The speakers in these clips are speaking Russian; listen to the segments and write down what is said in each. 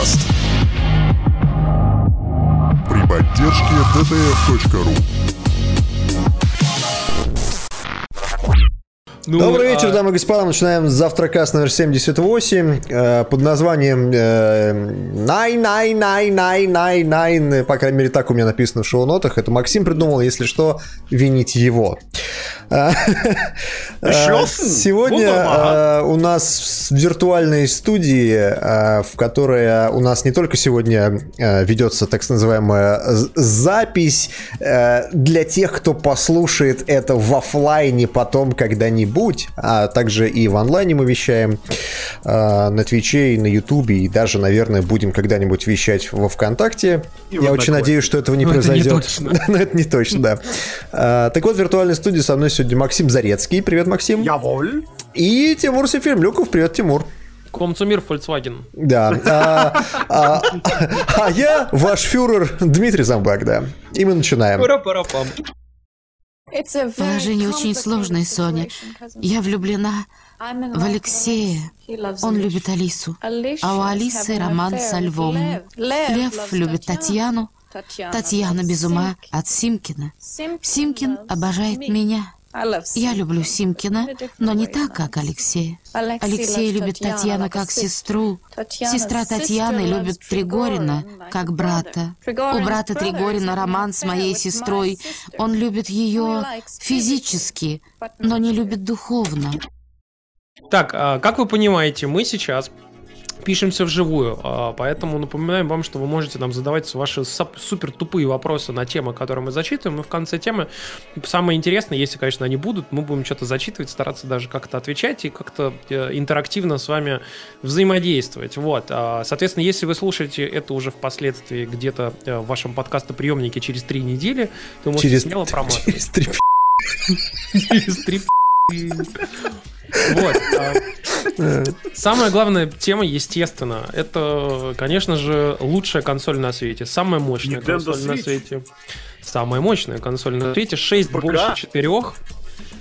подкаст. При поддержке dtf.ru Ну, Добрый вечер, а... дамы и господа. Начинаем завтракаст номер 78 э, под названием э, Nine, Nine, Nine, Nine, Nine, Nine. По крайней мере, так у меня написано в шоу-нотах. Это Максим придумал, если что, вините его. Э, э, сегодня э, у нас в виртуальной студии, в которой у нас не только сегодня ведется так называемая запись для тех, кто послушает это в офлайне потом когда-нибудь, а также и в онлайне мы вещаем на Твиче и на Ютубе, и даже, наверное, будем когда-нибудь вещать во ВКонтакте. Я очень надеюсь, что этого не произойдет. Но это не точно, да. Так вот, в виртуальной студии со мной сегодня Максим Зарецкий. Привет, Максим. Я воль. И Тимур Сефермлюков. Привет, Тимур. Комцумир Volkswagen. Да. А, а, а я ваш фюрер Дмитрий Замбак, да. И мы начинаем. Положение очень сложное, Соня. Я влюблена в Алексея. Он любит Алису. А у Алисы роман со Львом. Лев любит Татьяну. Татьяна без ума от Симкина. Симкин обожает меня. Я люблю Симкина, но не так, как Алексей. Алексей любит Татьяну как сестру. Сестра Татьяны любит Тригорина как брата. У брата Тригорина роман с моей сестрой. Он любит ее физически, но не любит духовно. Так, а как вы понимаете, мы сейчас пишемся вживую, а, поэтому напоминаем вам, что вы можете нам задавать ваши супер тупые вопросы на темы, которые мы зачитываем, и в конце темы самое интересное, если, конечно, они будут, мы будем что-то зачитывать, стараться даже как-то отвечать и как-то э, интерактивно с вами взаимодействовать. Вот, а, соответственно, если вы слушаете это уже впоследствии где-то э, в вашем подкастоприемнике через три недели, то можете через, смело проматывать. Через три Через три вот. А, самая главная тема, естественно, это, конечно же, лучшая консоль на свете. Самая мощная консоль на свете. Самая мощная консоль на свете. 6 больше 4.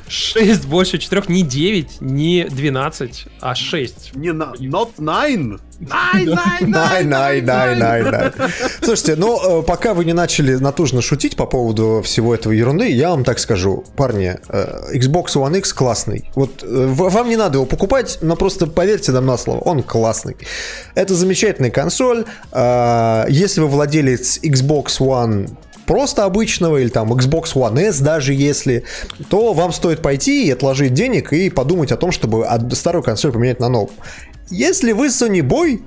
6 больше 4, не 9, не 12, а 6. Не на, not 9. Слушайте, ну, э, пока вы не начали натужно шутить по поводу всего этого ерунды, я вам так скажу, парни, э, Xbox One X классный. Вот э, вам не надо его покупать, но просто поверьте нам на слово, он классный. Это замечательная консоль. Если вы владелец Xbox One просто обычного или там Xbox One S даже если, то вам стоит пойти и отложить денег и подумать о том, чтобы старую консоль поменять на новую. Если вы Sony Boy,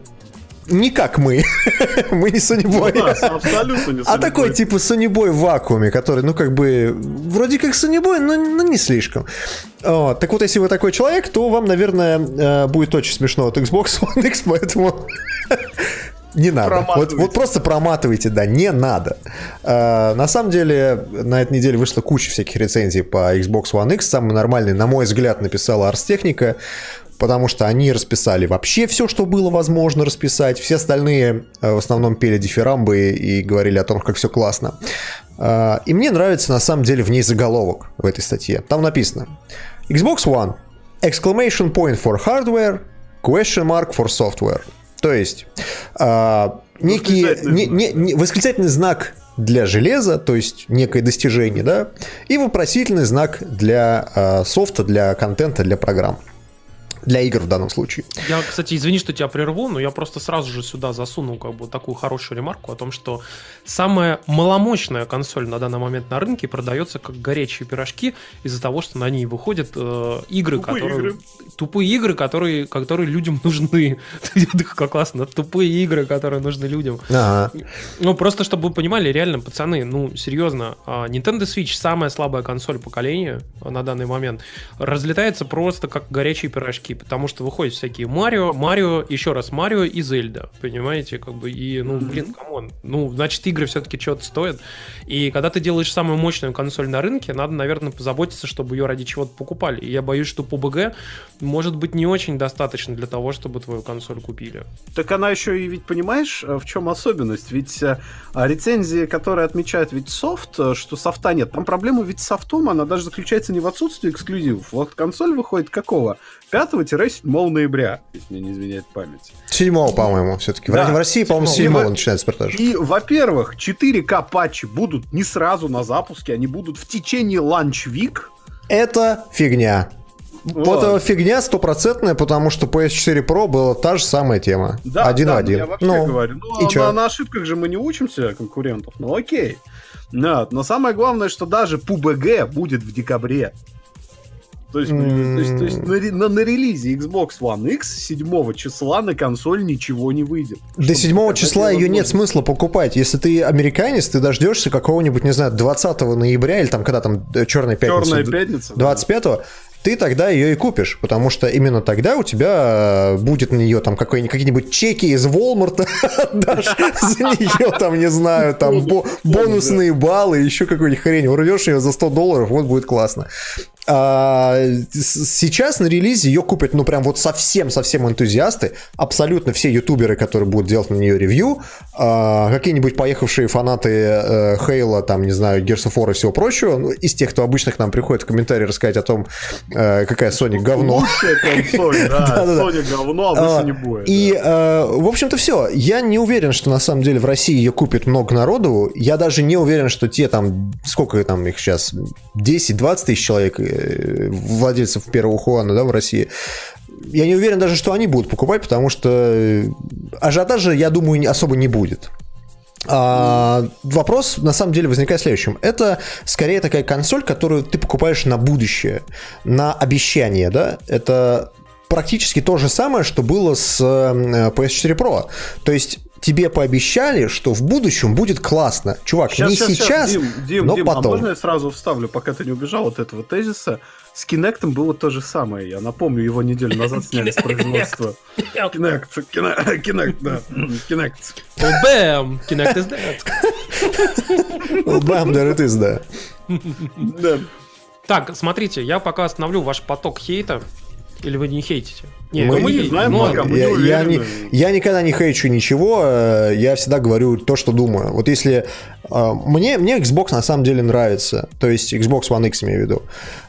не как мы. мы не Sony Boy. Ну, да, абсолютно не Sony А такой типа Sony Boy в вакууме, который, ну, как бы, вроде как Sony Boy, но, но не слишком. О, так вот, если вы такой человек, то вам, наверное, э, будет очень смешно от Xbox One X, поэтому не надо. Вот, вот просто проматывайте, да, не надо. Э, на самом деле, на этой неделе вышла куча всяких рецензий по Xbox One X. Самый нормальный, на мой взгляд, написала Ars Technica потому что они расписали вообще все, что было возможно расписать. Все остальные э, в основном пели дифирамбы и говорили о том, как все классно. Э, и мне нравится на самом деле в ней заголовок в этой статье. Там написано Xbox One, exclamation point for hardware, question mark for software. То есть э, некий не, не, не, восклицательный знак для железа, то есть некое достижение, да, и вопросительный знак для э, софта, для контента, для программ. Для игр в данном случае. Я, кстати, извини, что тебя прерву, но я просто сразу же сюда засунул как бы такую хорошую ремарку о том, что самая маломощная консоль на данный момент на рынке продается как горячие пирожки из-за того, что на ней выходят э, игры, тупые которые... Игры. Тупые игры, которые, которые людям нужны. как классно, тупые игры, которые нужны людям. Ага. Ну, просто чтобы вы понимали, реально, пацаны, ну, серьезно, а, Nintendo Switch самая слабая консоль поколения на данный момент разлетается просто как горячие пирожки всякие, потому что выходят всякие Марио, Марио, еще раз Марио и Зельда, понимаете, как бы, и, ну, блин, come on, ну, значит, игры все-таки что-то стоят, и когда ты делаешь самую мощную консоль на рынке, надо, наверное, позаботиться, чтобы ее ради чего-то покупали, и я боюсь, что PUBG может быть не очень достаточно для того, чтобы твою консоль купили. Так она еще и ведь, понимаешь, э, в чем особенность, ведь э, а рецензии, которые отмечают ведь софт, э, что софта нет, там проблема ведь с софтом, она даже заключается не в отсутствии эксклюзивов, вот консоль выходит какого? пятого? 7-7 ноября, если мне не изменяет память. 7 по-моему, все-таки. Да, в России, по-моему, 7 начинается продажа. И, во-первых, 4К патчи будут не сразу на запуске, они будут в течение ланчвик. Это фигня. Вот. Это фигня стопроцентная, потому что PS4 Pro была та же самая тема. Да, один да, в ну, один. Я вообще ну, говорю. Ну, и а на, на ошибках же мы не учимся конкурентов. Ну окей. Нет, но самое главное, что даже PUBG будет в декабре. То есть, mm. то есть, то есть на, на, на релизе Xbox One X 7 числа на консоль ничего не выйдет. До 7 числа ее нет смысла покупать. Если ты американец, ты дождешься какого-нибудь, не знаю, 20 ноября или там, когда там э, Черная пятница. Черная пятница. 25 да ты тогда ее и купишь, потому что именно тогда у тебя будет на нее там какие-нибудь чеки из Walmart, дашь за нее там, не знаю, там бонусные баллы, еще какую-нибудь хрень, урвешь ее за 100 долларов, вот будет классно. А, сейчас на релизе ее купят, ну, прям вот совсем-совсем энтузиасты. Абсолютно все ютуберы, которые будут делать на нее ревью. А, какие-нибудь поехавшие фанаты э, Хейла, там, не знаю, War и всего прочего. Ну, из тех, кто обычно к нам приходит в комментарии рассказать о том, э, какая Sony говно. Консоль, да. Говно, а больше не будет. И, э, в общем-то, все. Я не уверен, что на самом деле в России ее купит много народу. Я даже не уверен, что те там, сколько там их сейчас, 10-20 тысяч человек владельцев первого Хуана да, в России, я не уверен даже, что они будут покупать, потому что ажиотажа, я думаю, особо не будет. А, вопрос на самом деле возникает следующим. Это скорее такая консоль, которую ты покупаешь на будущее, на обещание, да? Это практически то же самое, что было с э, PS4 Pro. То есть тебе пообещали, что в будущем будет классно. Чувак, сейчас, не сейчас, сейчас, Дим, Дим, но Дим, а потом. А можно я сразу вставлю, пока ты не убежал от этого тезиса? С Kinect было то же самое. Я напомню, его неделю назад сняли с производства. Kinect, Kinect, да. Kinect. Бэм! Kinect is dead. Бэм, there it is, да. Да. Так, смотрите, я пока остановлю ваш поток хейта. Или вы не хейтите? Не, мы, мы не знаем, ну, пока, мы я, не я, не, я никогда не хейчу ничего, э, я всегда говорю то, что думаю. Вот если... Э, мне, мне Xbox на самом деле нравится, то есть Xbox One X имею в виду.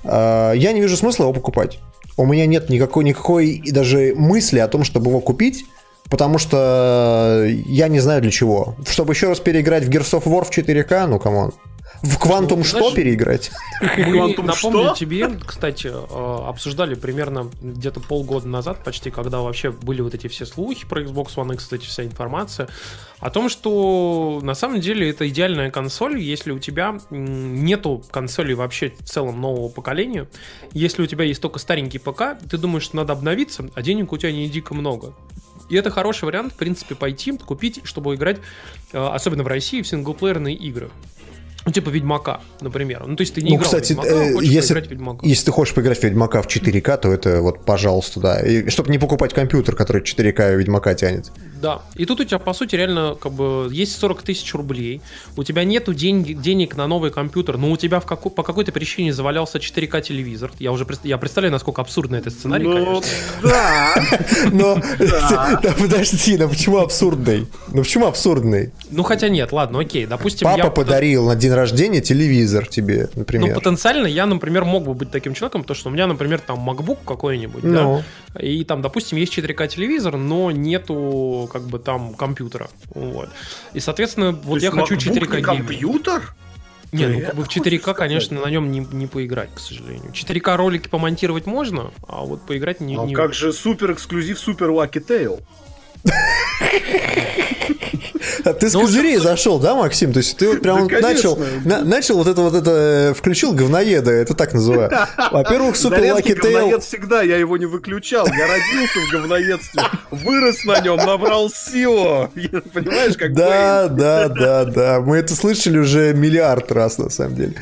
Э, я не вижу смысла его покупать. У меня нет никакой, никакой даже мысли о том, чтобы его купить, потому что я не знаю для чего. Чтобы еще раз переиграть в Gears of War в 4К, ну come on. В Quantum ну, что переиграть? Мы, напомню что? тебе, кстати, э, обсуждали примерно где-то полгода назад, почти, когда вообще были вот эти все слухи про Xbox One X, кстати, вся информация, о том, что на самом деле это идеальная консоль, если у тебя нету консоли вообще в целом нового поколения, если у тебя есть только старенький ПК, ты думаешь, что надо обновиться, а денег у тебя не дико много. И это хороший вариант, в принципе, пойти, купить, чтобы играть, э, особенно в России, в синглплеерные игры. Ну, типа Ведьмака, например. Ну, то есть ты не ну, играл кстати, в Ведьмака, а хочешь если, поиграть в Ведьмака. Если ты хочешь поиграть в Ведьмака в 4К, то это вот, пожалуйста, да. И чтобы не покупать компьютер, который 4К Ведьмака тянет. Да. И тут у тебя, по сути, реально, как бы, есть 40 тысяч рублей, у тебя нету деньги, денег на новый компьютер, но у тебя в каку, по какой-то причине завалялся 4К телевизор. Я уже я представляю, насколько абсурдно это сценарий, ну, конечно. Да. Но, подожди, ну почему абсурдный? Ну почему абсурдный? Ну, хотя нет, ладно, окей, допустим, Папа подарил на день рождения телевизор тебе, например. Ну, потенциально я, например, мог бы быть таким человеком, потому что у меня, например, там MacBook какой-нибудь, да, и там, допустим, есть 4К телевизор, но нету как бы там компьютера. Вот. И, соответственно, вот я хочу 4К компьютер? Не, ну как бы в 4К, конечно, на нем не, не поиграть, к сожалению. 4К ролики помонтировать можно, а вот поиграть не... А не... как же супер эксклюзив Супер Lucky Tail? А ты с ну, козырей зашел, да, Максим? То есть ты вот прям начал, на, начал вот это вот это, э, включил говноеда, это так называю. Во-первых, Супер Лаки Тейл... всегда, я его не выключал. Я родился в говноедстве, вырос на нем, набрал силу. Понимаешь, как Да, да, да, да. Мы это слышали уже миллиард раз, на самом деле.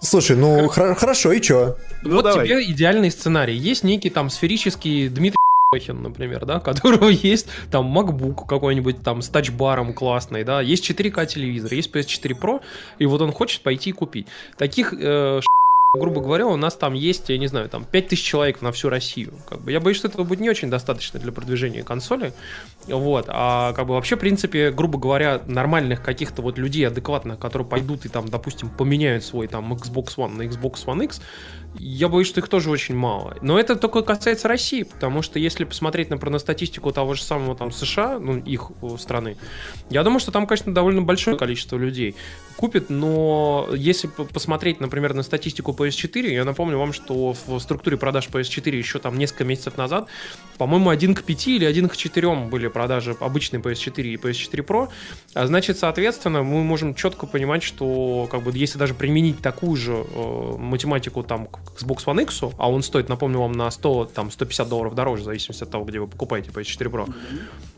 Слушай, ну хорошо, и чё? Ну, вот давай. тебе идеальный сценарий. Есть некий там сферический Дмитрий Хин, например, да, которого есть там MacBook какой-нибудь там с тачбаром классный, да, есть 4К телевизор, есть PS4 Pro, и вот он хочет пойти и купить. Таких э, грубо говоря, у нас там есть, я не знаю, там 5000 человек на всю Россию. Как бы, я боюсь, что этого будет не очень достаточно для продвижения консоли. Вот, а как бы вообще, в принципе, грубо говоря, нормальных каких-то вот людей адекватных, которые пойдут и там, допустим, поменяют свой там Xbox One на Xbox One X, я боюсь, что их тоже очень мало. Но это только касается России, потому что если посмотреть, например, на статистику того же самого там США, ну, их э, страны, я думаю, что там, конечно, довольно большое количество людей купит, но если посмотреть, например, на статистику PS4, я напомню вам, что в структуре продаж PS4 еще там несколько месяцев назад, по-моему, 1 к 5 или 1 к 4 были продажи обычной PS4 и PS4 Pro, а значит, соответственно, мы можем четко понимать, что как бы если даже применить такую же э, математику там к Xbox One X, а он стоит, напомню вам, на 100, там, 150 долларов дороже, в зависимости от того, где вы покупаете PS4 Pro,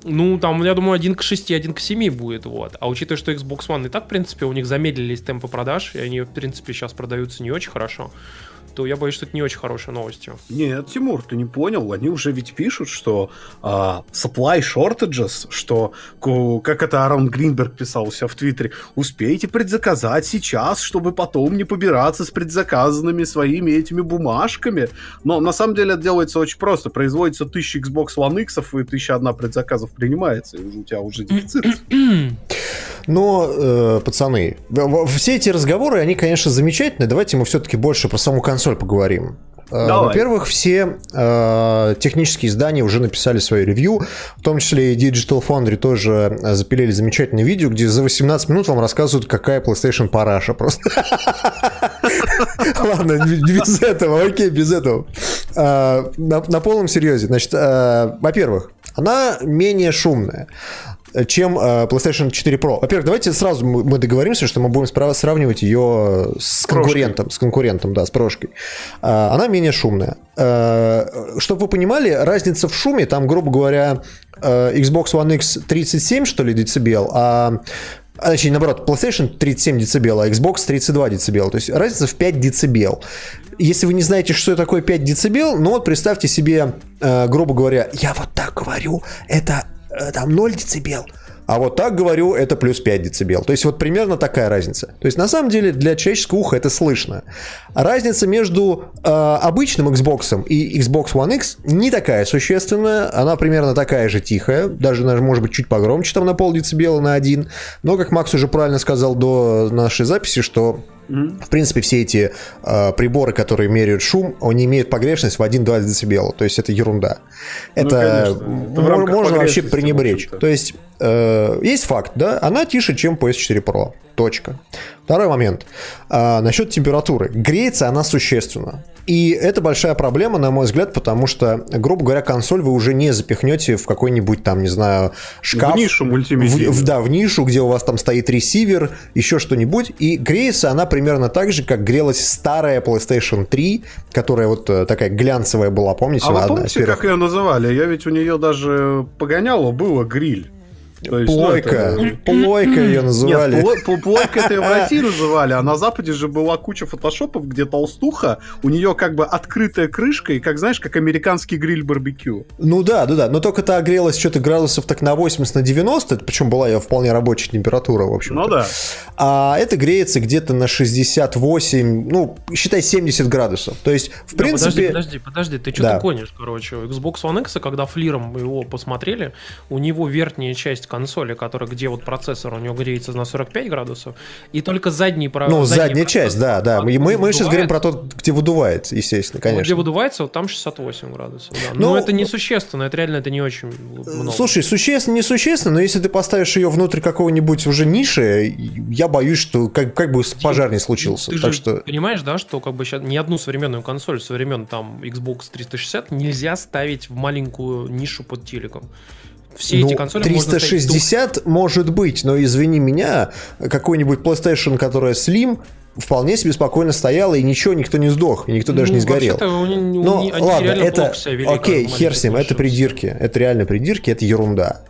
ну, там, я думаю, 1 к 6, 1 к 7 будет, вот. А учитывая, что Xbox One и так, в принципе, у них замедлились темпы продаж, и они, в принципе, сейчас продаются не очень хорошо, то я боюсь, что это не очень хорошая новость. Нет, Тимур, ты не понял. Они уже ведь пишут, что uh, supply shortages, что, как это Арон Гринберг писал у себя в Твиттере, успейте предзаказать сейчас, чтобы потом не побираться с предзаказанными своими этими бумажками. Но на самом деле это делается очень просто. Производится 1000 Xbox One X, и 1001 предзаказов принимается, и у тебя уже дефицит. Но, э, пацаны, все эти разговоры, они, конечно, замечательные. Давайте мы все-таки больше про саму консоль поговорим. Э, Давай. Во-первых, все э, технические издания уже написали свое ревью, в том числе и Digital Foundry тоже запилили замечательное видео, где за 18 минут вам рассказывают, какая PlayStation параша просто. Ладно, без этого, окей, без этого. Э, на полном серьезе. Значит, э, во-первых, она менее шумная чем э, PlayStation 4 Pro. Во-первых, давайте сразу мы договоримся, что мы будем сравнивать ее с конкурентом, прошкой. с конкурентом, да, с прошкой. Э, она менее шумная. Э, чтобы вы понимали, разница в шуме, там, грубо говоря, Xbox One X 37, что ли, децибел, а а, точнее, наоборот, PlayStation 37 дБ, а Xbox 32 дБ. То есть разница в 5 дБ. Если вы не знаете, что такое 5 дБ, ну вот представьте себе, э, грубо говоря, я вот так говорю, это Э, там 0 децибел. А вот так говорю, это плюс 5 децибел. То есть вот примерно такая разница. То есть на самом деле для человеческого уха это слышно. Разница между э, обычным Xbox и Xbox One X не такая существенная. Она примерно такая же тихая. Даже, даже может быть чуть погромче там на пол децибела на один. Но как Макс уже правильно сказал до нашей записи, что в принципе, все эти э, приборы, которые меряют шум, они имеют погрешность в 1-2 дБ. То есть это ерунда. Ну, это, ну, это можно вообще пренебречь. То есть э, есть факт, да, она тише, чем PS4 Pro. Точка. Второй момент. А, насчет температуры. Греется она существенно. И это большая проблема, на мой взгляд, потому что, грубо говоря, консоль вы уже не запихнете в какой-нибудь там, не знаю, шкаф. В нишу мультимедийную. В, да, в нишу, где у вас там стоит ресивер, еще что-нибудь. И греется она примерно так же, как грелась старая PlayStation 3, которая вот э, такая глянцевая была, помните? А вы помните, как ее называли? Я ведь у нее даже погоняло было гриль. Есть, плойка. Ну, это... Плойка ее называли. Нет, пл- плойка это в России называли, а на Западе же была куча фотошопов, где толстуха, у нее как бы открытая крышка, и как знаешь, как американский гриль барбекю. Ну да, да, да, но только та грелась что-то градусов так на 80, на 90, причем была ее вполне рабочая температура, в общем. Ну да. А это греется где-то на 68, ну, считай 70 градусов. То есть, в да, принципе... Подожди, подожди, подожди, ты что-то да. гонишь, короче. Xbox One X, когда флиром его посмотрели, у него верхняя часть консоли, которая, где вот процессор у него греется на 45 градусов, и только задний... Ну, задняя часть, да, да. Мы, мы, мы сейчас говорим про то, где выдувается, естественно, конечно. где выдувается, вот там 68 градусов, да. Но, но это несущественно, это реально это не очень много. Слушай, существенно, несущественно, но если ты поставишь ее внутрь какого-нибудь уже ниши, я боюсь, что как, как бы пожар не случился. Ты так же что... понимаешь, да, что как бы сейчас ни одну современную консоль со времен там Xbox 360 нельзя ставить в маленькую нишу под телеком все ну, эти консоли 360 может быть, но извини меня, какой-нибудь PlayStation, которая Slim, вполне себе спокойно стояла, и ничего, никто не сдох, и никто ну, даже не сгорел. Ну, ладно, это... Окей, хер с ним, это придирки. Это реально придирки, это ерунда.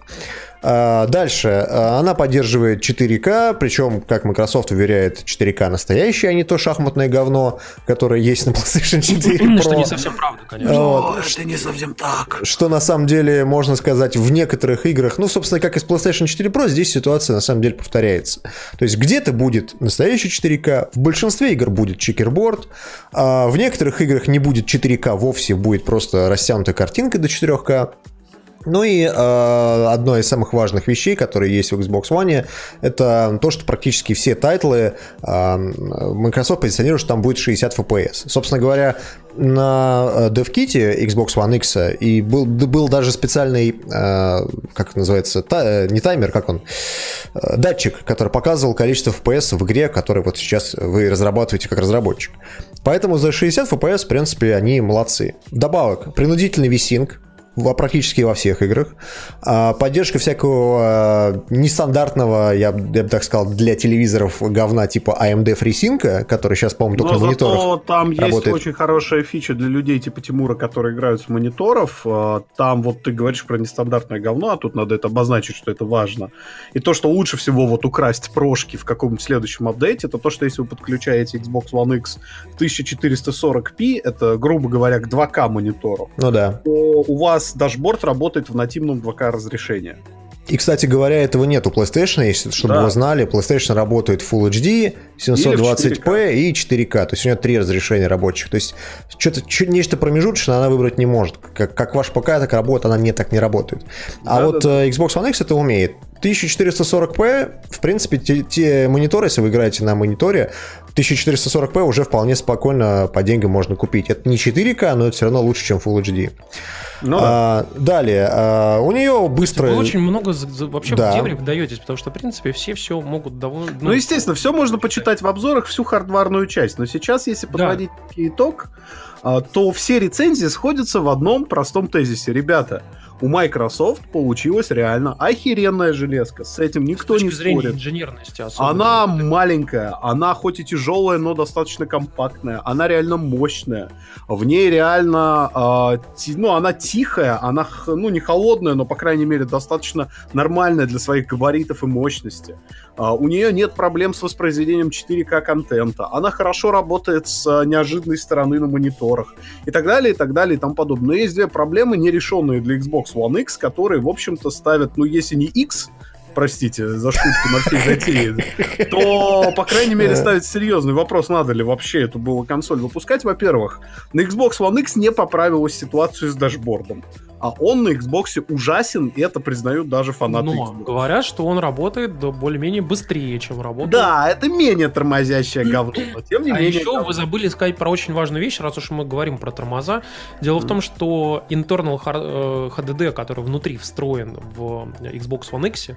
А, дальше. А, она поддерживает 4К, причем, как Microsoft уверяет, 4К настоящее, а не то шахматное говно, которое есть на PlayStation 4 Pro. Что не совсем правда, конечно. Вот. Это не совсем так. Что на самом деле, можно сказать, в некоторых играх, ну, собственно, как и с PlayStation 4 Pro, здесь ситуация на самом деле повторяется. То есть где-то будет настоящий 4К, в большинстве игр будет checkerboard, а в некоторых играх не будет 4К вовсе, будет просто растянутая картинка до 4К. Ну и э, одно из самых важных вещей, которые есть в Xbox One, это то, что практически все тайтлы э, Microsoft позиционирует, что там будет 60 FPS. Собственно говоря, на э, DevKit Xbox One X и был, был даже специальный, э, как называется, та, э, не таймер, как он, э, датчик, который показывал количество FPS в игре, который вот сейчас вы разрабатываете как разработчик. Поэтому за 60 FPS, в принципе, они молодцы. Вдобавок, принудительный висинг, практически во всех играх. А, поддержка всякого а, нестандартного, я, я бы так сказал, для телевизоров говна типа AMD FreeSync, который сейчас, по-моему, только Но на мониторах зато там работает. есть очень хорошая фича для людей типа Тимура, которые играют с мониторов. А, там вот ты говоришь про нестандартное говно, а тут надо это обозначить, что это важно. И то, что лучше всего вот украсть прошки в каком-нибудь следующем апдейте, это то, что если вы подключаете Xbox One X 1440p, это, грубо говоря, к 2К монитору, ну да. то у вас дашборд работает в нативном 2К разрешении. И, кстати говоря, этого нет у PlayStation, если, чтобы да. вы знали. PlayStation работает Full HD, 720p и 4K. То есть у нее три разрешения рабочих. То есть что-то нечто промежуточное она выбрать не может. Как, как ваш ПК так работает, она не так не работает. А да, вот да, да. Э, Xbox One X это умеет. 1440p, в принципе, те, те мониторы, если вы играете на мониторе, 1440p уже вполне спокойно по деньгам можно купить. Это не 4К, но это все равно лучше, чем Full HD. Ну, а, да. Далее, а, у нее быстро... Вы очень много вообще да. в дебри вдаетесь, потому что, в принципе, все все могут довольно... Ну, ну, естественно, все можно почитать в обзорах, всю хардварную часть. Но сейчас, если подводить да. итог, а, то все рецензии сходятся в одном простом тезисе. Ребята, у Microsoft получилась реально охеренная железка. С этим никто С не спорит. инженерности Она маленькая, она хоть и тяжелая, но достаточно компактная. Она реально мощная. В ней реально, э, ти, ну, она тихая, она, ну, не холодная, но, по крайней мере, достаточно нормальная для своих габаритов и мощности. Э, у нее нет проблем с воспроизведением 4К контента. Она хорошо работает с э, неожиданной стороны на мониторах. И так далее, и так далее, и тому подобное. Но есть две проблемы, нерешенные для Xbox One X, которые, в общем-то, ставят, ну, если не X, простите за шутку на всей затее, то, по крайней мере, ставить серьезный вопрос, надо ли вообще эту было консоль выпускать. Во-первых, на Xbox One X не поправилась ситуацию с дашбордом а он на Xbox ужасен, и это признают даже фанаты Но Xbox. говорят, что он работает более-менее быстрее, чем работает. Да, это менее тормозящее говно, но тем не а менее... еще вы забыли сказать про очень важную вещь, раз уж мы говорим про тормоза. Дело mm. в том, что internal HDD, э, который внутри встроен в Xbox One X,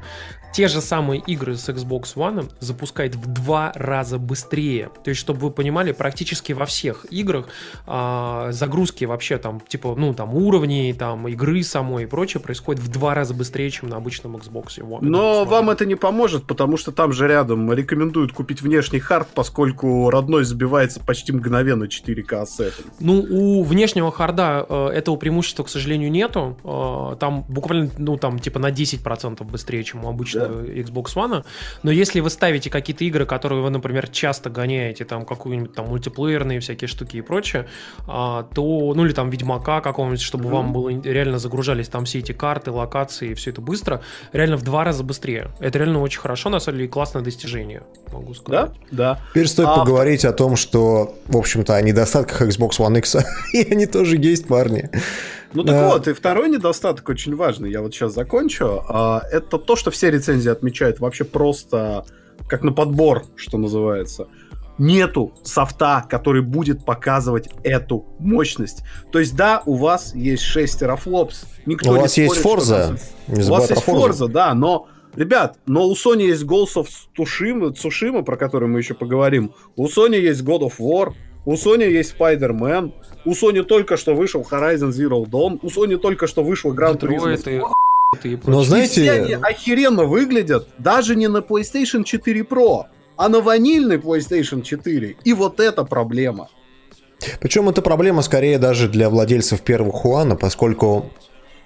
те же самые игры с Xbox One запускает в два раза быстрее. То есть, чтобы вы понимали, практически во всех играх а, загрузки вообще там, типа, ну, там, уровней, там, игры самой и прочее происходит в два раза быстрее, чем на обычном Xbox. One. Но вам это не поможет, потому что там же рядом рекомендуют купить внешний хард, поскольку родной забивается почти мгновенно 4К ассетом. Ну, у внешнего харда э, этого преимущества, к сожалению, нету. Э, там буквально, ну, там, типа на 10% быстрее, чем у обычного да. Xbox One. Но если вы ставите какие-то игры, которые вы, например, часто гоняете, там, какую-нибудь там мультиплеерные всякие штуки и прочее, э, то, ну, или там Ведьмака какого-нибудь, чтобы mm-hmm. вам было реально реально загружались там все эти карты, локации, и все это быстро, реально в два раза быстрее. Это реально очень хорошо, на самом деле, классное достижение, могу сказать. Да, да. Теперь стоит а... поговорить о том, что, в общем-то, о недостатках Xbox One X, и они тоже есть, парни. Ну так а... вот, и второй недостаток очень важный, я вот сейчас закончу, а, это то, что все рецензии отмечают вообще просто как на подбор, что называется нету софта, который будет показывать эту мощность. То есть, да, у вас есть 6 терафлопс. Никто у не вас спорит, есть Forza. У вас есть Forza, да, но Ребят, но у Sony есть Ghost of Tsushima, Tsushima, про который мы еще поговорим. У Sony есть God of War. У Sony есть Spider-Man. У Sony только что вышел Horizon Zero Dawn. У Sony только что вышел Grand Turismo. Но знаете... И все они охеренно выглядят даже не на PlayStation 4 Pro а на ванильный PlayStation 4. И вот это проблема. Причем это проблема скорее даже для владельцев первого Хуана, поскольку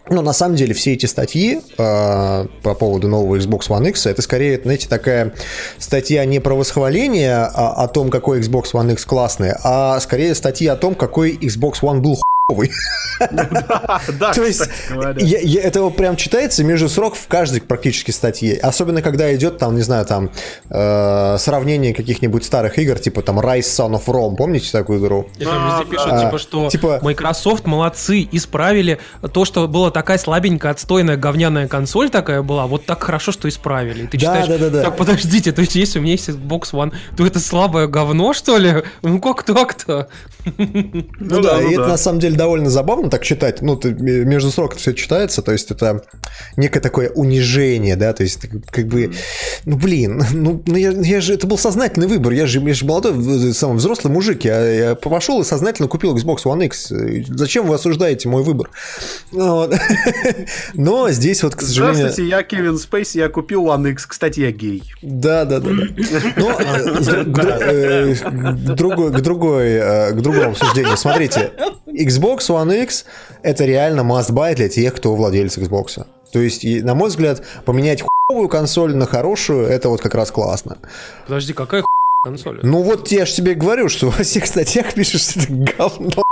ну, на самом деле, все эти статьи э, по поводу нового Xbox One X, это скорее, знаете, такая статья не про восхваление а, о том, какой Xbox One X классный, а скорее статья о том, какой Xbox One был хуевый. Да, То есть это прям читается между срок в каждой практически статье. Особенно когда идет там, не знаю, там э, сравнение каких-нибудь старых игр, типа там Rise Son of Rome. Помните такую игру? И там везде пишут, типа, что типа Microsoft молодцы, исправили то, что была такая слабенькая, отстойная, говняная консоль такая была, вот так хорошо, что исправили. И ты читаешь, да, да, да, так, подождите, то есть если у меня есть Xbox One, то это слабое говно, что ли? Ну как так-то? Ну да, и это на самом деле довольно забавно так читать. Ну, между строк все читается, то есть это некое такое унижение, да, то есть как бы, ну блин, ну, ну я, я же, это был сознательный выбор, я же, я же молодой, самый взрослый мужик, я, я пошел и сознательно купил Xbox One X. Зачем вы осуждаете мой выбор? Вот. Но здесь вот, к сожалению... Здравствуйте, я Кевин Спейс, я купил One X, кстати, я гей. Да, да, да. Но к другой, к другой, к другому обсуждению. Смотрите, Xbox One X это реально must buy для тех, кто владелец Xbox. То есть, на мой взгляд, поменять хуевую консоль на хорошую, это вот как раз классно. Подожди, какая консоль? Ну вот я же тебе говорю, что во всех статьях пишешь, что это говно.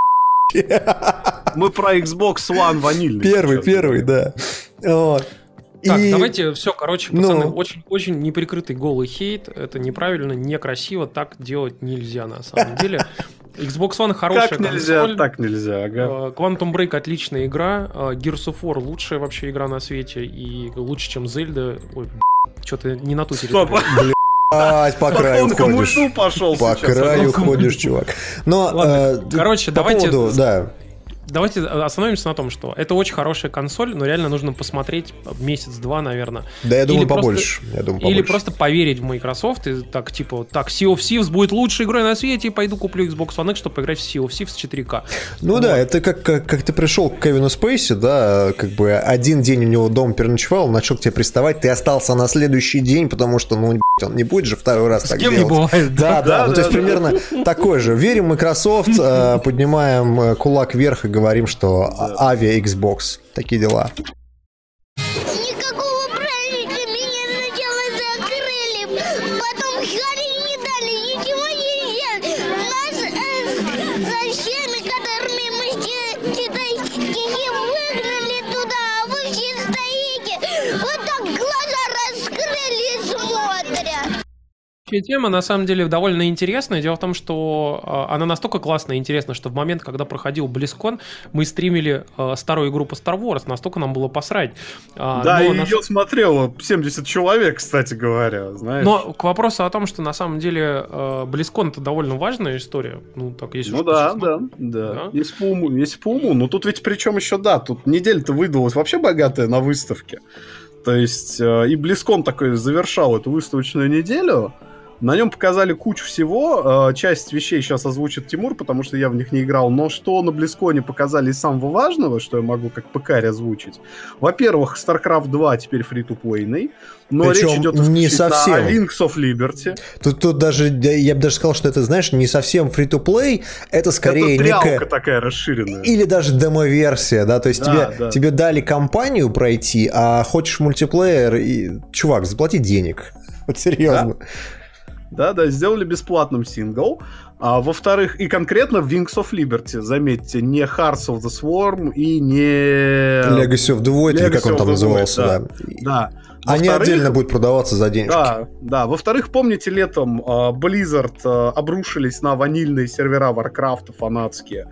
Мы про Xbox One ванильный. Первый, первый, да. Так, и... давайте все, короче, пацаны, ну... очень, очень неприкрытый голый хейт. Это неправильно, некрасиво, так делать нельзя на самом деле. Xbox One хорошая как нельзя, консоль. Так нельзя, ага. Э, Quantum Break отличная игра. Э, Gears of War лучшая вообще игра на свете. И лучше, чем Zelda. Ой, что-то не на ту территорию. Блять, по краю ходишь. пошел По краю ходишь, чувак. Но, э, короче, давайте... да, Давайте остановимся на том, что это очень хорошая консоль, но реально нужно посмотреть месяц-два, наверное. Да, я думаю, или побольше. Просто, я думаю, побольше. Или просто поверить в Microsoft и так, типа, так, Sea of Thieves будет лучшей игрой на свете, и пойду куплю Xbox One X, чтобы поиграть в Sea of Thieves 4К. Ну вот. да, это как, как, как ты пришел к Кевину Спейси, да, как бы один день у него дом переночевал, он начал к тебе приставать, ты остался на следующий день, потому что, ну, он не будет же второй раз С так кем делать. не бывает. Да, да, да, ну то есть примерно такой же. Верим Microsoft, э, поднимаем э, кулак вверх и говорим, что авиа Xbox. Такие дела. Тема на самом деле довольно интересная. Дело в том, что э, она настолько классная и интересна, что в момент, когда проходил BlizzCon, мы стримили э, старую игру по Star Wars, настолько нам было посрать. А, да, и нас... ее смотрело 70 человек, кстати говоря, знаешь. Но к вопросу о том, что на самом деле BlizzCon это довольно важная история. Ну, так, если ну да, да, да, да. Если по уму, если по уму. Но тут ведь причем еще, да, тут неделя-то выдалась вообще богатая на выставке. То есть э, и Близкон такой завершал эту выставочную неделю. На нем показали кучу всего. Э, часть вещей сейчас озвучит Тимур, потому что я в них не играл. Но что на Близконе показали из самого важного, что я могу как ПК озвучить. Во-первых, StarCraft 2 теперь фри-то-плейный. Но Причем речь идет не совсем. о Links of Liberty. Тут, тут даже, я бы даже сказал, что это, знаешь, не совсем free-to-play, это скорее это некая... такая расширенная. Или даже демо-версия, да, то есть да, тебе, да. тебе дали компанию пройти, а хочешь мультиплеер, и, чувак, заплати денег. Вот серьезно. Да? Да-да, сделали бесплатным сингл. А, во-вторых, и конкретно Wings of Liberty, заметьте, не Hearts of the Swarm и не... Legacy of the Void, Legacy или как он там назывался, Void, да. да. да. Они отдельно будут продаваться за денежки. Да, да. Во-вторых, помните, летом uh, Blizzard uh, обрушились на ванильные сервера Warcraft фанатские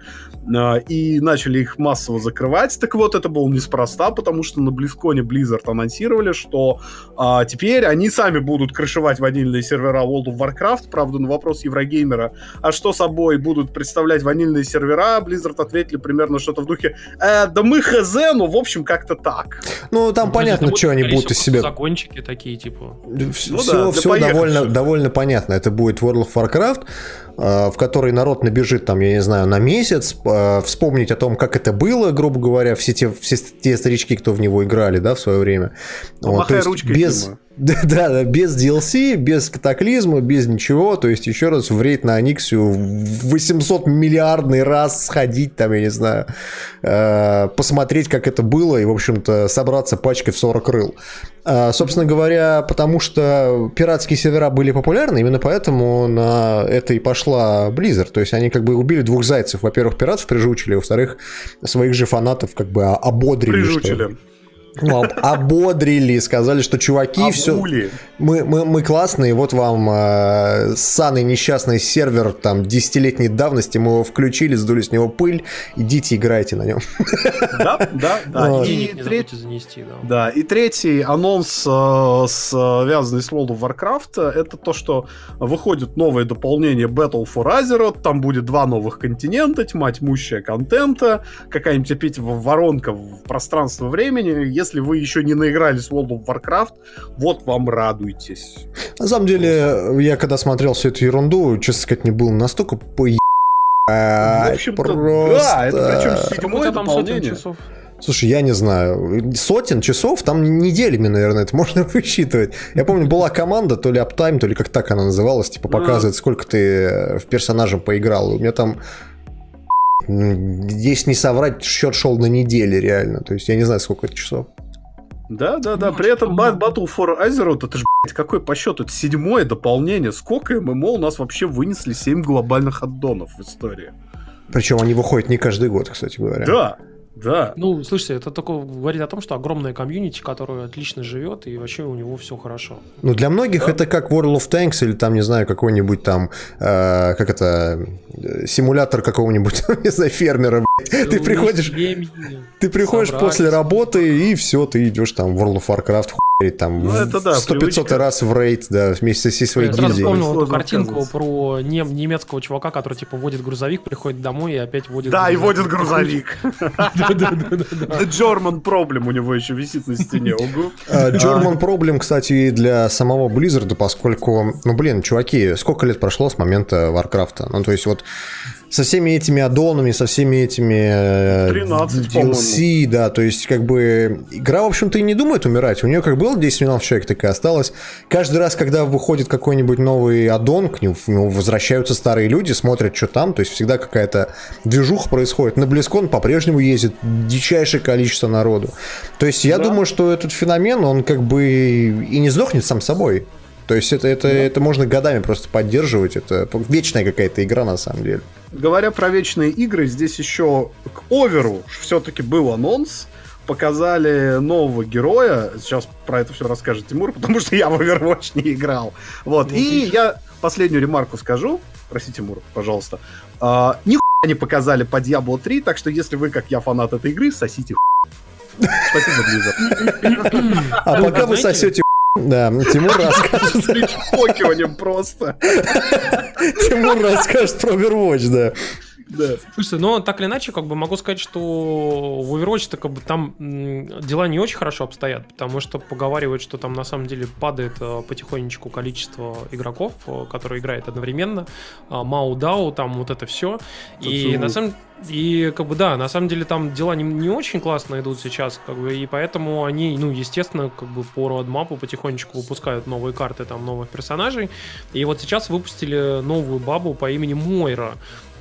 и начали их массово закрывать. Так вот, это было неспроста, потому что на Близконе Blizzard анонсировали, что uh, теперь они сами будут крышевать ванильные сервера World of Warcraft. Правда, на вопрос Еврогеймера, а что собой будут представлять ванильные сервера, Blizzard ответили примерно что-то в духе э, да мы хз, ну, в общем, как-то так. Ну, там ну, понятно, что они будут из себя закончики такие, типа. Все, ну, да, все довольно, довольно понятно. Это будет World of Warcraft, в который народ набежит, там, я не знаю, на месяц, э, вспомнить о том, как это было, грубо говоря, все те, все те старички, кто в него играли, да, в свое время. Ну, вот, то есть без, да, да, без DLC, без катаклизма, без ничего. То есть, еще раз, в рейд на Аниксию 800 миллиардный раз сходить, там, я не знаю, э, посмотреть, как это было, и, в общем-то, собраться пачкой в 40 крыл. Э, собственно говоря, потому что пиратские сервера были популярны, именно поэтому на это и произошла Blizzard. То есть они как бы убили двух зайцев. Во-первых, пиратов прижучили, во-вторых, своих же фанатов как бы ободрили. Прижучили. Ну, ободрили, сказали, что чуваки, Обули. все, мы, мы, мы классные, вот вам э, ссаный несчастный сервер там десятилетней давности, мы его включили, сдули с него пыль, идите играйте на нем. Да, да, да. И, третий, занести, да. да. И третий анонс, э, связанный с World of Warcraft, это то, что выходит новое дополнение Battle for Azeroth, там будет два новых континента, тьма тьмущая контента, какая-нибудь опять воронка в пространство времени, если вы еще не наигрались в World of Warcraft, вот вам радуйтесь. На самом деле, я когда смотрел всю эту ерунду, честно сказать, не был настолько по в общем просто... да, это причем седьмое дополнение. Часов. Слушай, я не знаю. Сотен часов, там неделями, наверное, это можно высчитывать. Я помню, была команда, то ли Uptime, то ли как так она называлась, типа показывает, сколько ты в персонажа поиграл. У меня там если не соврать, счет шел на неделе реально. То есть я не знаю, сколько это часов. Да, да, да. При этом Battle for Azeroth, это же, блядь, какой по счету? Это седьмое дополнение. Сколько ММО у нас вообще вынесли 7 глобальных аддонов в истории? Причем они выходят не каждый год, кстати говоря. Да, да. Ну, слушайте, это только говорит о том, что огромная комьюнити, которая отлично живет, и вообще у него все хорошо. Ну, для многих да? это как World of Tanks или там, не знаю, какой-нибудь там, э, как это, симулятор какого-нибудь, не знаю, фермера. Ты приходишь, ты приходишь после работы, и все, ты идешь там в World of Warcraft, там ну, это да, 100-500 раз в рейд, да, вместе со своей Я гильдией. Я вспомнил эту картинку про нем, немецкого чувака, который типа водит грузовик, приходит домой и опять водит Да, грузовик. и водит грузовик. The German Problem у него еще висит на стене. А, German Problem, кстати, для самого Blizzard, поскольку, ну блин, чуваки, сколько лет прошло с момента Warcraft? Ну то есть вот со всеми этими аддонами, со всеми этими 13, э, DLC, да, то есть как бы игра, в общем-то, и не думает умирать. У нее как было 10 миллионов человек, так и осталось. Каждый раз, когда выходит какой-нибудь новый аддон, к нему возвращаются старые люди, смотрят, что там, то есть всегда какая-то движуха происходит. На Близкон по-прежнему ездит дичайшее количество народу. То есть я да. думаю, что этот феномен, он как бы и не сдохнет сам собой. То есть это, это, да. это можно годами просто поддерживать. Это вечная какая-то игра на самом деле. Говоря про вечные игры, здесь еще к Оверу все-таки был анонс. Показали нового героя. Сейчас про это все расскажет Тимур, потому что я в Overwatch не играл. Вот. Ну, И я последнюю ремарку скажу. Прости, Тимур, пожалуйста. А, нихуя не показали по Diablo 3, так что если вы, как я, фанат этой игры, сосите Спасибо, Blizzard. А пока вы сосете да, Тимур расскажет. С просто. Тимур расскажет про Overwatch, да. Да. Слушай, но так или иначе, как бы могу сказать, что в Overwatch как бы там дела не очень хорошо обстоят, потому что поговаривают, что там на самом деле падает э, потихонечку количество игроков, э, которые играют одновременно. Мау Дау, там вот это все. И на самом и как бы да, на самом деле там дела не, не очень классно идут сейчас, как бы, и поэтому они, ну, естественно, как бы по родмапу потихонечку выпускают новые карты, там, новых персонажей. И вот сейчас выпустили новую бабу по имени Мойра.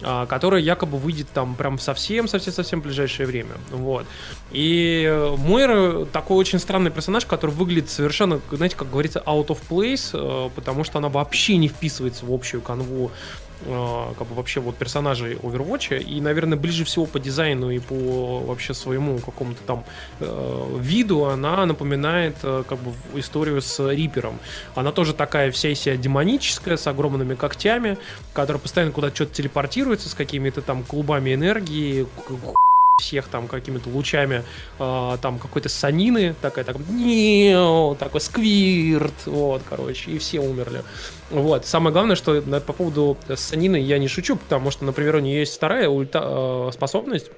А, которая якобы выйдет там прям совсем-совсем-совсем ближайшее время. Вот. И Мойра такой очень странный персонаж, который выглядит совершенно, знаете, как говорится, out of place, э, потому что она вообще не вписывается в общую канву э, как бы вообще вот персонажей Overwatch и, наверное, ближе всего по дизайну и по вообще своему какому-то там э, виду она напоминает э, как бы историю с Рипером. Она тоже такая вся из себя демоническая, с огромными когтями, которая постоянно куда-то что-то телепортируется с какими-то там клубами энергии, всех там какими-то лучами э, там какой-то санины, такая так, такой сквирт, вот, короче, и все умерли. Вот. Самое главное, что по поводу санины я не шучу, потому что, например, у нее есть вторая ульта, э, способность,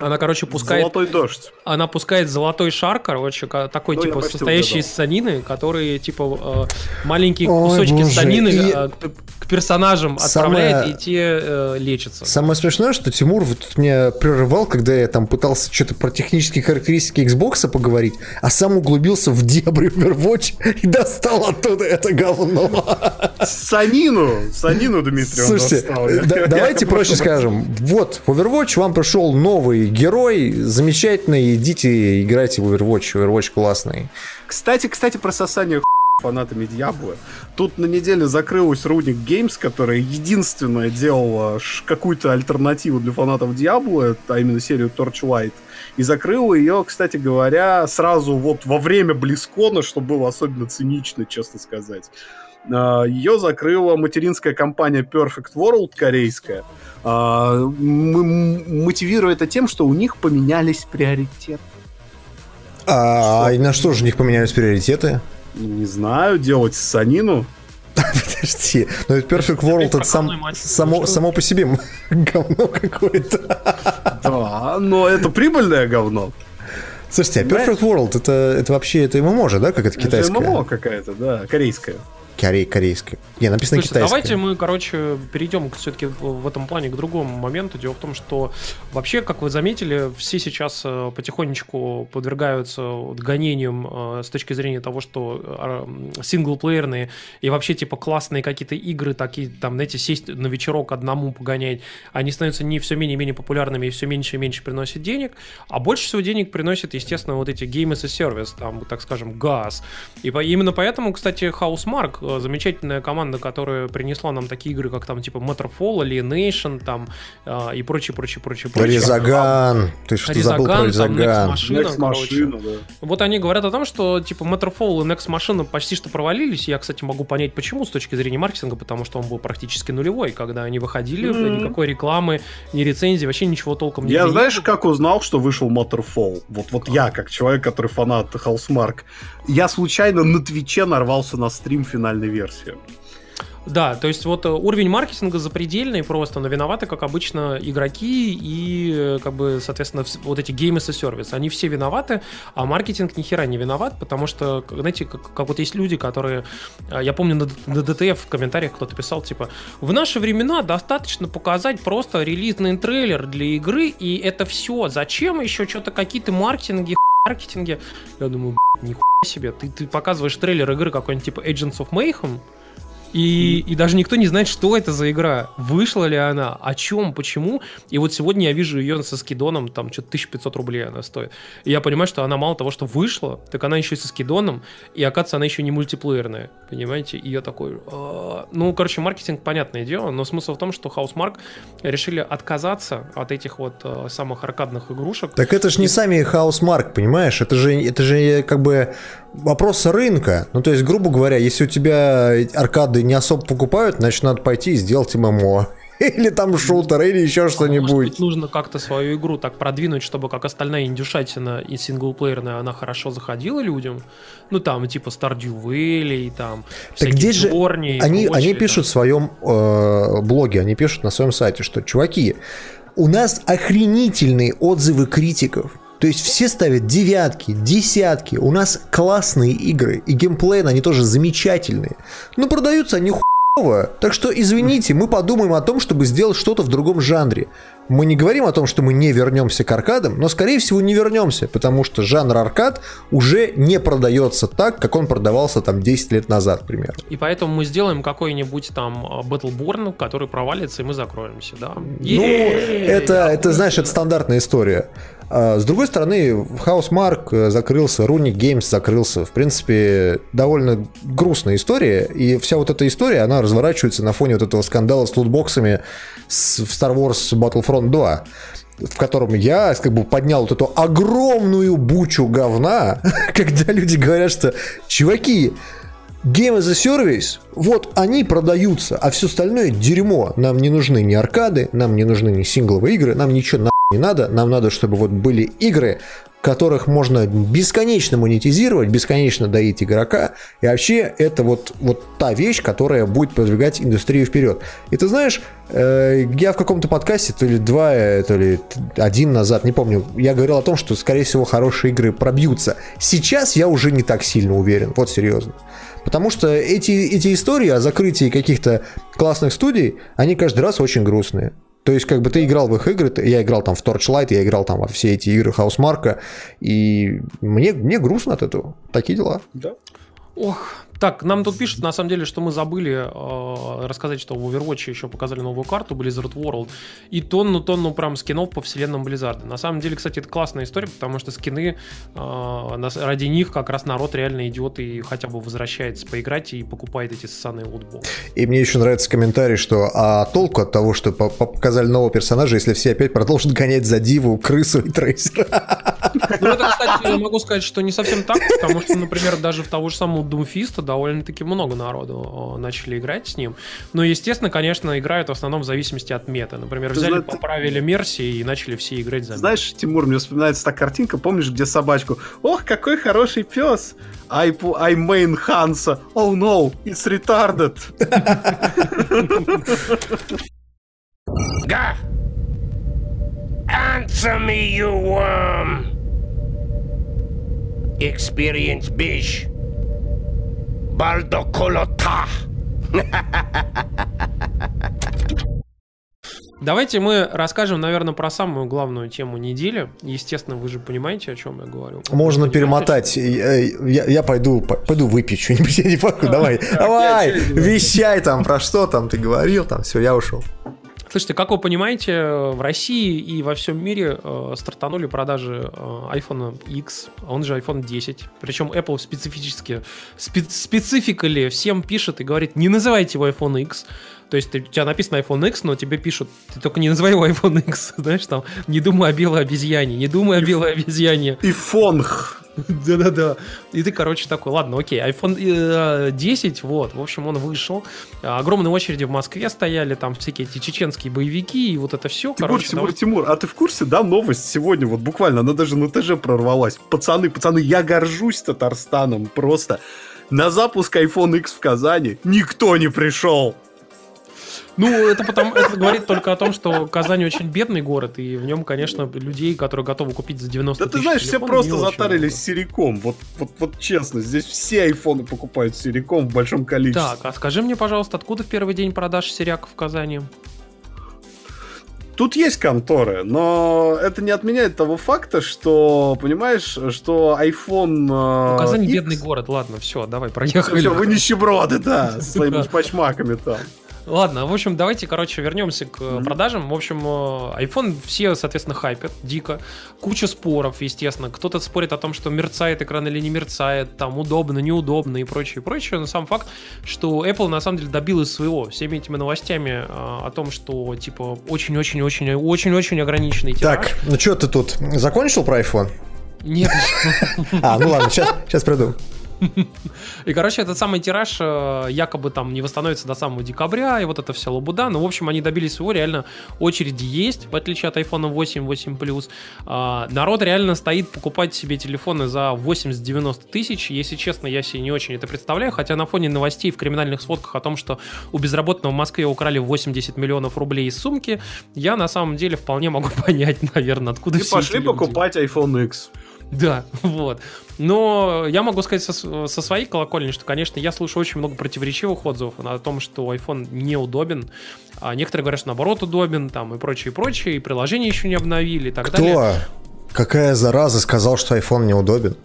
она, короче, пускает... Золотой дождь. Она пускает золотой шар, короче, такой, ну, типа, состоящий угадал. из санины, которые, типа, э, маленькие Ой, кусочки боже. санины и... э, к персонажам Самое... отправляет, и те э, лечатся. Самое смешное, что Тимур вот меня прерывал, когда я там пытался что-то про технические характеристики Xbox поговорить, а сам углубился в дебри Overwatch и достал оттуда это говно. Санину! Санину, Дмитрий, Слушайте, да, давайте проще скажем. Вот, в Overwatch вам пришел новый герой замечательный, идите играйте в Overwatch, Overwatch классный. Кстати, кстати, про сосание фанатами Диабло. Тут на неделе закрылась Runic Games, которая единственная делала какую-то альтернативу для фанатов Диабло, а именно серию Torchlight. И закрыла ее, кстати говоря, сразу вот во время Близкона, что было особенно цинично, честно сказать. А, ее закрыла материнская компания Perfect World корейская, а, мотивируя это тем, что у них поменялись приоритеты. А, а на что же у них поменялись приоритеты? Не знаю, делать санину. Подожди, но ведь Perfect World это сам, само, само по себе говно какое-то. Да, но это прибыльное говно. Слушайте, а Perfect World это, это вообще это ММО же, да, как это китайское? Это ММО какая-то, да, корейская. Корей, корейской. Не, написано Слушайте, давайте мы, короче, перейдем все-таки в этом плане к другому моменту. Дело в том, что вообще, как вы заметили, все сейчас э, потихонечку подвергаются гонениям э, с точки зрения того, что э, синглплеерные и вообще типа классные какие-то игры, такие там, знаете, сесть на вечерок одному погонять, они становятся не все менее и менее популярными и все меньше и меньше приносят денег, а больше всего денег приносят, естественно, вот эти Game as a Service, там, так скажем, газ. И именно поэтому, кстати, Housemark Э, замечательная команда, которая принесла нам такие игры, как там типа Matterfall, Alienation, там э, и прочее, прочее, прочее, прочее. Резаган, ты что Резаган, забыл про Резаган? Там, Next Machina да. Вот они говорят о том, что типа Matterfall и Next Machina почти что провалились. Я, кстати, могу понять, почему с точки зрения маркетинга, потому что он был практически нулевой, когда они выходили, mm-hmm. никакой рекламы, ни рецензии, вообще ничего толком не Я знаешь, как узнал, что вышел Matterfall? Вот, вот я, как человек, который фанат Housemark, я случайно на Твиче нарвался на стрим финальной версии. Да, то есть вот э, уровень маркетинга запредельный просто, но виноваты, как обычно, игроки и, э, как бы, соответственно, вот эти геймы и сервис. Они все виноваты, а маркетинг ни хера не виноват, потому что, знаете, как, как вот есть люди, которые... Э, я помню, на, на DTF в комментариях кто-то писал, типа, в наши времена достаточно показать просто релизный трейлер для игры, и это все. Зачем еще что-то какие-то маркетинги, маркетинге? Я думаю, нихуя себе, ты, ты показываешь трейлер игры какой-нибудь типа Agents of Mayhem, и, и даже никто не знает, что это за игра, вышла ли она, о чем, почему. И вот сегодня я вижу ее со скидоном, там что-то 1500 рублей она стоит. И я понимаю, что она мало того, что вышла, так она еще и со скидоном, и оказывается, она еще не мультиплеерная, понимаете? И я такой, а... ну, короче, маркетинг, понятное дело, но смысл в том, что Housemark решили отказаться от этих вот а, самых аркадных игрушек. Так это же не сами Housemark, понимаешь? Это же, это же как бы вопрос рынка. Ну, то есть, грубо говоря, если у тебя аркады не особо покупают, значит, надо пойти и сделать ММО. Или там шутер, или еще что-нибудь. Может быть, нужно как-то свою игру так продвинуть, чтобы как остальная индюшатина и синглплеерная, она хорошо заходила людям. Ну, там, типа Stardew Valley, там, так здесь же они, прочее, они пишут в своем э, блоге, они пишут на своем сайте, что, чуваки, у нас охренительные отзывы критиков. То есть все ставят девятки, десятки. У нас классные игры. И геймплей, они тоже замечательные. Но продаются они хуево. Так что, извините, мы подумаем о том, чтобы сделать что-то в другом жанре. Мы не говорим о том, что мы не вернемся к аркадам, но, скорее всего, не вернемся, потому что жанр аркад уже не продается так, как он продавался там 10 лет назад, примерно. И поэтому мы сделаем какой-нибудь там а, Battleborn, который провалится, и мы закроемся, да? Ну, это, это, знаешь, это стандартная история. А, с другой стороны, Housemark э, закрылся, Runic Games закрылся. В принципе, довольно грустная история. И вся вот эта история, она разворачивается на фоне вот этого скандала с лутбоксами в Star Wars Battlefront 2 в котором я как бы поднял вот эту огромную бучу говна, когда люди говорят, что чуваки, Game as a Service, вот они продаются, а все остальное дерьмо. Нам не нужны ни аркады, нам не нужны ни сингловые игры, нам ничего не надо, нам надо, чтобы вот были игры, которых можно бесконечно монетизировать, бесконечно доить игрока, и вообще это вот, вот та вещь, которая будет продвигать индустрию вперед. И ты знаешь, э, я в каком-то подкасте, то ли два, то ли один назад, не помню, я говорил о том, что, скорее всего, хорошие игры пробьются. Сейчас я уже не так сильно уверен, вот серьезно. Потому что эти, эти истории о закрытии каких-то классных студий, они каждый раз очень грустные. То есть, как бы ты играл в их игры, я играл там в Torchlight, я играл там во все эти игры Хаусмарка, и мне, мне грустно от этого. Такие дела. Да. Ох, Так, нам тут пишут, на самом деле, что мы забыли э, рассказать, что в Overwatch еще показали новую карту Blizzard World и тонну-тонну прям скинов по вселенным Blizzard. На самом деле, кстати, это классная история, потому что скины э, ради них как раз народ реально идет и хотя бы возвращается поиграть и покупает эти ссаные лутбоксы. И мне еще нравится комментарий, что а толку от того, что показали нового персонажа, если все опять продолжат гонять за Диву, крысу и трейсера? Ну, это, кстати, я могу сказать, что не совсем так, потому что, например, даже в того же самого Doomfist довольно-таки много народу начали играть с ним. Но, естественно, конечно, играют в основном в зависимости от мета. Например, взяли, знаешь, поправили Мерси и начали все играть за Знаешь, Тимур, мне вспоминается та картинка, помнишь, где собачку? Ох, какой хороший пес! I, I main Hansa. Oh no, it's retarded. Ga! Answer me, you worm! Experience bish. Бальдоколота. Давайте мы расскажем, наверное, про самую главную тему недели. Естественно, вы же понимаете, о чем я говорю. Можно вы перемотать. Я, я, я пойду, пойду выпить что-нибудь. Я не могу. Давай, давай, вещай там, про что там ты говорил, там, все, я ушел. Слушайте, как вы понимаете, в России и во всем мире э, стартанули продажи э, iPhone X, он же iPhone 10. Причем Apple специфически, спе- спецификали всем пишет и говорит, не называйте его iPhone X, то есть у тебя написано iPhone X, но тебе пишут, ты только не называй его iPhone X, знаешь, там, не думай о белой обезьяне, не думай о белой обезьяне. И фонх. Да-да-да. И ты, короче, такой, ладно, окей, iPhone 10, э, вот, в общем, он вышел. Огромные очереди в Москве стояли, там всякие эти чеченские боевики, и вот это все. Тимур, короче, Тимур, там... Тимур, а ты в курсе, да, новость сегодня, вот буквально, она даже на ТЖ прорвалась. Пацаны, пацаны, я горжусь Татарстаном, просто. На запуск iPhone X в Казани никто не пришел. Ну, это потому, это говорит только о том, что Казань очень бедный город, и в нем, конечно, людей, которые готовы купить за 90 Да ты знаешь, все просто затарились сериком. Вот, вот, вот честно, здесь все айфоны покупают сериком в большом количестве. Так, а скажи мне, пожалуйста, откуда в первый день продаж серяк в Казани? Тут есть конторы, но это не отменяет того факта, что, понимаешь, что iPhone... Ну, Казань X... бедный город, ладно, все, давай, проехали. Все, вы нищеброды, да, с своими чпачмаками там. Ладно, в общем, давайте, короче, вернемся к mm-hmm. продажам. В общем, э, iPhone все, соответственно, хайпят дико. Куча споров, естественно. Кто-то спорит о том, что мерцает экран или не мерцает, там удобно, неудобно и прочее, прочее. Но сам факт, что Apple на самом деле добилась своего всеми этими новостями э, о том, что типа очень-очень-очень-очень-очень ограниченный тираж. Так, ну что ты тут закончил про iPhone? Нет. А, ну ладно, сейчас, сейчас приду. И, короче, этот самый тираж э, якобы там не восстановится до самого декабря, и вот это вся лабуда. Ну, в общем, они добились своего, реально очереди есть, в отличие от iPhone 8, 8 Plus. Народ реально стоит покупать себе телефоны за 80-90 тысяч. Если честно, я себе не очень это представляю, хотя на фоне новостей в криминальных сводках о том, что у безработного в Москве украли 80 миллионов рублей из сумки, я на самом деле вполне могу понять, наверное, откуда и все пошли покупать iPhone X. Да, вот. Но я могу сказать со, со своей колокольни, что, конечно, я слышу очень много противоречивых отзывов о том, что iPhone неудобен. А некоторые говорят, что наоборот удобен, там и прочее, и прочее, и приложение еще не обновили и так Кто? далее. Какая зараза сказал, что iPhone неудобен?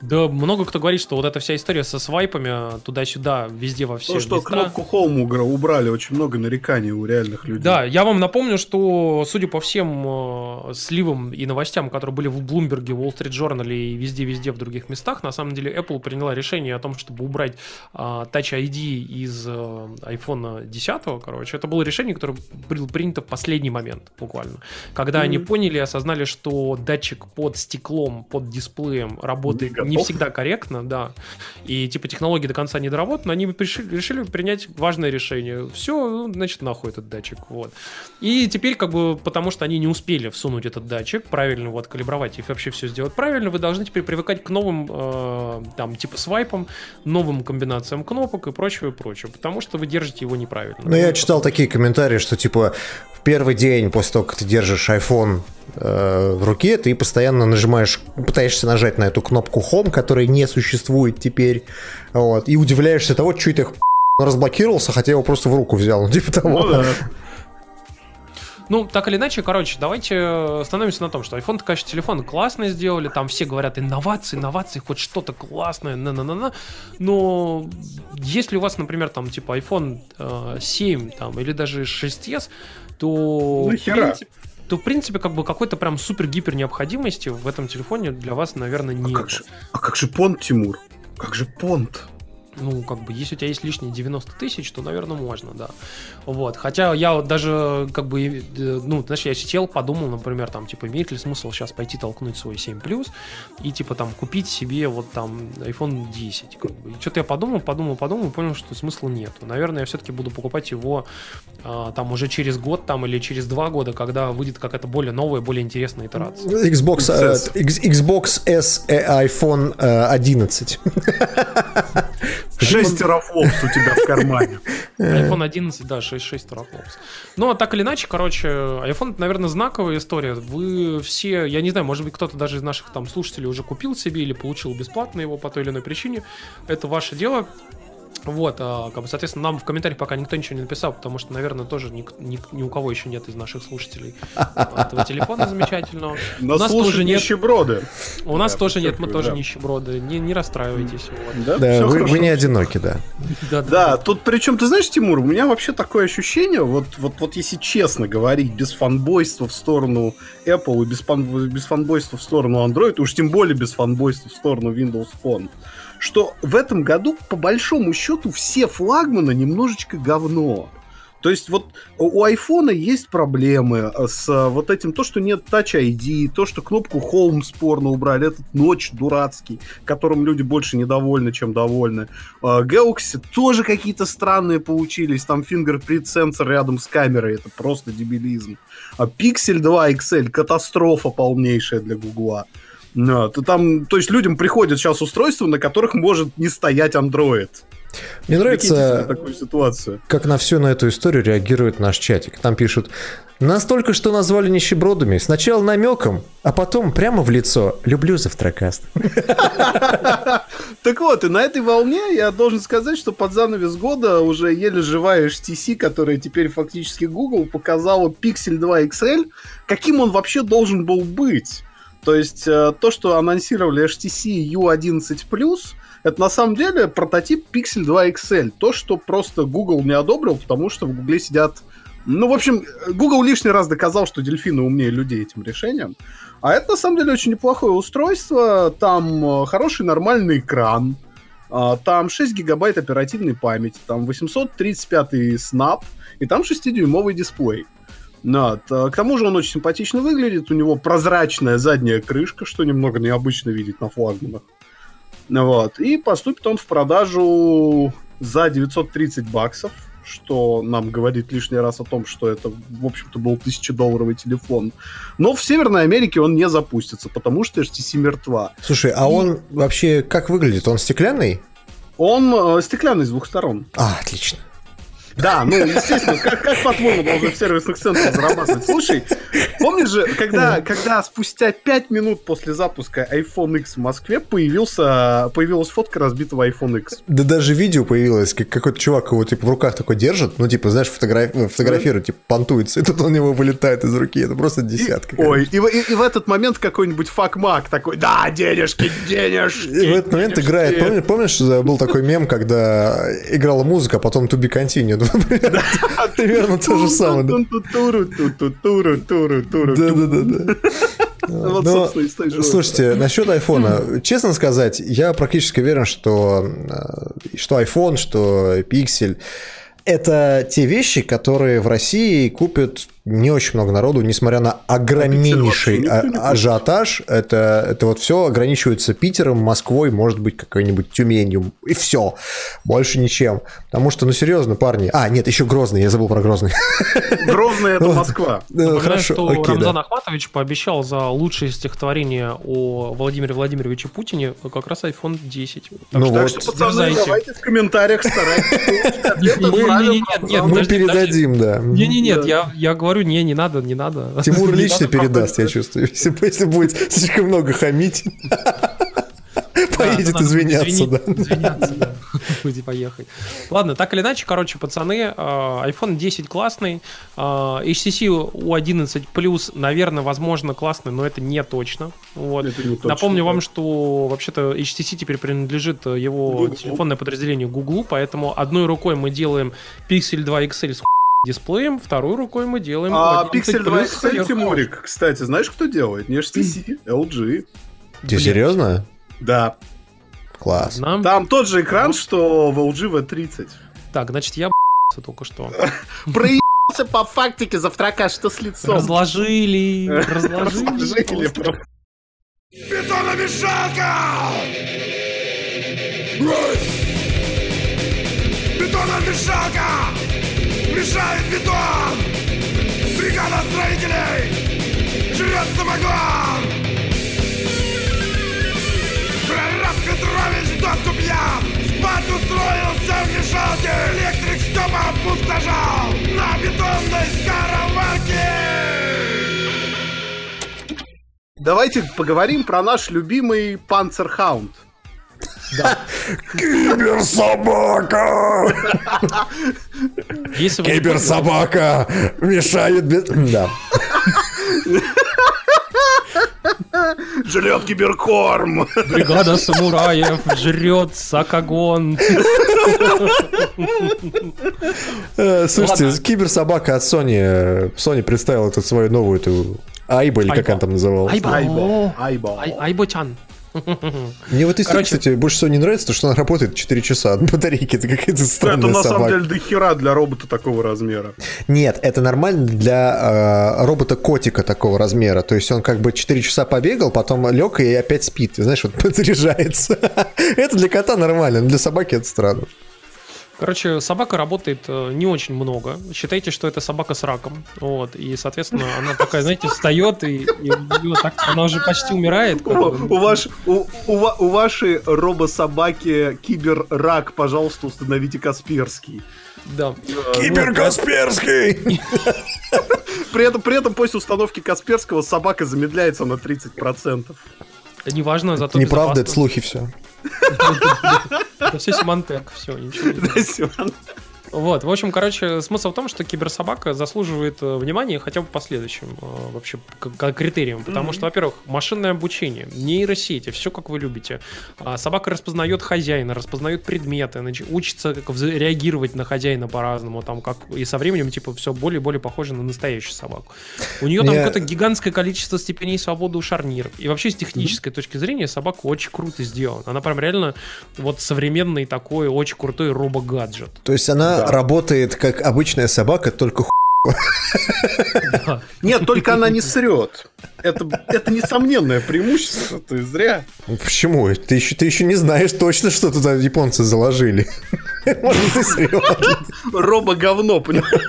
Да, много кто говорит, что вот эта вся история со свайпами туда-сюда, везде во все То, что места. кнопку Home убрали, очень много нареканий у реальных людей. Да, я вам напомню, что, судя по всем э, сливам и новостям, которые были в Bloomberg, Wall Street Journal и везде-везде в других местах, на самом деле Apple приняла решение о том, чтобы убрать э, Touch ID из э, iPhone 10, короче. Это было решение, которое было принято в последний момент, буквально. Когда mm-hmm. они поняли осознали, что датчик под стеклом, под дисплеем работает не всегда корректно, да. И типа технологии до конца не доработаны, они решили, решили принять важное решение. Все, ну, значит, нахуй этот датчик. Вот. И теперь, как бы, потому что они не успели всунуть этот датчик, правильно его откалибровать и вообще все сделать правильно, вы должны теперь привыкать к новым, э, там, типа свайпам, новым комбинациям кнопок и прочего, и прочего, потому что вы держите его неправильно. Ну, я читал такие комментарии, что, типа, в первый день после того, как ты держишь iPhone э, в руке, ты постоянно нажимаешь, пытаешься нажать на эту кнопку Home, которая не существует теперь, вот, и удивляешься того, что это разблокировался, хотя его просто в руку взял, типа того. Ну, да. Ну, так или иначе, короче, давайте остановимся на том, что iPhone, конечно, телефон классный сделали, там все говорят инновации, инновации, хоть что-то классное, на на на на но если у вас, например, там, типа, iPhone 7 э, там, или даже 6s, то... Ну, хера то, в принципе, как бы какой-то прям супер-гипер необходимости в этом телефоне для вас, наверное, нет. А как же, а как же понт, Тимур? Как же понт? Ну, как бы, если у тебя есть лишние 90 тысяч, то, наверное, можно, да. Вот. Хотя я вот даже, как бы, э, ну, знаешь, я сидел, подумал, например, там, типа, имеет ли смысл сейчас пойти толкнуть свой 7 Plus и, типа, там, купить себе вот там iPhone 10, как бы. И что-то я подумал, подумал, подумал, понял, что смысла нет. Наверное, я все-таки буду покупать его а, там уже через год, там, или через два года, когда выйдет какая-то более новая, более интересная итерация. Xbox, uh, Xbox S iPhone 11. Шесть терафлопс у тебя в кармане. iPhone 11, да, 6-6 терафлопс. Ну, а так или иначе, короче, iPhone, наверное, знаковая история. Вы все, я не знаю, может быть, кто-то даже из наших там слушателей уже купил себе или получил бесплатно его по той или иной причине. Это ваше дело. Вот, а, как бы, соответственно, нам в комментариях пока никто ничего не написал, потому что, наверное, тоже ни, ни, ни у кого еще нет из наших слушателей этого телефона замечательного. у нас тоже нет. Нищеброды. У нас тоже нет, мы тоже нищеброды. Не, не расстраивайтесь. Да, да вы, вы не одиноки, да. Да, да, да. тут причем, ты знаешь, Тимур, у меня вообще такое ощущение, вот, вот, вот если честно говорить, без фанбойства в сторону Apple и без, фан, без фанбойства в сторону Android, уж тем более без фанбойства в сторону Windows Phone, что в этом году, по большому счету, все флагманы немножечко говно. То есть вот у айфона есть проблемы с вот этим, то, что нет Touch ID, то, что кнопку Home спорно убрали, этот ночь дурацкий, которым люди больше недовольны, чем довольны. А, Galaxy тоже какие-то странные получились, там fingerprint сенсор рядом с камерой, это просто дебилизм. А Pixel 2 XL катастрофа полнейшая для Гугла. Да, то там, то есть людям приходят сейчас устройства, на которых может не стоять Android. Мне нравится, такую ситуацию. как на всю на эту историю реагирует наш чатик. Там пишут, настолько, что назвали нищебродами. Сначала намеком, а потом прямо в лицо. Люблю завтракаст. Так вот, и на этой волне я должен сказать, что под занавес года уже еле живая HTC, которая теперь фактически Google, показала Pixel 2 XL, каким он вообще должен был быть. То есть э, то, что анонсировали HTC U11+, это на самом деле прототип Pixel 2 XL. То, что просто Google не одобрил, потому что в Google сидят... Ну, в общем, Google лишний раз доказал, что дельфины умнее людей этим решением. А это, на самом деле, очень неплохое устройство. Там э, хороший нормальный экран. А, там 6 гигабайт оперативной памяти. Там 835 Snap. И там 6-дюймовый дисплей. Вот. К тому же он очень симпатично выглядит, у него прозрачная задняя крышка, что немного необычно видеть на флагманах. Вот. И поступит он в продажу за 930 баксов, что нам говорит лишний раз о том, что это, в общем-то, был 1000-долларовый телефон. Но в Северной Америке он не запустится, потому что HTC мертва. Слушай, а И... он вообще как выглядит? Он стеклянный? Он э, стеклянный с двух сторон. А, отлично. Да, ну, естественно, как, как по-твоему, должен в сервисных центрах зарабатывать? Слушай, помнишь же, когда, когда спустя 5 минут после запуска iPhone X в Москве появился, появилась фотка разбитого iPhone X? Да даже видео появилось, как какой-то чувак его, типа, в руках такой держит, ну, типа, знаешь, фотограф... Ну, фотографирует, типа, понтуется, и тут у него вылетает из руки, это просто десятка. И, ой, и, и, и в этот момент какой-нибудь факмак такой, да, денежки, денежки. И в этот момент играет, помнишь, помнишь, был такой мем, когда играла музыка, а потом To Be Continued, Примерно то же самое. Да-да-да. Вот, Но, слушайте, насчет айфона. Честно сказать, я практически уверен, что, что iPhone, что Pixel это те вещи, которые в России купят не очень много народу, несмотря на огромнейший а- ажиотаж. Это, это вот все ограничивается Питером, Москвой, может быть, какой-нибудь Тюменью. И все. Больше ничем. Потому что, ну серьезно, парни. А, нет, еще Грозный, я забыл про Грозный. Грозный это Москва. Хорошо. Что окей, Рамзан. Ахматович пообещал за лучшее стихотворение о Владимире Владимировиче Путине как раз iPhone 10. Так, ну так что, пацаны, давайте в комментариях старайтесь. Мы передадим, да. Не-не-нет, я говорю говорю, не, не надо, не надо. Тимур лично передаст, я чувствую, если, если будет слишком много хамить. поедет извиняться, да. Извиняться, да. Поехать. Ладно, так или иначе, короче, пацаны, а, iPhone 10 классный, HTC U11 Plus, наверное, возможно, классный, но это не точно. Вот. Это не точно Напомню да. вам, что вообще-то HTC теперь принадлежит его Google. телефонное подразделение Google, поэтому одной рукой мы делаем Pixel 2 XL с дисплеем, второй рукой мы делаем... А Pixel 2 XL, Тимурик, кстати, знаешь, кто делает? Не HTC, LG. Ты серьезно? Да. Класс. Нам... Там тот же экран, что в LG V30. Так, значит, я только что. Проебался по фактике завтрака, что с лицом. Разложили, разложили. Бетономешалка! Бетономешалка! Мешает бетон! Бригада строителей! Жрет самогон! Доску пьян! Спать устроился в мешалке! Электрик Степа опустошал! На бетонной скороварке! Давайте поговорим про наш любимый Панцерхаунд. Да. Киберсобака! Киберсобака мешает... Да. Жрет киберкорм. Бригада самураев жрет сакагон. Э, слушайте, киберсобака от Sony. Sony представила тут свою новую эту Айба, или как она там называлась? Айба. Айба. Айба. Айбо-чан. Мне вот из Короче... кстати, больше всего не нравится, то, что она работает 4 часа от батарейки. Это какая-то странная Это на самом деле до хера для робота такого размера. Нет, это нормально для э, робота-котика такого размера. То есть он как бы 4 часа побегал, потом лег и опять спит. Знаешь, вот подзаряжается. это для кота нормально, но для собаки это странно. Короче, собака работает э, не очень много. Считайте, что это собака с раком. Вот. И, соответственно, она такая, знаете, встает, и, и так, она уже почти умирает. У, у, ваш, у, у, у вашей робособаки киберрак, пожалуйста, установите Касперский. Да. Кибер Касперский! При этом, при этом после установки Касперского собака замедляется на 30%. Неважно, зато Неправда, это слухи все. Это все Симантек, все, ничего вот, в общем, короче, смысл в том, что киберсобака заслуживает э, внимания хотя бы по следующим э, вообще критериям. Потому mm-hmm. что, во-первых, машинное обучение, нейросети, все как вы любите. А собака распознает хозяина, распознает предметы, учится как реагировать на хозяина по-разному, там как и со временем типа все более и более похоже на настоящую собаку. У нее там какое-то гигантское количество степеней свободы у шарниров. И вообще с технической mm-hmm. точки зрения собака очень круто сделана. Она прям реально вот современный такой очень крутой робогаджет. То есть она работает как обычная собака, только Нет, только она не срет. Это, это несомненное преимущество, ты зря. Почему? Ты еще, ты еще не знаешь точно, что туда японцы заложили. Может, ты срет. Робо-говно, понимаешь?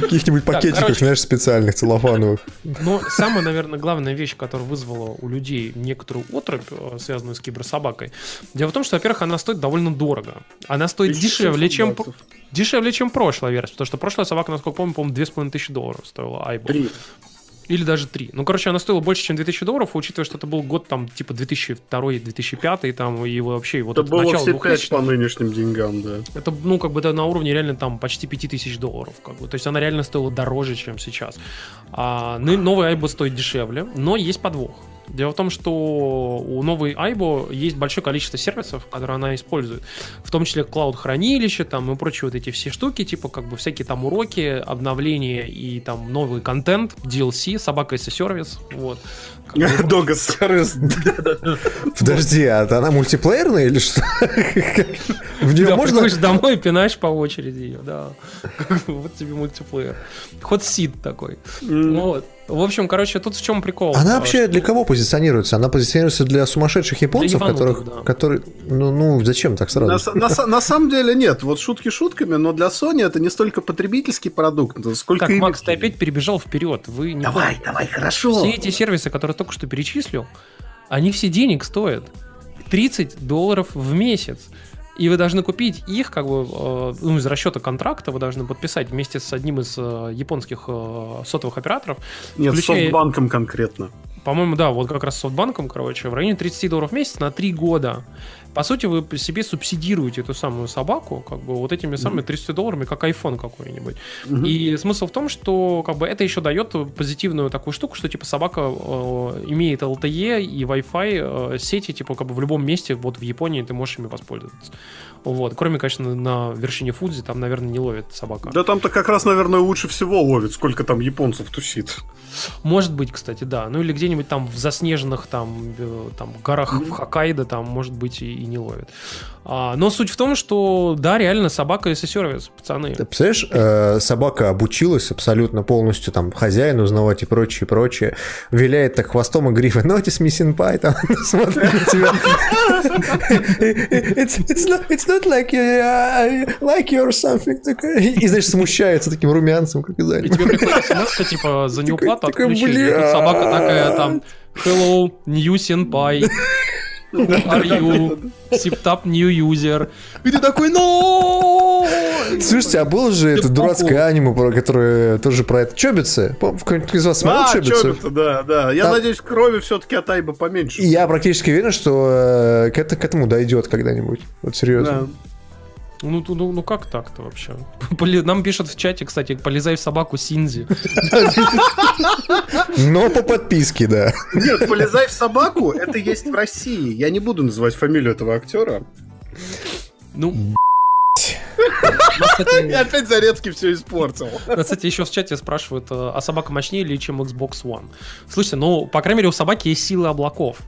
Каких-нибудь пакетиках, знаешь, специальных, целлофановых. Но самая, наверное, главная вещь, которая вызвала у людей некоторую отрыбь, э, связанную с киберсобакой, дело в том, что, во-первых, она стоит довольно дорого. Она стоит дешевле, чем... Дешевле, чем прошлая версия, потому что прошлая собака, насколько помню, по-моему, 2500 долларов стоила Айбо. Или даже 3. Ну, короче, она стоила больше, чем 2000 долларов, учитывая, что это был год там типа 2002-2005, там, и вообще вот это, это было все 5 по нынешним деньгам, да. Это, ну, как бы это на уровне реально там почти 5000 долларов, как бы. То есть она реально стоила дороже, чем сейчас. А, ну, новый Айбо стоит дешевле, но есть подвох. Дело в том, что у новой Айбо есть большое количество сервисов, которые она использует, в том числе клауд-хранилище там и прочие вот эти все штуки, типа как бы всякие там уроки, обновления и там новый контент, DLC, собака и сервис, вот. Дога сервис. Подожди, а она мультиплеерная или что? В нее можно... домой и пинаешь по очереди ее, да. Вот тебе мультиплеер. Ход сид такой. Вот. В общем, короче, тут в чем прикол. Она вообще что... для кого позиционируется? Она позиционируется для сумасшедших японцев, для которых, да. которые, ну, ну, зачем так сразу? На, на, на самом деле нет. Вот шутки шутками, но для Sony это не столько потребительский продукт, сколько. Так, Макс, ты опять перебежал вперед. Вы не давай, поняли. давай, хорошо. Все эти сервисы, которые только что перечислил, они все денег стоят. 30 долларов в месяц и вы должны купить их, как бы, э, ну, из расчета контракта вы должны подписать вместе с одним из э, японских э, сотовых операторов. Нет, включая... с софтбанком конкретно. по-моему, да, вот как раз с софтбанком, короче, в районе 30 долларов в месяц на 3 года. По сути, вы себе субсидируете эту самую собаку, как бы вот этими самыми 30 долларами, как iPhone какой-нибудь. Mm-hmm. И смысл в том, что как бы это еще дает позитивную такую штуку, что типа собака э, имеет LTE и Wi-Fi э, сети, типа как бы в любом месте, вот в Японии ты можешь ими воспользоваться. Вот. Кроме, конечно, на вершине Фудзи там, наверное, не ловит собака. Да там-то как раз, наверное, лучше всего ловит, сколько там японцев тусит. Может быть, кстати, да. Ну или где-нибудь там в заснеженных там, э, там горах в Хоккайдо там, может быть, и, и не ловит. А, но суть в том, что да, реально собака если сервис, пацаны. Ты представляешь, э, собака обучилась абсолютно полностью там хозяин узнавать и прочее, прочее. Виляет так хвостом и грифа. Notice me senpai, там смотрит на тебя. It's, it's, not, it's not like, uh, like you or something. И, знаешь, смущается таким румянцем, как и И тебе приходит смс типа, за неуплату отключили. Собака такая там, hello, new senpai. Are you SipTap new user? И ты такой, no! Слушайте, а было же это дурацкое аниме, про которое тоже про это Чобицы? Кто-нибудь из вас смотрел а, Чобицы? да, да. Я надеюсь, крови все-таки от Айба поменьше. Я практически уверен, что э, к, этому дойдет когда-нибудь. Вот серьезно. Ну, ну, ну как так-то вообще? Нам пишут в чате, кстати, полезай в собаку Синзи. Но по подписке, да. Нет, полезай в собаку, это есть в России. Я не буду называть фамилию этого актера. Ну, и опять Зарецкий все испортил. Кстати, еще в чате спрашивают, э, а собака мощнее ли, чем Xbox One? Слушайте, ну, по крайней мере, у собаки есть силы облаков.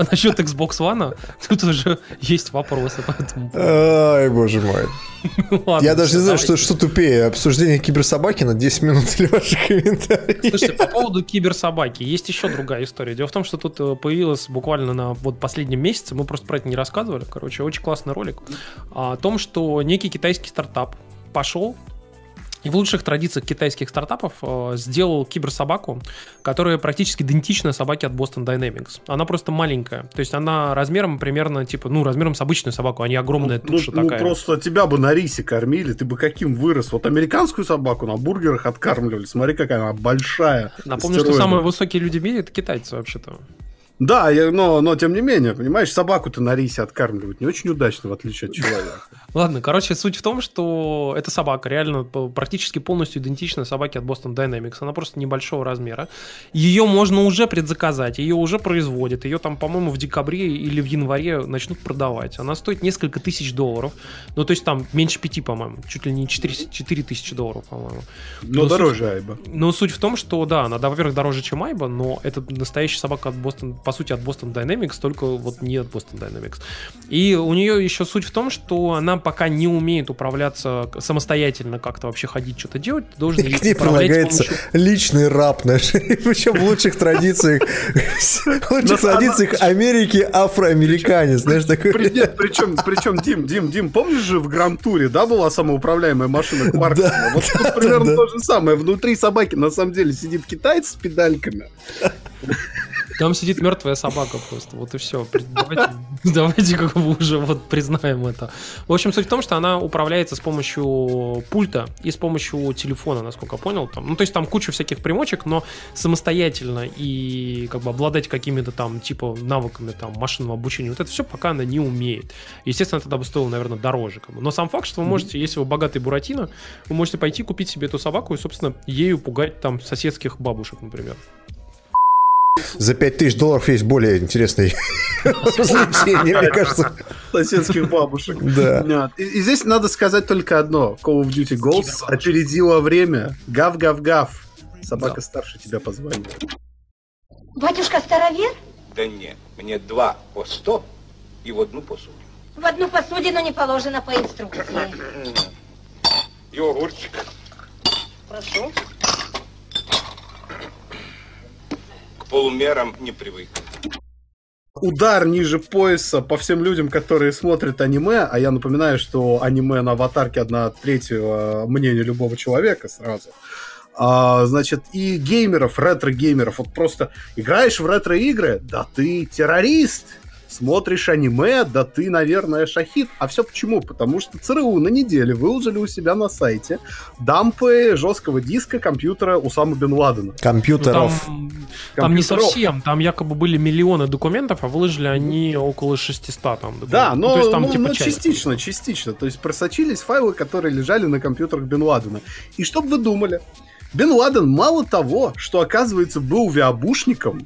А насчет Xbox One тут уже есть вопросы по этому Ай, боже мой. Ладно, Я даже не знаю, что, что тупее, обсуждение киберсобаки на 10 минут или ваши комментарии. Слушайте, по поводу киберсобаки, есть еще другая история. Дело в том, что тут э, появилась буквально на вот последнем месяце, мы просто про это не рассказывали, короче, очень классный ролик, о том, что некий китайский стартап пошел и в лучших традициях китайских стартапов э, сделал киберсобаку, которая практически идентична собаке от Boston Dynamics. Она просто маленькая. То есть она размером примерно, типа, ну, размером с обычную собаку, а не огромная ну, туша ну, такая. Ну, просто тебя бы на рисе кормили, ты бы каким вырос. Вот американскую собаку на бургерах откармливали. Смотри, какая она большая. Напомню, что самые высокие люди в мире это китайцы вообще-то. Да, я, но, но тем не менее, понимаешь, собаку-то на рисе откармливать не очень удачно, в отличие от человека. Ладно, короче, суть в том, что эта собака реально практически полностью идентична собаке от Boston Dynamics. Она просто небольшого размера. Ее можно уже предзаказать, ее уже производят. Ее там, по-моему, в декабре или в январе начнут продавать. Она стоит несколько тысяч долларов. Ну, то есть там меньше пяти, по-моему. Чуть ли не 4, 4 тысячи долларов, по-моему. Но, но дороже суть, Айба. Но суть в том, что да, она, во-первых, дороже, чем Айба, но это настоящая собака от Boston, по сути, от Boston Dynamics, только вот не от Boston Dynamics. И у нее еще суть в том, что она пока не умеет управляться самостоятельно, как-то вообще ходить, что-то делать, ты должен К ней прилагается помощью... личный раб наш, причем в лучших традициях, в лучших традициях Америки афроамериканец, знаешь, такой. Причем, причем, Дим, Дим, Дим, помнишь же в Гран-туре, да, была самоуправляемая машина Кварксона? Вот примерно то же самое. Внутри собаки на самом деле сидит китаец с педальками. Там сидит мертвая собака просто. Вот и все. Давайте, давайте как бы уже вот признаем это. В общем, суть в том, что она управляется с помощью пульта и с помощью телефона, насколько я понял. Там, ну, то есть там куча всяких примочек, но самостоятельно и как бы обладать какими-то там типа навыками там машинного обучения, вот это все пока она не умеет. Естественно, тогда бы стоило, наверное, дороже. Как бы. Но сам факт, что вы можете, если вы богатый Буратино, вы можете пойти купить себе эту собаку и, собственно, ею пугать там соседских бабушек, например. За 5000 долларов есть более интересные развлечения, мне кажется. Соседских бабушек. Да. И, и здесь надо сказать только одно. Call of Duty Ghosts опередила время. Гав-гав-гав. Собака старше тебя позвонит. Батюшка старовер? Да нет, мне два по сто и в одну посуду. В одну посудину не положено по инструкции. И огурчик. Прошу. Полумерам не привык. Удар ниже пояса по всем людям, которые смотрят аниме, а я напоминаю, что аниме на аватарке одна третьего мнения любого человека сразу. А, значит, и геймеров, ретро-геймеров. Вот просто играешь в ретро-игры, да ты террорист, смотришь аниме, да ты, наверное, шахид. А все почему? Потому что ЦРУ на неделе выложили у себя на сайте дампы жесткого диска компьютера Усама Бен Ладена. Компьютеров. Ну, там, там не совсем, там якобы были миллионы документов, а выложили они около 600 там. Документов. Да, но, ну, то есть, там, ну, типа, но частично, частично. То есть просочились файлы, которые лежали на компьютерах Бен Ладена. И что бы вы думали? Бен Ладен мало того, что, оказывается, был виабушником,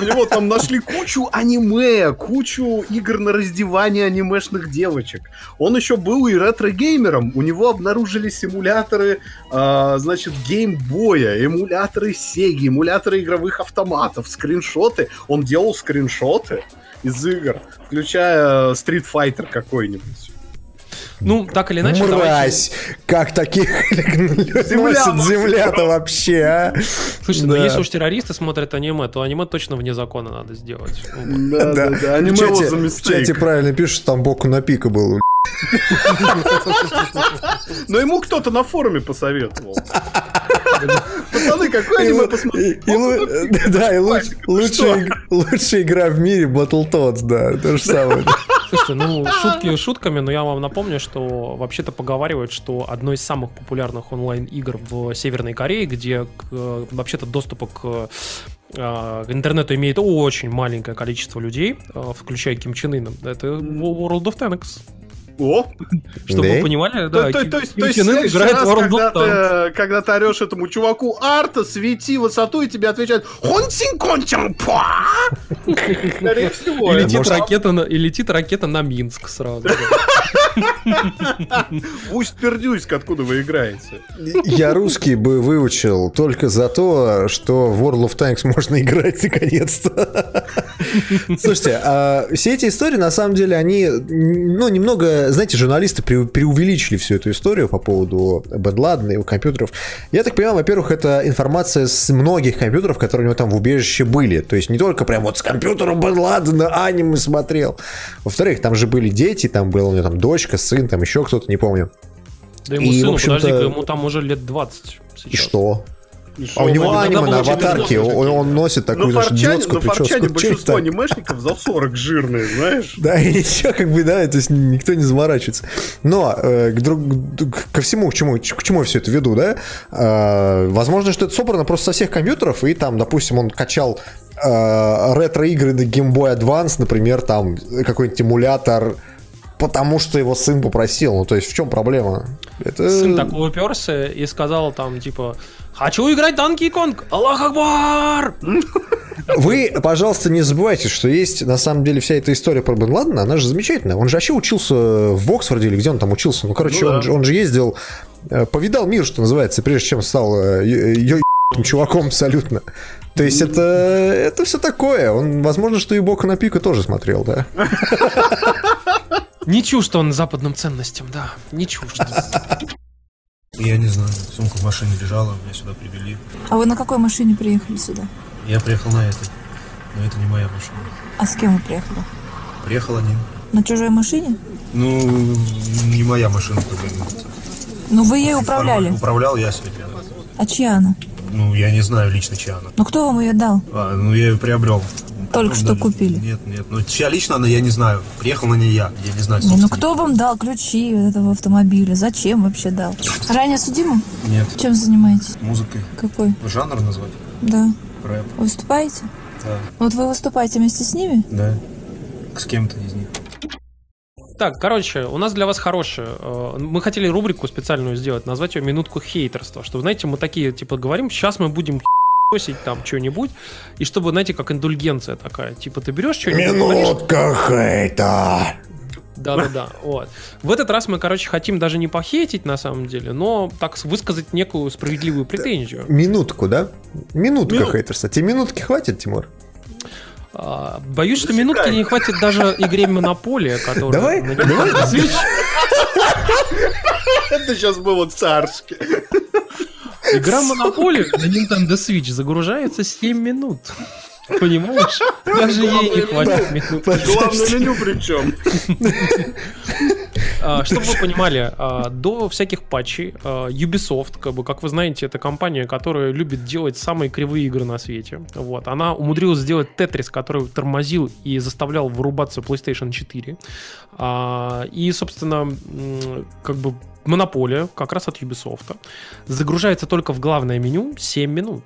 у него там нашли кучу аниме, кучу игр на раздевание анимешных девочек. Он еще был и ретро-геймером. У него обнаружили симуляторы, э, значит, геймбоя, эмуляторы Сеги, эмуляторы игровых автоматов, скриншоты. Он делал скриншоты из игр, включая Street Fighter какой-нибудь. Ну, так или иначе, Мразь! Давайте... Как таких носит земля-то вообще, а? Слушай, ну если уж террористы смотрят аниме, то аниме точно вне закона надо сделать. Да, да, да. Аниме в чате правильно пишут, там боку на пика был. Но ему кто-то на форуме посоветовал. Пацаны, какой аниме посмотреть? Да, и лучшая игра в мире Battletoads, да, то же самое. Слушайте, ну, шутки шутками, но я вам напомню, что вообще-то поговаривают, что одной из самых популярных онлайн-игр в Северной Корее, где вообще-то доступа к к интернету имеет очень маленькое количество людей, включая Ким Чен Ына, это World of Tanks. О! Чтобы вы понимали, да, то, то, то, есть играет раз, когда, ты, когда ты орешь этому чуваку арта, свети высоту, и тебе отвечают Хонсин кончан Скорее всего. И летит, ракета на, и летит ракета на Минск сразу. Пусть пердюська, откуда вы играете. Я русский бы выучил только за то, что в World of Tanks можно играть наконец-то. Слушайте, а все эти истории, на самом деле, они, ну, немного, знаете, журналисты преувеличили всю эту историю по поводу Бен Ладена и его компьютеров. Я так понимаю, во-первых, это информация с многих компьютеров, которые у него там в убежище были. То есть не только прям вот с компьютером Бен Ладена аниме смотрел. Во-вторых, там же были дети, там был у него там дочка, сын, там еще кто-то, не помню. Да ему и, сыну, подожди ему там уже лет 20 сейчас. И что? А у него аниме на аватарке, он, он носит такую, знаешь, идиотскую прическу. На форчане большинство анимешников за 40 жирные, знаешь? Да, и ничего, как бы, да, то есть никто не заморачивается. Но э, к друг, ко всему, к чему, к чему я все это веду, да, э, возможно, что это собрано просто со всех компьютеров, и там, допустим, он качал э, ретро-игры на Game Boy Advance, например, там какой-нибудь эмулятор потому что его сын попросил. Ну, то есть в чем проблема? Это... Сын такой уперся и сказал там, типа, Хочу играть Данки Конг! Аллах Акбар! Вы, пожалуйста, не забывайте, что есть на самом деле вся эта история про Бен Ладена, она же замечательная. Он же вообще учился в Оксфорде или где он там учился. Ну, короче, ну, да. он, он же ездил, э, повидал мир, что называется, прежде чем стал ее э, чуваком абсолютно. То есть это, это все такое. Он, возможно, что и Бока на пика тоже смотрел, да? Не чушь, он западным ценностям, да. Не чушь. Я не знаю, сумка в машине лежала, меня сюда привели. А вы на какой машине приехали сюда? Я приехал на этой, но это не моя машина. А с кем вы приехали? Приехал один. На чужой машине? Ну, не моя машина, как бы. Ну, вы ей управляли? Управлял я себе. А чья она? Ну, я не знаю лично, чья она. Ну, кто вам ее дал? А, ну, я ее приобрел. Только что купили? Нет, нет. Ну, чья лично она, я не знаю. Приехал на ней я. Я не знаю, не, Ну, кто вам дал ключи этого автомобиля? Зачем вообще дал? Ранее судимым? Нет. Чем занимаетесь? Музыкой. Какой? Жанр назвать? Да. Рэп. Выступаете? Да. Вот вы выступаете вместе с ними? Да. С кем-то из них. Так, короче, у нас для вас хорошее. Э, мы хотели рубрику специальную сделать, назвать ее «Минутку хейтерства». Что, знаете, мы такие, типа, говорим, сейчас мы будем бросить там что-нибудь, и чтобы, знаете, как индульгенция такая, типа ты берешь что-нибудь... Минутка хейта! Да-да-да, вот. В этот раз мы, короче, хотим даже не похейтить, на самом деле, но так высказать некую справедливую претензию. Минутку, да? Минутка Минут... хейтерства. Тебе минутки хватит, Тимур? А, боюсь, что минутки не хватит даже игре Монополия, которая... Давай, давай. Это сейчас было царски. Игра Монополия на Nintendo Switch загружается 7 минут. Понимаешь? Даже ей не хватит минут. Главное меню причем. А, чтобы вы понимали, а, до всяких патчей а, Ubisoft, как, бы, как вы знаете, это компания, которая любит делать самые кривые игры на свете. Вот. Она умудрилась сделать Tetris, который тормозил и заставлял вырубаться PlayStation 4. И, собственно, как бы монополия как раз от Ubisoft загружается только в главное меню 7 минут.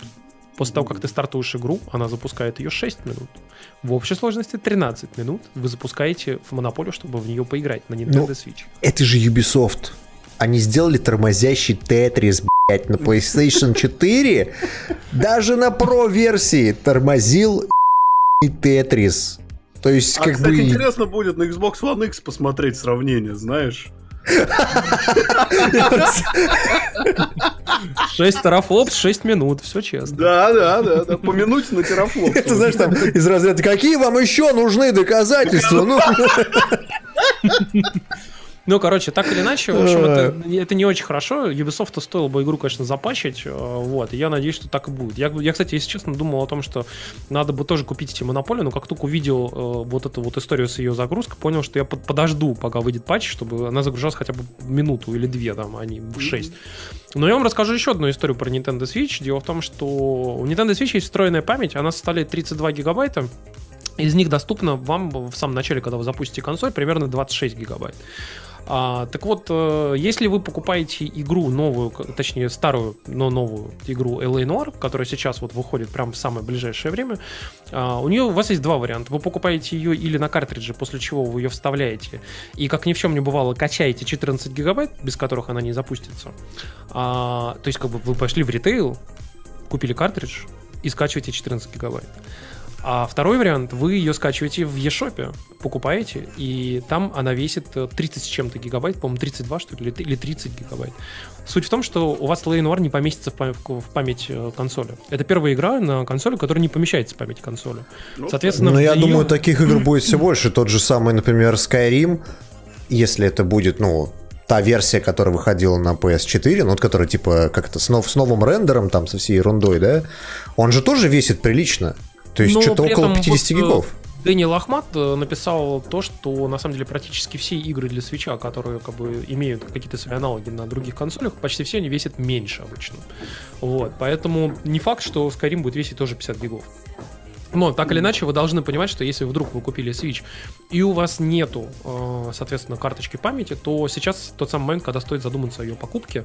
После того, как ты стартуешь игру, она запускает ее 6 минут. В общей сложности 13 минут вы запускаете в монополию, чтобы в нее поиграть на Nintendo ну, Switch. Это же Ubisoft. Они сделали тормозящий Tetris, блядь, на PlayStation 4. Даже на Pro-версии тормозил и Tetris. То есть, а, как кстати, бы... интересно будет на Xbox One X посмотреть сравнение, знаешь. Шесть терафлопс, шесть минут, все честно. Да, да, да, да, по минуте на терафлопс. Это знаешь, там из разряда, какие вам еще нужны доказательства? Ну, ну, короче, так или иначе, в общем, это, это не очень хорошо. Ubisoft стоило бы игру, конечно, запачить. Э, вот, и я надеюсь, что так и будет. Я, я, кстати, если честно, думал о том, что надо бы тоже купить эти монополии, но как только увидел э, вот эту вот историю с ее загрузкой, понял, что я под, подожду, пока выйдет патч, чтобы она загружалась хотя бы минуту или две, там, а не в 6. Но я вам расскажу еще одну историю про Nintendo Switch. Дело в том, что у Nintendo Switch есть встроенная память, она составляет 32 гигабайта. Из них доступно вам в самом начале, когда вы запустите консоль, примерно 26 гигабайт. А, так вот, э, если вы покупаете игру новую, точнее старую, но новую игру LA Noir, которая сейчас вот выходит прямо в самое ближайшее время, а, у нее у вас есть два варианта. Вы покупаете ее или на картридже, после чего вы ее вставляете, и как ни в чем не бывало, качаете 14 гигабайт, без которых она не запустится. А, то есть как бы вы пошли в ритейл, купили картридж и скачиваете 14 гигабайт. А второй вариант, вы ее скачиваете в eShop, покупаете, и там она весит 30 с чем-то гигабайт, по-моему, 32, что ли, или 30 гигабайт. Суть в том, что у вас Lane Noir не поместится в память, в память э, консоли. Это первая игра на консоли, которая не помещается в память консоли. Ну, Соответственно, Но я нее... думаю, таких игр будет все больше. Тот же самый, например, Skyrim, если это будет, ну, та версия, которая выходила на PS4, ну, вот которая типа как-то с, нов, с новым рендером, там, со всей ерундой, да, он же тоже весит прилично. То есть что-то около 50 вот, э, гигов. Дэниел Ахмат э, написал то, что на самом деле практически все игры для свеча, которые как бы имеют какие-то свои аналоги на других консолях, почти все они весят меньше обычно. Вот, поэтому не факт, что Skyrim будет весить тоже 50 гигов. Но так или иначе вы должны понимать, что если вдруг вы купили Switch и у вас нету, э, соответственно, карточки памяти, то сейчас тот самый момент, когда стоит задуматься о ее покупке.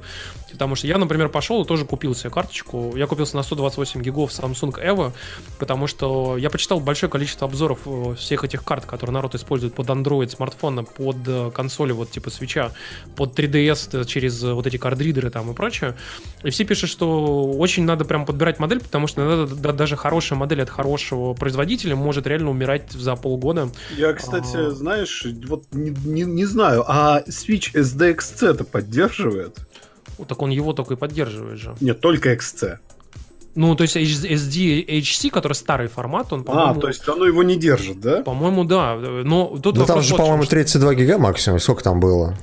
Потому что я, например, пошел и тоже купил себе карточку. Я купился на 128 гигов Samsung Evo, потому что я почитал большое количество обзоров э, всех этих карт, которые народ использует под Android смартфона, под э, консоли вот типа свеча, под 3DS через вот эти кардридеры там и прочее. И все пишут, что очень надо прям подбирать модель, потому что иногда даже хорошая модель от хорошего производителя может реально умирать за полгода. Я, кстати, кстати, знаешь, вот не, не, не знаю, а Switch SDXC это поддерживает? Вот так он его только и поддерживает же. Нет, только XC. Ну, то есть SD HC, который старый формат, он, а, по-моему... А, то есть оно его не держит, да? По-моему, да. Но тут ну, там же, по-моему, 32 гига максимум. Сколько там было?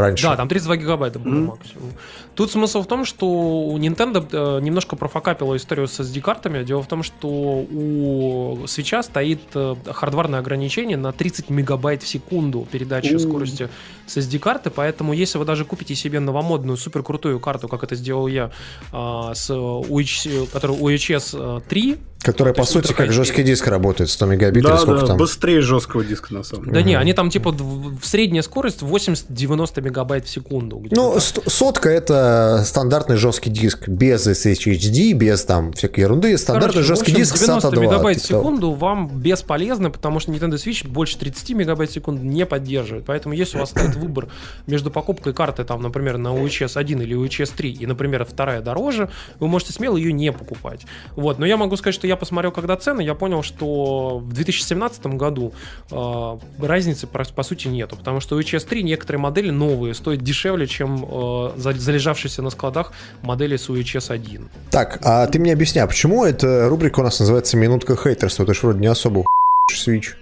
Раньше. Да, там 32 гигабайта было mm-hmm. максимум. Тут смысл в том, что у Nintendo э, немножко профокапила историю с SD-картами. Дело в том, что у свеча стоит э, хардварное ограничение на 30 мегабайт в секунду передачи mm-hmm. скорости с SD-карты, поэтому если вы даже купите себе новомодную супер крутую карту, как это сделал я, э, с UH, которая UHS 3, Которая, по сути, как жесткий диск работает, 100 мегабит да, или сколько да, там? быстрее жесткого диска, на самом деле. Да угу. не, они там типа в средняя скорость 80-90 мегабайт в секунду. Ну, сотка это стандартный жесткий диск, без SSHD, без там всякой ерунды. Стандартный Короче, жесткий общем, диск 90 SATA 2, мегабайт в секунду вам бесполезно, потому что Nintendo Switch больше 30 мегабайт в секунду не поддерживает. Поэтому если у вас стоит выбор между покупкой карты, там, например, на UHS 1 или UHS 3, и, например, вторая дороже, вы можете смело ее не покупать. Вот, но я могу сказать, что я посмотрел, когда цены, я понял, что в 2017 году э, разницы по, по сути нету, потому что у HS3 некоторые модели новые стоят дешевле, чем э, залежавшиеся на складах модели с UHS 1. Так, а ты мне объясни, а почему эта рубрика у нас называется «Минутка хейтерства»? Ты же вроде не особо свич.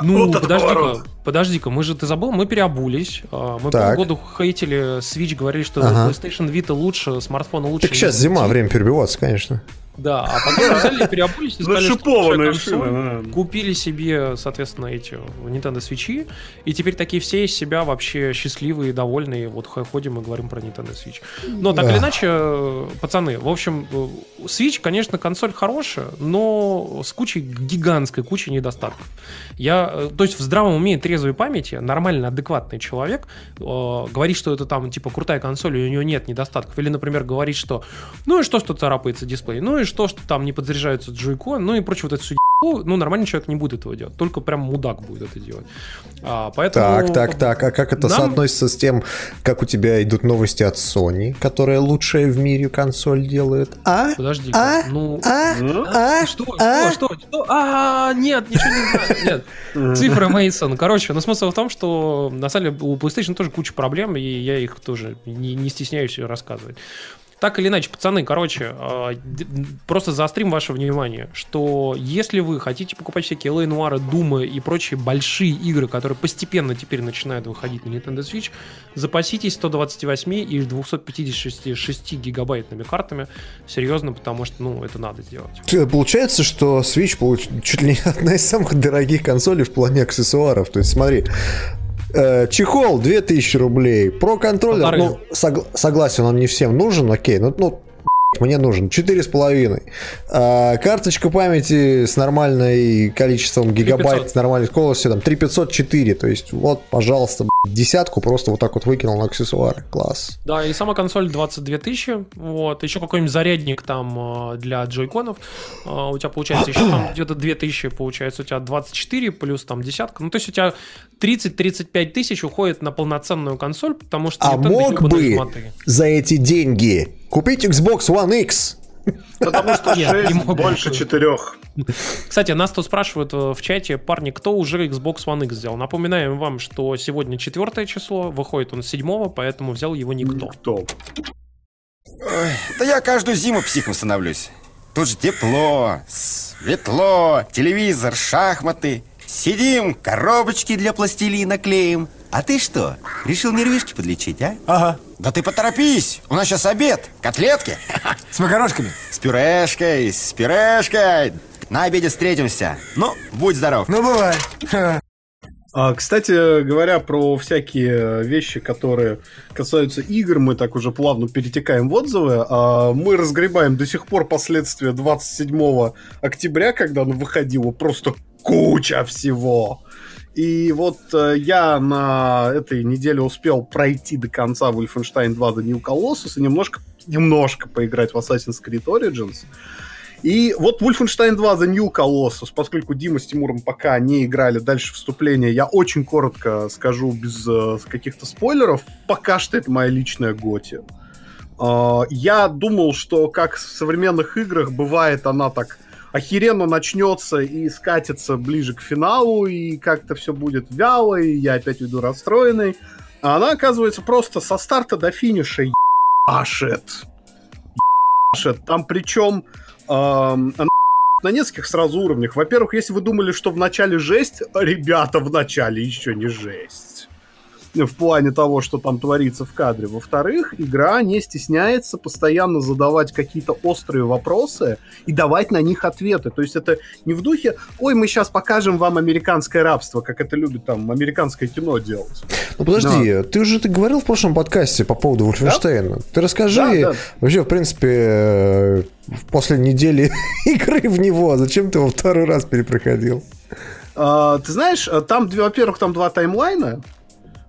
Ну, вот подожди-ка, подожди-ка, мы же, ты забыл, мы переобулись. А, мы так. полгода хейтили Switch, говорили, что ага. PlayStation Vita лучше, смартфоны лучше. Так сейчас зима, время перебиваться, конечно. Да, а потом взяли, переобулись и сказали, что консоль, купили себе, соответственно, эти Nintendo Switch, и теперь такие все из себя вообще счастливые, довольные, вот ходим и говорим про Nintendo Switch. Но так или иначе, пацаны, в общем, Switch, конечно, консоль хорошая, но с кучей, гигантской кучей недостатков. Я, то есть в здравом уме и трезвой памяти нормально, адекватный человек э, говорит, что это там, типа, крутая консоль, и у нее нет недостатков. Или, например, говорит, что ну и что, что царапается дисплей, ну и что, что там не подзаряжаются джойкон, ну и прочее вот это все ну, нормальный человек не будет этого делать, только прям мудак будет это делать. А, поэтому... Так, так, так, а как это нам... соотносится с тем, как у тебя идут новости от Sony, которая лучшая в мире консоль делает? А? Подожди, а? ну... А? А? Что? А? Что? Что? Что? А, нет, ничего не знаю, нет. Цифры Мейсон. Короче, но смысл в том, что на самом деле у PlayStation тоже куча проблем, и я их тоже не, не стесняюсь рассказывать. Так или иначе, пацаны, короче, а, просто заострим ваше внимание, что если вы хотите покупать всякие L.A. Noir, Doom и прочие большие игры, которые постепенно теперь начинают выходить на Nintendo Switch, запаситесь 128 и 256 гигабайтными картами. Серьезно, потому что, ну, это надо сделать. Получается, что Switch получ... чуть ли не одна из самых дорогих консолей в плане аксессуаров. То есть, смотри, Э, чехол 2000 рублей. Про контроллер, ну, сог, согласен, он не всем нужен, окей, ну, ну мне нужен 4,5. А, карточка памяти с нормальной количеством гигабайт, 3500. с нормальной скоростью, там 3504. То есть, вот, пожалуйста, десятку просто вот так вот выкинул на аксессуары. Класс. Да, и сама консоль 22 тысячи. Вот, еще какой-нибудь зарядник там а, для джойконов. А, у тебя получается еще там где-то 2000, получается, у тебя 24 плюс там десятка. Ну, то есть у тебя 30-35 тысяч уходит на полноценную консоль, потому что... А мог бы за эти деньги купить Xbox One X? Потому что 6 больше 4. Кстати, нас тут спрашивают э, в чате, парни, кто уже Xbox One X взял. Напоминаем вам, что сегодня четвертое число, выходит он с седьмого, поэтому взял его никто. Никто. Ой, да я каждую зиму психом становлюсь. Тут же тепло, светло, телевизор, шахматы. Сидим, коробочки для пластилина клеим. А ты что, решил нервишки подлечить, а? Ага. Да ты поторопись, у нас сейчас обед, котлетки. С макарошками? С пюрешкой, с пюрешкой. На обеде встретимся. Ну, будь здоров. Ну, бывай. А, кстати говоря, про всякие вещи, которые касаются игр, мы так уже плавно перетекаем в отзывы. А, мы разгребаем до сих пор последствия 27 октября, когда оно выходило просто куча всего. И вот э, я на этой неделе успел пройти до конца Wolfenstein 2 The New Colossus и немножко, немножко поиграть в Assassin's Creed Origins. И вот Wolfenstein 2 The New Colossus, поскольку Дима с Тимуром пока не играли дальше вступления, я очень коротко скажу без э, каких-то спойлеров. Пока что это моя личная готи. Э, я думал, что как в современных играх бывает она так охеренно начнется и скатится ближе к финалу, и как-то все будет вяло, и я опять уйду расстроенный. А она, оказывается, просто со старта до финиша ебашит. ебашит. Там причем эм, на нескольких сразу уровнях. Во-первых, если вы думали, что в начале жесть, ребята, в начале еще не жесть в плане того, что там творится в кадре. Во-вторых, игра не стесняется постоянно задавать какие-то острые вопросы и давать на них ответы. То есть это не в духе, ой, мы сейчас покажем вам американское рабство, как это любит там американское кино делать. Ну подожди, Но... ты уже ты говорил в прошлом подкасте по поводу Вольфенштейна. Да? Ты расскажи да, да. вообще, в принципе, э, после недели игры в него, зачем ты его второй раз перепроходил? Uh, ты знаешь, там, во-первых, там два таймлайна.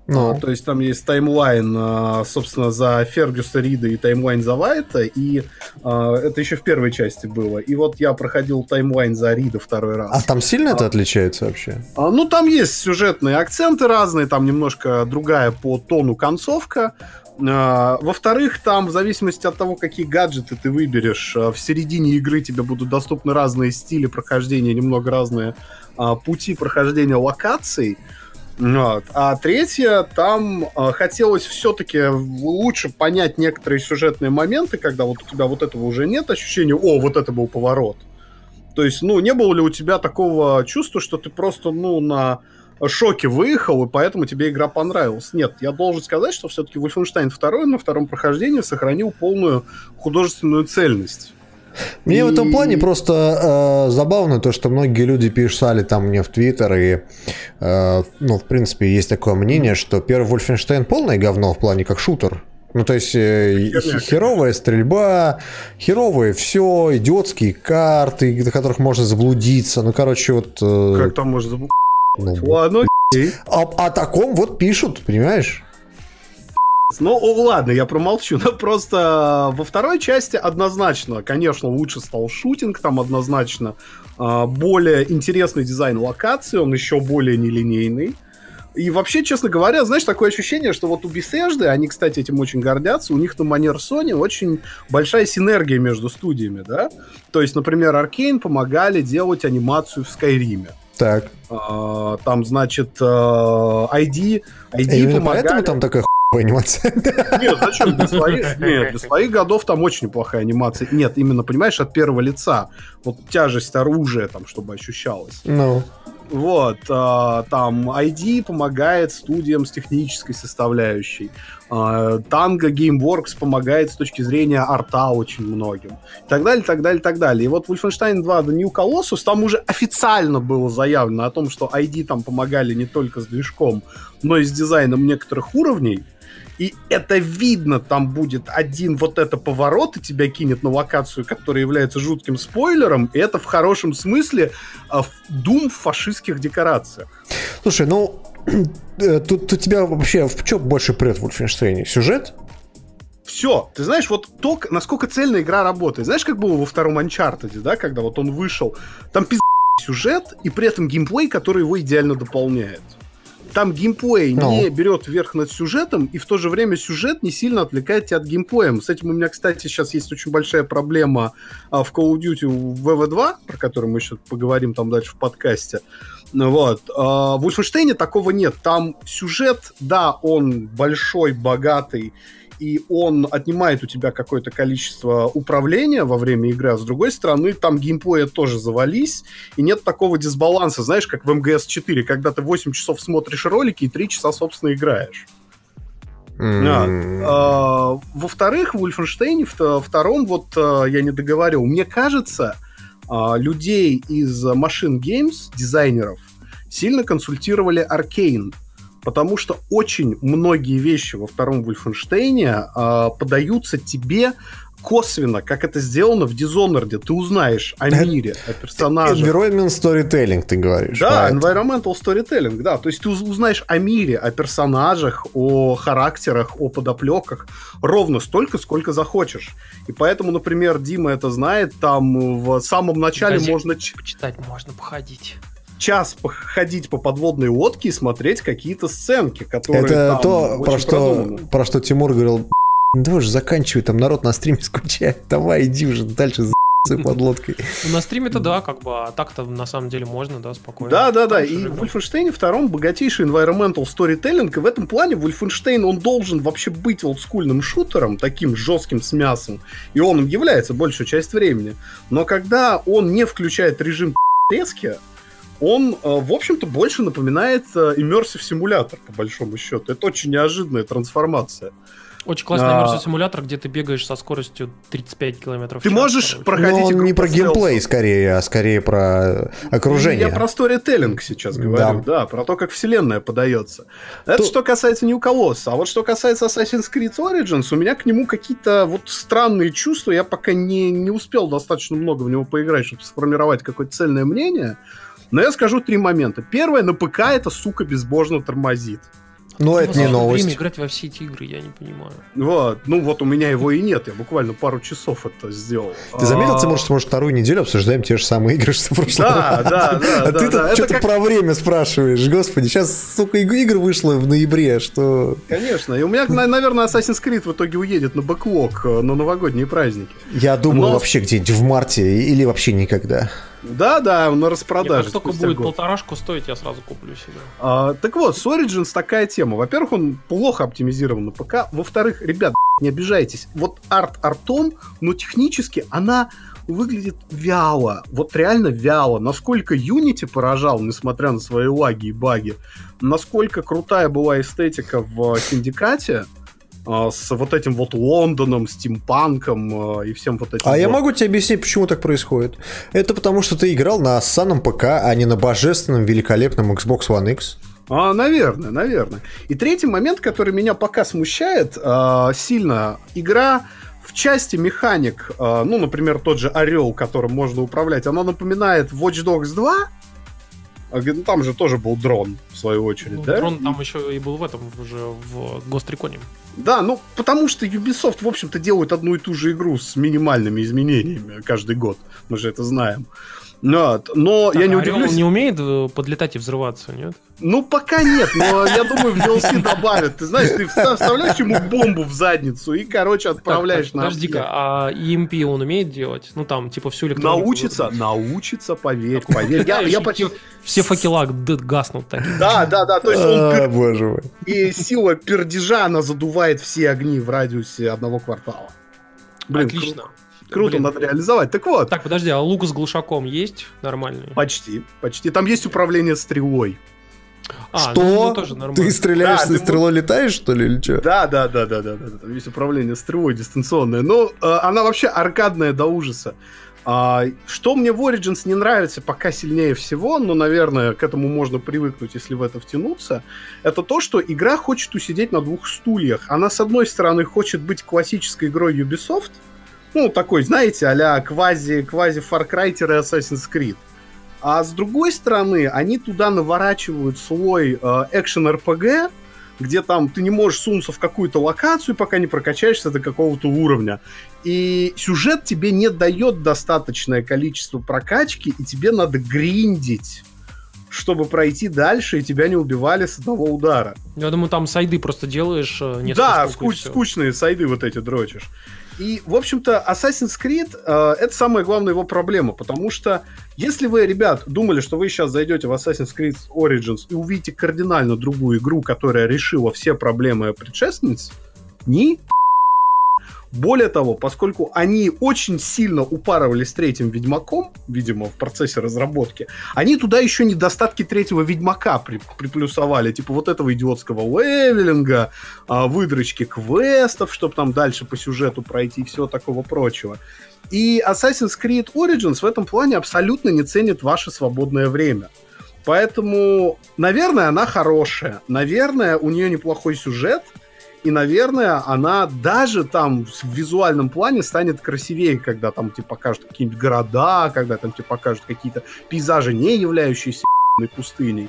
Ну. А, то есть там есть таймлайн, а, собственно, за Фергюса Рида и таймлайн за Вайта, и а, это еще в первой части было. И вот я проходил таймлайн за Рида второй раз. А там сильно а, это отличается вообще? А, ну, там есть сюжетные акценты разные, там немножко другая по тону концовка. А, во-вторых, там в зависимости от того, какие гаджеты ты выберешь, а, в середине игры тебе будут доступны разные стили прохождения, немного разные пути прохождения локаций. Вот. А третье, там э, хотелось все-таки лучше понять некоторые сюжетные моменты, когда вот у тебя вот этого уже нет ощущения, о, вот это был поворот. То есть, ну, не было ли у тебя такого чувства, что ты просто, ну, на шоке выехал, и поэтому тебе игра понравилась. Нет, я должен сказать, что все-таки Wolfenstein 2 на втором прохождении сохранил полную художественную цельность. Мне и... в этом плане просто э, забавно то, что многие люди писали там мне в Твиттер, и, э, ну, в принципе, есть такое мнение, что первый Wolfenstein полное говно в плане как шутер. Ну, то есть э, херовая стрельба, херовые все, идиотские карты, до которых можно заблудиться. Ну, короче, вот... Э, как там можно заблудиться? Ну, Ладно, а, о таком вот пишут, понимаешь? Ну, ладно, я промолчу. Но просто во второй части однозначно, конечно, лучше стал шутинг, там однозначно а, более интересный дизайн локации, он еще более нелинейный. И вообще, честно говоря, знаешь, такое ощущение, что вот у Bethesda, они, кстати, этим очень гордятся, у них на манер Sony очень большая синергия между студиями, да? То есть, например, Arkane помогали делать анимацию в Skyrim. Так. А, там, значит, ID, э, ID Именно помогали... поэтому там такая анимация. Нет, зачем? Для своих, нет, для своих годов там очень неплохая анимация. Нет, именно, понимаешь, от первого лица. Вот тяжесть оружия там, чтобы ощущалось. Ну. Вот, э, там ID помогает студиям с технической составляющей. Э, Tango Gameworks помогает с точки зрения арта очень многим. И так далее, так далее, так далее. И вот Wolfenstein 2 The New Colossus, там уже официально было заявлено о том, что ID там помогали не только с движком, но и с дизайном некоторых уровней. И это видно, там будет один вот это поворот, и тебя кинет на локацию, которая является жутким спойлером, и это в хорошем смысле э, дум в фашистских декорациях. Слушай, ну, тут, тут тебя вообще в чем больше прет в Wolfenstein? Сюжет? все. Ты знаешь, вот то, насколько цельная игра работает. Знаешь, как было во втором Uncharted, да, когда вот он вышел, там пиздец сюжет, и при этом геймплей, который его идеально дополняет там геймплей. Ну. не берет верх над сюжетом, и в то же время сюжет не сильно отвлекает тебя от геймплея. С этим у меня, кстати, сейчас есть очень большая проблема а, в Call of Duty VV2, про который мы еще поговорим там дальше в подкасте. Вот. А, в Wolfenstein такого нет. Там сюжет, да, он большой, богатый, и он отнимает у тебя какое-то количество управления во время игры, а с другой стороны, там геймплея тоже завались, и нет такого дисбаланса, знаешь, как в МГС-4, когда ты 8 часов смотришь ролики и 3 часа, собственно, играешь. Mm. А, во-вторых, в Wolfenstein втором, вот а, я не договорил, мне кажется, а, людей из Machine Games, дизайнеров, сильно консультировали Arkane потому что очень многие вещи во втором Вольфенштейне э, подаются тебе косвенно, как это сделано в Dishonored. Ты узнаешь о мире, о персонаже. Environment storytelling, ты говоришь. Да, environmental storytelling, да. То есть ты узнаешь о мире, о персонажах, о характерах, о подоплеках ровно столько, сколько захочешь. И поэтому, например, Дима это знает, там в самом начале Газет можно... Почитать можно, походить час походить по подводной лодке и смотреть какие-то сценки, которые Это там то, про что, про что Тимур говорил, давай же заканчивай, там народ на стриме скучает, давай иди уже дальше под лодкой. Ну, на стриме-то да, как бы, а так-то на самом деле можно, да, спокойно. Да, да, да. И в Wolfenstein втором богатейший environmental storytelling, и в этом плане Wolfenstein, он должен вообще быть олдскульным шутером, таким жестким с мясом, и он им является большую часть времени. Но когда он не включает режим резки, он, э, в общем-то, больше напоминает э, immersive симулятор, по большому счету. Это очень неожиданная трансформация. Очень классный а... immersive симулятор, где ты бегаешь со скоростью 35 километров Ты можешь короче. проходить Но не про геймплей скорее, а скорее про окружение. Я про сторителлинг сейчас говорю, да. да, про то, как вселенная подается. Это то... что касается New Colossus. А вот что касается Assassin's Creed Origins, у меня к нему какие-то вот странные чувства. Я пока не, не успел достаточно много в него поиграть, чтобы сформировать какое-то цельное мнение. Но я скажу три момента. Первое, на ПК это, сука, безбожно тормозит. Ну, это не новость. время играть во все эти игры, я не понимаю. Вот. Ну, вот у меня его и нет. Я буквально пару часов это сделал. Ты заметил, Тимур, что, может, вторую неделю обсуждаем те же самые игры, что в прошлом Да, да, да. А ты тут что-то про время спрашиваешь. Господи, сейчас, сука, игр вышло в ноябре, что... Конечно. И у меня, наверное, Assassin's Creed в итоге уедет на бэклог э, на новогодние праздники. Я думаю, вообще где-нибудь в марте или вообще никогда. Да, да, на распродаже. Как только будет год. полторашку стоить, я сразу куплю себе. А, так вот, с Origins такая тема. Во-первых, он плохо оптимизирован на ПК. Во-вторых, ребят, не обижайтесь. Вот арт артом, но технически она выглядит вяло. Вот реально вяло. Насколько Unity поражал, несмотря на свои лаги и баги, насколько крутая была эстетика в Синдикате, а, с вот этим вот Лондоном, стимпанком а, и всем вот этим. А вот. я могу тебе объяснить, почему так происходит. Это потому, что ты играл на санном ПК, а не на божественном, великолепном Xbox One X. А, наверное, наверное. И третий момент, который меня пока смущает э, сильно, игра в части механик, э, ну, например, тот же Орел, которым можно управлять, она напоминает Watch Dogs 2, ну, там же тоже был дрон, в свою очередь, ну, да? Дрон там еще и был в этом уже в Recon. Да, ну потому что Ubisoft, в общем-то, делают одну и ту же игру с минимальными изменениями каждый год. Мы же это знаем. Но, но так, я не удивлюсь. Он не умеет э, подлетать и взрываться, нет? Ну, пока нет, но я думаю, в DLC добавят. Ты знаешь, ты вставляешь ему бомбу в задницу и, короче, отправляешь так, так, на Подожди-ка, а EMP он умеет делать? Ну, там, типа, всю электронику... Научится, научится, поверь, поверь. Я, я почти... Все факела гаснут так. Да, да, да, то есть он... А, боже мой. И сила пердежа, она задувает все огни в радиусе одного квартала. Блин, Отлично. Круто. Круто, Блин. надо реализовать. Так вот. Так, подожди, а лук с глушаком есть нормальный? Почти, почти. Там есть управление стрелой. А, что? Ну, ну, тоже ты стреляешь, да, ты стрелой мог... летаешь, что ли, или что? Да, да, да, да, да, да. Там есть управление стрелой дистанционное. Но э, она вообще аркадная до ужаса. А, что мне в Origins не нравится пока сильнее всего, но, наверное, к этому можно привыкнуть, если в это втянуться, это то, что игра хочет усидеть на двух стульях. Она, с одной стороны, хочет быть классической игрой Ubisoft, ну, такой, знаете, а-ля квази, квази Far Cry Assassin's Creed. А с другой стороны, они туда наворачивают слой э, экшен-РПГ, где там ты не можешь сунуться в какую-то локацию, пока не прокачаешься до какого-то уровня. И сюжет тебе не дает достаточное количество прокачки, и тебе надо гриндить чтобы пройти дальше, и тебя не убивали с одного удара. Я думаю, там сайды просто делаешь э, Да, скуч- скучные сайды вот эти дрочишь. И, в общем-то, Assassin's Creed э, это самая главная его проблема, потому что если вы, ребят, думали, что вы сейчас зайдете в Assassin's Creed Origins и увидите кардинально другую игру, которая решила все проблемы предшественниц, ни более того, поскольку они очень сильно упарывались третьим Ведьмаком, видимо, в процессе разработки, они туда еще недостатки третьего Ведьмака при, приплюсовали, типа вот этого идиотского левелинга, а, выдрочки квестов, чтобы там дальше по сюжету пройти и всего такого прочего. И Assassin's Creed Origins в этом плане абсолютно не ценит ваше свободное время. Поэтому, наверное, она хорошая. Наверное, у нее неплохой сюжет – и, наверное, она даже там в визуальном плане станет красивее, когда там тебе покажут какие-нибудь города, когда там тебе покажут какие-то пейзажи, не являющиеся пустыней.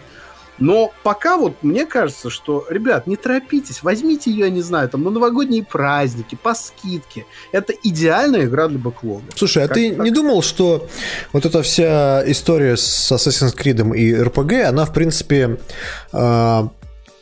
Но пока вот мне кажется, что, ребят, не торопитесь, возьмите ее, я не знаю, там на новогодние праздники, по скидке. Это идеальная игра для бэклога. Слушай, а ты так? не думал, что вот эта вся история с Assassin's Creed и RPG, она, в принципе, э,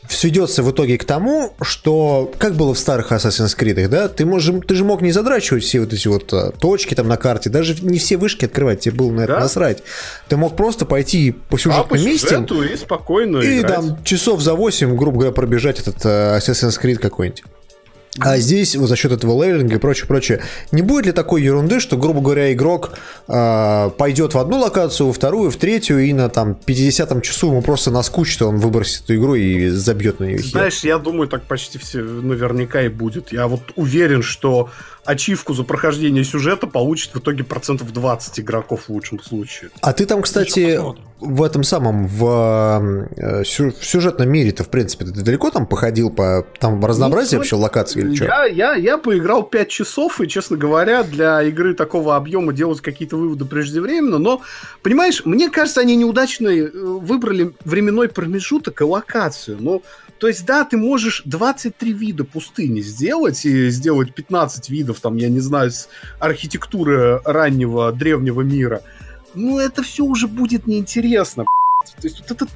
сведется в итоге к тому, что, как было в старых Assassin's Creed, да, ты, можешь, ты же мог не задрачивать все вот эти вот а, точки там на карте, даже не все вышки открывать, тебе было на это да? насрать. Ты мог просто пойти по сюжетным а, по месте и спокойно И играть. там часов за 8, грубо говоря, пробежать этот uh, Assassin's Creed какой-нибудь. А здесь, вот за счет этого левелинга и прочее, прочее, не будет ли такой ерунды, что, грубо говоря, игрок э, пойдет в одну локацию, во вторую, в третью, и на там 50-м часу ему просто наскучит, он выбросит эту игру и забьет на нее. Знаешь, я думаю, так почти все наверняка и будет. Я вот уверен, что ачивку за прохождение сюжета получит в итоге процентов 20 игроков в лучшем случае. А ты там, кстати, в этом самом, в, э, в сюжетном мире-то, в принципе, ты далеко там походил по там разнообразие ну, вообще локаций или что? Я, я, я поиграл 5 часов, и, честно говоря, для игры такого объема делать какие-то выводы преждевременно, но, понимаешь, мне кажется, они неудачно э, выбрали временной промежуток и локацию, но то есть, да, ты можешь 23 вида пустыни сделать и сделать 15 видов, там, я не знаю, с архитектуры раннего древнего мира. Ну, это все уже будет неинтересно. То есть, вот этот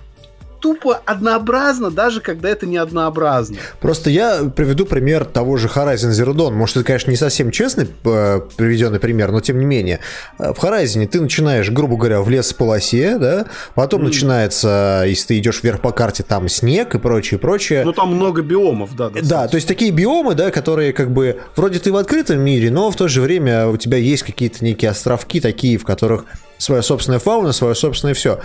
тупо однообразно, даже когда это не однообразно. Просто я приведу пример того же Horizon Zero Dawn. Может, это, конечно, не совсем честный э, приведенный пример, но тем не менее. Э, в Horizon ты начинаешь, грубо говоря, в лес полосе, да, потом mm. начинается, если ты идешь вверх по карте, там снег и прочее, прочее. Ну, там много биомов, да. Достаточно. Да, то есть такие биомы, да, которые как бы, вроде ты в открытом мире, но в то же время у тебя есть какие-то некие островки такие, в которых своя собственная фауна, свое собственное все.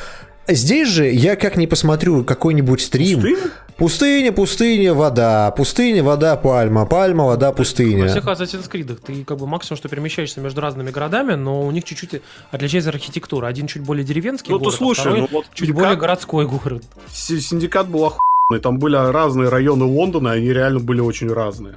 Здесь же я как не посмотрю какой-нибудь стрим. Пустынь? Пустыня, пустыня, вода, пустыня, вода, пальма, пальма, вода, пустыня. Во всех Assassin's Creed ты как бы максимум, что перемещаешься между разными городами, но у них чуть-чуть отличается архитектура. Один чуть более деревенский ну, город, ты слушай, а второй ну, вот чуть более городской город. Синдикат был охуенный, там были разные районы Лондона, и они реально были очень разные.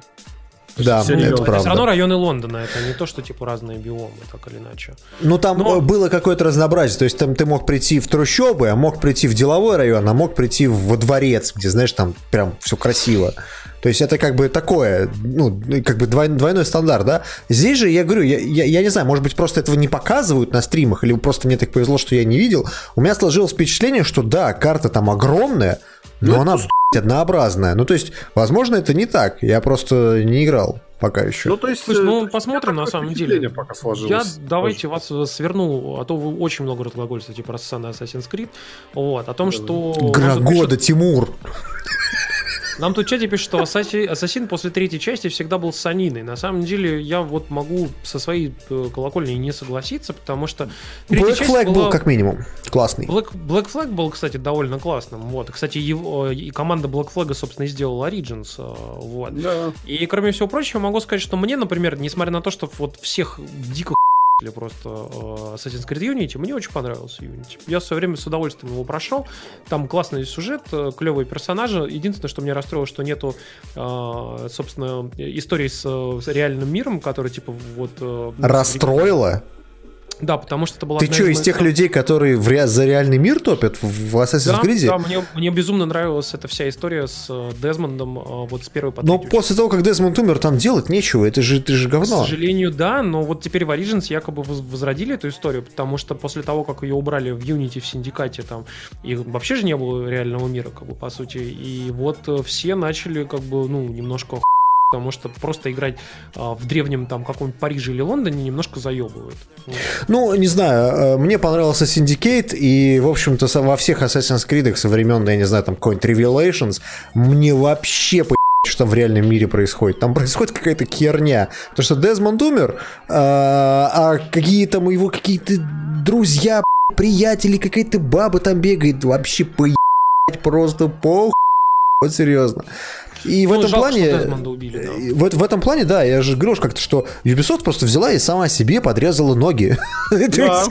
Да, это правда. Все равно районы Лондона, это не то, что типа разные биомы, так или иначе. Ну там Но... было какое-то разнообразие, то есть там ты мог прийти в трущобы, а мог прийти в деловой район, а мог прийти во дворец, где, знаешь, там прям все красиво. То есть это как бы такое, ну, как бы двойной, двойной стандарт, да. Здесь же, я говорю, я, я, я не знаю, может быть, просто этого не показывают на стримах, или просто мне так повезло, что я не видел. У меня сложилось впечатление, что да, карта там огромная, но ну, она однообразная. Ну, то есть, возможно, это не так. Я просто не играл пока еще. Ну, то есть, Слушай, ну, посмотрим на самом деле. Пока я давайте вас сверну, а то вы очень много разглагольствуете про сцены Assassin's Creed. Вот, о том, что... Игра года, пишет... Тимур. Нам тут в чате пишут, что Ассасин после третьей части всегда был саниной. На самом деле, я вот могу со своей э, колокольни не согласиться, потому что... Black Flag была... был как минимум классный. Black, Black Flag был, кстати, довольно классным. Вот. Кстати, его, и команда Black Flag, собственно, и сделала Origins. Э, вот. Да. И, кроме всего прочего, могу сказать, что мне, например, несмотря на то, что вот всех дико или просто э, Assassin's Creed Unity, мне очень понравился Unity. Я в свое время с удовольствием его прошел. Там классный сюжет, э, клевые персонажи. Единственное, что меня расстроило, что нету, э, собственно, истории с, реальным миром, который типа вот... Расстроило? Да, потому что это была... Ты что, из, из тех людей, которые в ре... за реальный мир топят в Assassin's Creed? Да, мне, мне безумно нравилась эта вся история с э, Дезмондом э, вот с первой по Но после того, как Дезмонд умер, там делать нечего, это же, это же говно. К сожалению, да, но вот теперь в Origins якобы возродили эту историю, потому что после того, как ее убрали в Unity, в Синдикате, там, и вообще же не было реального мира, как бы, по сути, и вот э, все начали, как бы, ну, немножко потому что просто играть а, в древнем там каком-нибудь Париже или Лондоне немножко заебывает. Ну, не знаю, э, мне понравился Syndicate, и, в общем-то, во всех Assassin's Creed со времен, я не знаю, там какой-нибудь Revelations, мне вообще по что в реальном мире происходит. Там происходит какая-то херня. То, что Дезмонд умер, а, а какие там его какие-то друзья, приятели, какая-то баба там бегает, вообще по просто пох. Вот серьезно. И ну, в этом жалко, плане... Убили, да. Э, в, в этом плане, да, я же говорю как-то, что Ubisoft просто взяла и сама себе подрезала ноги. Да.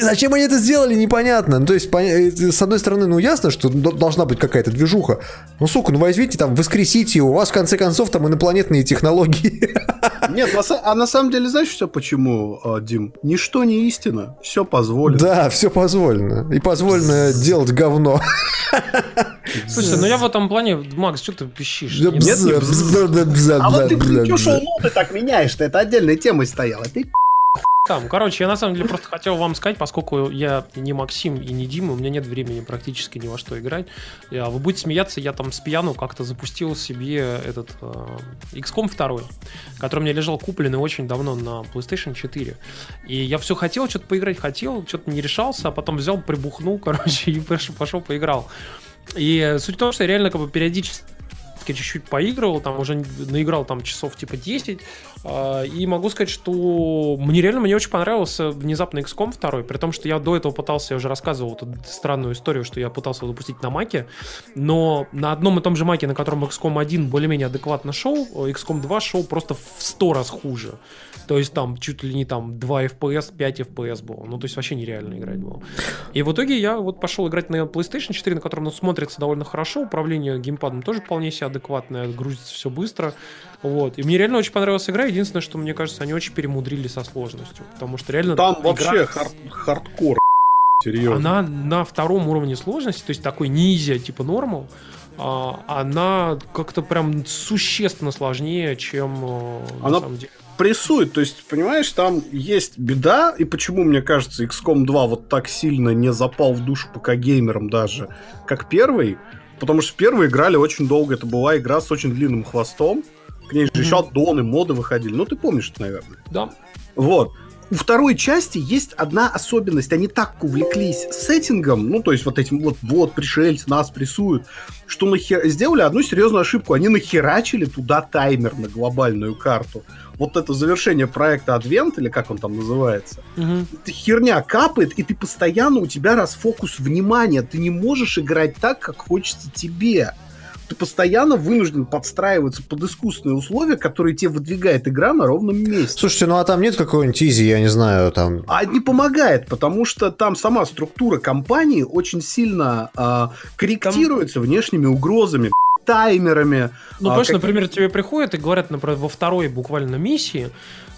зачем они это сделали, непонятно. Ну, то есть, э, с одной стороны, ну, ясно, что должна быть какая-то движуха. Ну, сука, ну, возьмите там, воскресите, у вас, в конце концов, там инопланетные технологии. Нет, а на самом деле, знаешь, все почему, а, Дим? Ничто не истина, все позволено. Да, все позволено. И позволено делать говно. Слушай, ну я в этом плане, Макс, что ты пищишь? Нет, нет, А вот ты что шоу-ноты так меняешь это отдельной темой стояла. Ты там, короче, я на самом деле просто хотел вам сказать, поскольку я не Максим и не Дима, у меня нет времени практически ни во что играть. Я, вы будете смеяться, я там с пьяну как-то запустил себе этот э, XCOM 2, который у меня лежал купленный очень давно на PlayStation 4. И я все хотел что-то поиграть, хотел, что-то не решался, а потом взял, прибухнул, короче, и пошел, пошел поиграл. И суть в том, что я реально как бы периодически чуть-чуть поигрывал, там уже наиграл там часов типа 10, а, и могу сказать, что мне реально мне очень понравился внезапно XCOM 2, при том, что я до этого пытался, я уже рассказывал эту странную историю, что я пытался запустить на маке, но на одном и том же маке, на котором XCOM 1 более-менее адекватно шел, XCOM 2 шел просто в 100 раз хуже. То есть там чуть ли не там 2 FPS, 5 FPS было. Ну, то есть вообще нереально играть было. И в итоге я вот пошел играть на PlayStation 4, на котором ну, смотрится довольно хорошо. Управление геймпадом тоже вполне себе адекватное, грузится все быстро. Вот. И мне реально очень понравилась игра. Единственное, что мне кажется, они очень перемудрили со сложностью. Потому что реально... Там игра... вообще хар- хардкор. Серьезно. Она на втором уровне сложности, то есть такой низи, типа нормал, а, она как-то прям существенно сложнее, чем э, она на самом деле прессует. То есть, понимаешь, там есть беда, и почему, мне кажется, XCOM 2 вот так сильно не запал в душу пока геймерам даже, как первый, потому что в первый играли очень долго, это была игра с очень длинным хвостом, к ней же mm-hmm. еще аддоны, моды выходили, ну ты помнишь, наверное. Да. Вот. У второй части есть одна особенность. Они так увлеклись сеттингом, ну, то есть вот этим вот, вот, пришельцы нас прессуют, что нахер... сделали одну серьезную ошибку. Они нахерачили туда таймер на глобальную карту вот это завершение проекта Адвент, или как он там называется, угу. херня капает, и ты постоянно, у тебя расфокус внимания, ты не можешь играть так, как хочется тебе. Ты постоянно вынужден подстраиваться под искусственные условия, которые тебе выдвигает игра на ровном месте. Слушайте, ну а там нет какой-нибудь изи, я не знаю, там... А не помогает, потому что там сама структура компании очень сильно э, корректируется там... внешними угрозами, таймерами. Ну, а, как... например, тебе приходят и говорят, например, во второй буквально миссии,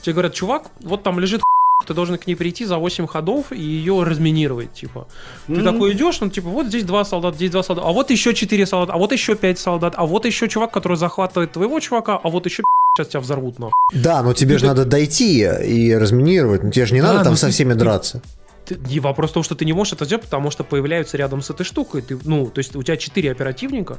тебе говорят, чувак, вот там лежит ты должен к ней прийти за 8 ходов и ее разминировать, типа. Mm-hmm. Ты такой идешь, ну, типа, вот здесь два солдата, здесь два солдата, а вот еще 4 солдата, а вот еще 5 солдат, а вот еще чувак, который захватывает твоего чувака, а вот еще сейчас тебя взорвут, нахуй. Да, но тебе же надо дойти и разминировать, ну тебе же не да, надо там со всеми драться. И вопрос в том, что ты не можешь это сделать, потому что появляются рядом с этой штукой. Ты, ну, то есть у тебя 4 оперативника,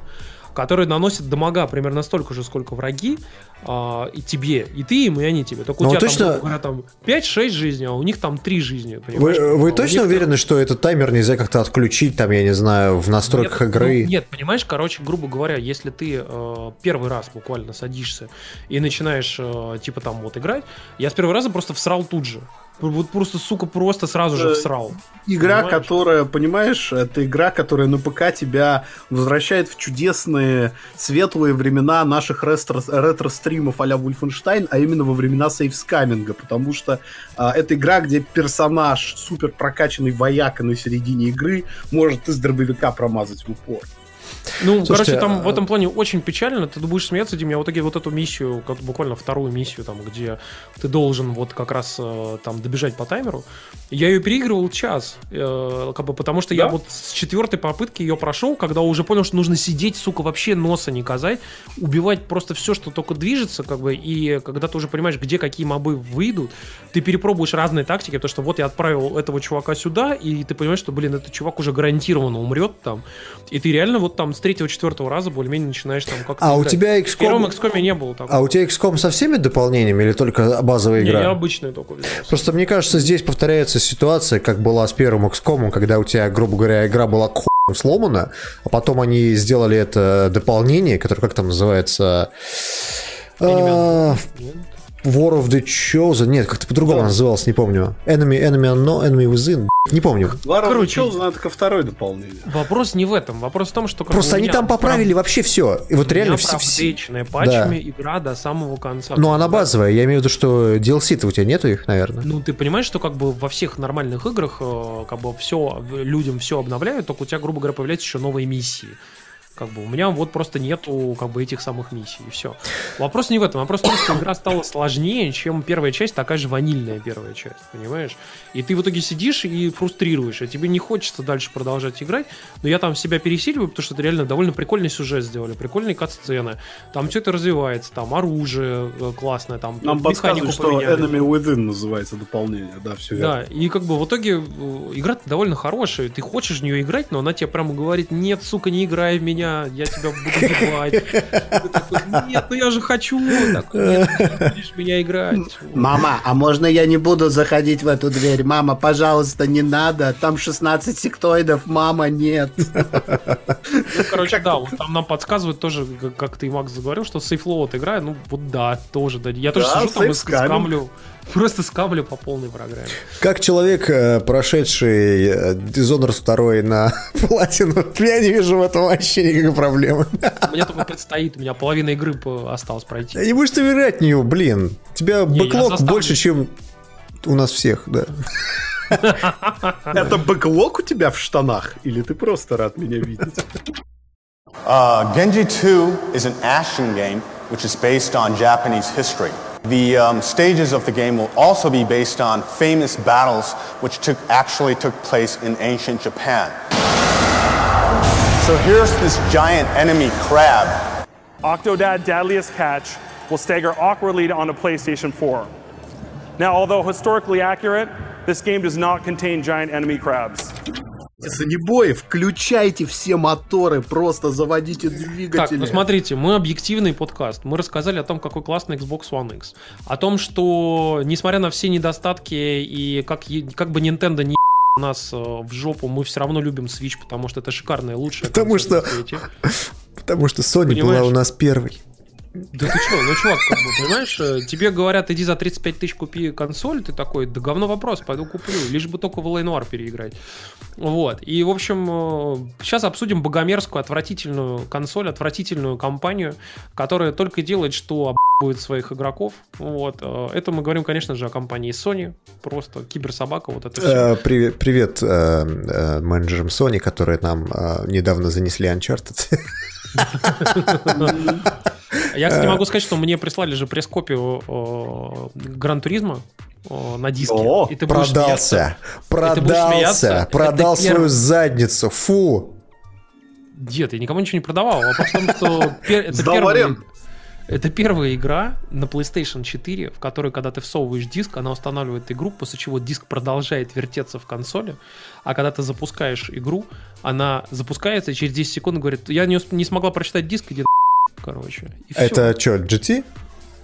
которые наносят дамага примерно столько же, сколько враги, а, и тебе, и ты им, и они тебе. Только Но у тебя точно... там, там 5-6 жизней, а у них там 3 жизни. Вы, вы а точно уверены, что этот таймер нельзя как-то отключить, там, я не знаю, в настройках нет, игры? Ну, нет, понимаешь, короче, грубо говоря, если ты э, первый раз буквально садишься и начинаешь, э, типа, там вот играть, я с первого раза просто всрал тут же. Вот просто, сука, просто сразу же всрал. Игра, понимаешь? которая, понимаешь, это игра, которая на ПК тебя возвращает в чудесные, светлые времена наших ретро-стримов а-ля Wolfenstein, а именно во времена сейфскаминга, потому что а, это игра, где персонаж, супер прокачанный вояка на середине игры, может из дробовика промазать в упор. Ну, Слушайте, короче, там а... в этом плане очень печально. Ты будешь смеяться, Дим, я в итоге вот эту миссию, как буквально вторую миссию, там, где ты должен вот как раз э, там добежать по таймеру, я ее переигрывал час, э, как бы потому что да? я вот с четвертой попытки ее прошел, когда уже понял, что нужно сидеть, сука, вообще носа не казать, убивать просто все, что только движется, как бы, и когда ты уже понимаешь, где какие мобы выйдут, ты перепробуешь разные тактики, потому что вот я отправил этого чувака сюда, и ты понимаешь, что, блин, этот чувак уже гарантированно умрет там, и ты реально вот там с третьего-четвертого раза более-менее начинаешь там как-то... А играть. у тебя XCOM... В первом XCOM не было такого. А у тебя XCOM со всеми дополнениями или только базовая игра? Не, я обычную только взял. Просто мне кажется, здесь повторяется ситуация, как была с первым XCOM, когда у тебя, грубо говоря, игра была к сломана, а потом они сделали это дополнение, которое как там называется... А, War of the Chosen. Нет, как-то по-другому да. назывался, не помню. Enemy, Enemy Unknown, Enemy Within. Не помню. War of the Chosen это второе дополнение. Вопрос не в этом. Вопрос в том, что... Просто они там поправили прав... вообще все. И вот реально все... все... патчами да. игра до самого конца. Ну, она базовая. Я имею в виду, что DLC-то у тебя нету их, наверное. Ну, ты понимаешь, что как бы во всех нормальных играх э, как бы все, людям все обновляют, только у тебя, грубо говоря, появляются еще новые миссии. Как бы у меня вот просто нету как бы этих самых миссий, и все. Вопрос не в этом, вопрос в том, что игра стала сложнее, чем первая часть, такая же ванильная первая часть, понимаешь? И ты в итоге сидишь и фрустрируешь, а тебе не хочется дальше продолжать играть, но я там себя пересиливаю, потому что это реально довольно прикольный сюжет сделали, прикольные кат-сцены, там все это развивается, там оружие э, классное, там Нам подсказывают, что Enemy Within называется дополнение, да, все верно. Да, и как бы в итоге э, игра довольно хорошая, ты хочешь в нее играть, но она тебе прямо говорит, нет, сука, не играй в меня, я тебя буду ебать. нет, ну я же хочу. Так, нет, ты будешь меня играть. Мама, а можно я не буду заходить в эту дверь? Мама, пожалуйста, не надо. Там 16 сектоидов, мама, нет. Ну, короче, да, вот там нам подсказывают тоже, как ты, Макс, заговорил, что сейфлоуд играет. Ну, вот да, тоже, да. Я тоже сижу там и скамлю. Просто скамлю по полной программе. Как человек, э, прошедший э, Dishonored 2 на платину, я не вижу в этом вообще никакой проблемы. Мне только предстоит, у меня половина игры осталось пройти. Не будешь ты играть в нее, блин. У тебя бэклог больше, чем у нас всех, да. Это бэклог у тебя в штанах? Или ты просто рад меня видеть? Uh, Genji 2 is an action game which is based on Japanese history. The um, stages of the game will also be based on famous battles which took, actually took place in ancient Japan. So here's this giant enemy crab. Octodad Dadliest Catch will stagger awkwardly onto PlayStation 4. Now, although historically accurate, this game does not contain giant enemy crabs. Санебои, включайте все моторы, просто заводите двигатели. Так, ну смотрите, мы объективный подкаст. Мы рассказали о том, какой классный Xbox One X. О том, что, несмотря на все недостатки и как, как бы Nintendo не нас э, в жопу, мы все равно любим Switch, потому что это шикарная, лучшая Потому что... Потому что Sony Понимаешь? была у нас первой. Да ты что, ну чувак, как бы, понимаешь, э, тебе говорят, иди за 35 тысяч купи консоль, ты такой, да говно вопрос, пойду куплю, лишь бы только в Лейнуар переиграть. Вот, и в общем, сейчас обсудим богомерзкую, отвратительную консоль, отвратительную компанию, которая только делает, что будет своих игроков. Вот. Это мы говорим, конечно же, о компании Sony. Просто киберсобака, вот это все. Привет, привет менеджерам Sony, которые нам недавно занесли Uncharted. Я, кстати, могу сказать, что мне прислали же пресс-копию Гран Туризма на диске. О, и ты продался, продался, продал свою задницу, фу. Дед, я никому ничего не продавал. В том, что это первый, это первая игра на PlayStation 4, в которой, когда ты всовываешь диск, она устанавливает игру, после чего диск продолжает вертеться в консоли, а когда ты запускаешь игру, она запускается и через 10 секунд говорит, я не, не смогла прочитать диск, иди короче. Это что, GT?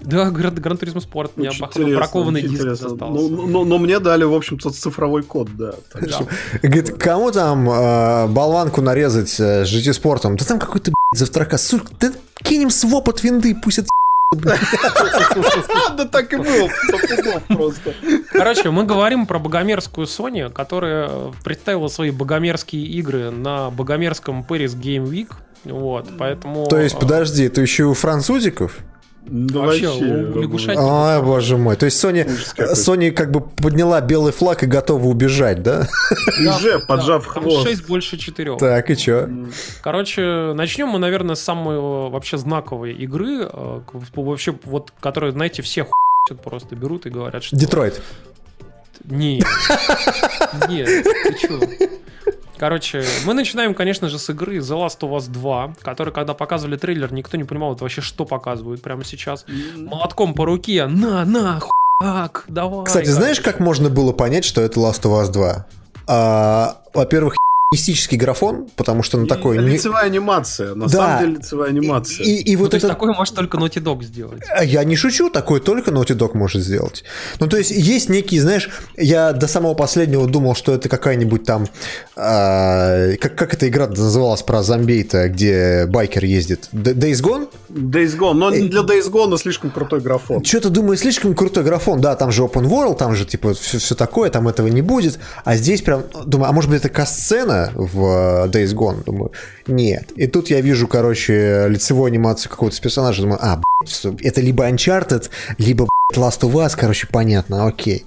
Да, Гран Туризмо Спорт. Я бракованный диск достался. Но, но, но, но мне дали, в общем-то, цифровой код, да. да. Говорит, кому там э, болванку нарезать э, с GT Спортом? Да там какой-то, завтрака. Сука, да кинем своп от винды, пусть это да так и было, просто. Короче, мы говорим про богомерзкую Sony, которая представила свои богомерзкие игры на богомерзком Paris Game Week. Вот, поэтому... То есть, подожди, это еще у французиков? Да вообще, вообще лягушатник. Ай, боже мой. То есть Sony, Sony как бы подняла белый флаг и готова убежать, да? Уже, поджав хвост. 6 больше 4. Так, и чё? Короче, начнем мы, наверное, с самой вообще знаковой игры, э, вообще, вот, которую, знаете, все хуй просто берут и говорят, что... Детройт. Нет. Нет, ты чё? Короче, мы начинаем, конечно же, с игры The Last of Us 2, который, когда показывали трейлер, никто не понимал, это вообще что показывают прямо сейчас. Молотком по руке, на, на, хуак, давай. Кстати, знаешь, как можно было понять, что это Last of Us 2? А, во-первых, мистический графон, потому что на такой... Лицевая анимация, на да. самом деле лицевая анимация. И, и, и ну, вот то это... есть такое может только Naughty Dog сделать. А я не шучу, такое только Naughty Dog может сделать. Ну, то есть есть некий, знаешь, я до самого последнего думал, что это какая-нибудь там... Э, как, как эта игра называлась про зомбей-то, где байкер ездит? Days Gone? Days Gone, но для Days Gone слишком крутой графон. Что-то думаю, слишком крутой графон, да, там же Open World, там же типа все, все такое, там этого не будет, а здесь прям, думаю, а может быть это касцена, в э, Days Gone. Думаю, нет. И тут я вижу, короче, лицевую анимацию какого-то персонажа. Думаю, а, это либо Uncharted, либо Last of Us, короче, понятно, окей.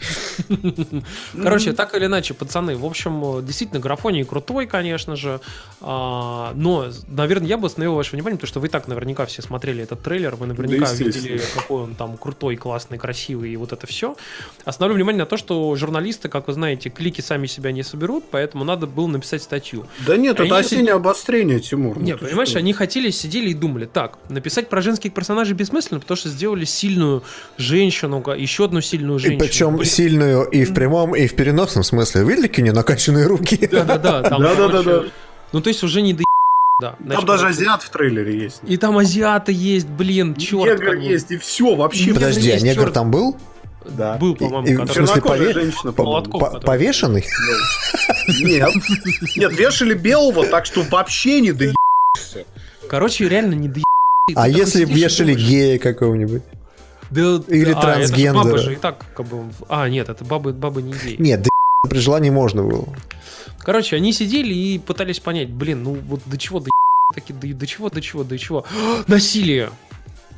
Короче, так или иначе, пацаны, в общем, действительно, графоний крутой, конечно же, а, но, наверное, я бы остановил ваше внимание, потому что вы так наверняка все смотрели этот трейлер, вы наверняка да, видели, какой он там крутой, классный, красивый и вот это все. Остановлю внимание на то, что журналисты, как вы знаете, клики сами себя не соберут, поэтому надо было написать статью. Да нет, это осеннее обострение, Тимур. Нет, понимаешь, они хотели, сидели и думали, так, написать про женских персонажей бессмысленно, потому что сделали сильную женщину, женщину, еще одну сильную женщину. И причем Блин. сильную и в прямом, и в переносном смысле. Видели, какие у нее накачанные руки? Да-да-да. Да-да-да. Ну, то есть уже не до да, там даже азиат в трейлере есть. И там азиаты есть, блин, черт. Негр есть, и все, вообще. Подожди, а негр черт. там был? Да. Был, по-моему, в смысле, пове... женщина, по по повешенный? Нет. Нет, вешали белого, так что вообще не до Короче, реально не до А если вешали гея какого-нибудь? Да, Или а, трансгендера. бабы же и так как бы... А, нет, это бабы, бабы не геи. Нет, да при желании можно было. Короче, они сидели и пытались понять, блин, ну вот до чего до таки до, до чего, до чего, до чего. Насилие!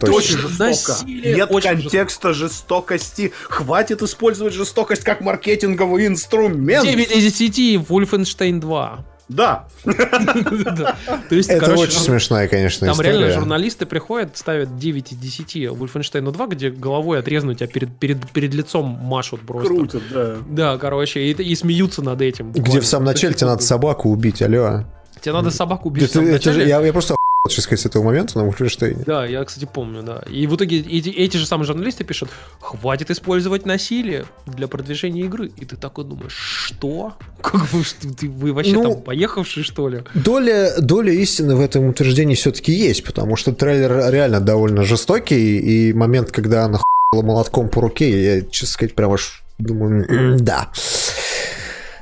Точно, Насилие. Нет Очень контекста жестоко. жестокости. Хватит использовать жестокость как маркетинговый инструмент. 9 из 10, Wolfenstein 2. Да. То есть, Это очень смешная, конечно, Там реально журналисты приходят, ставят 9 из 10 Wolfenstein 2, где головой отрезанную тебя перед, перед, перед лицом машут просто. Крутят, да. Да, короче, и, и смеются над этим. Где в самом начале тебе надо собаку убить, алло. Тебе надо собаку убить это, это же, я, я просто сказать, с этого момента на Wolfenstein. Да, я, кстати, помню, да. И в итоге эти, эти же самые журналисты пишут, хватит использовать насилие для продвижения игры. И ты такой думаешь, что? Как бы, что ты, вы вообще ну, там поехавшие, что ли? Доля, доля истины в этом утверждении все-таки есть, потому что трейлер реально довольно жестокий, и момент, когда она хуяла молотком по руке, я, честно сказать, прям аж думаю, да.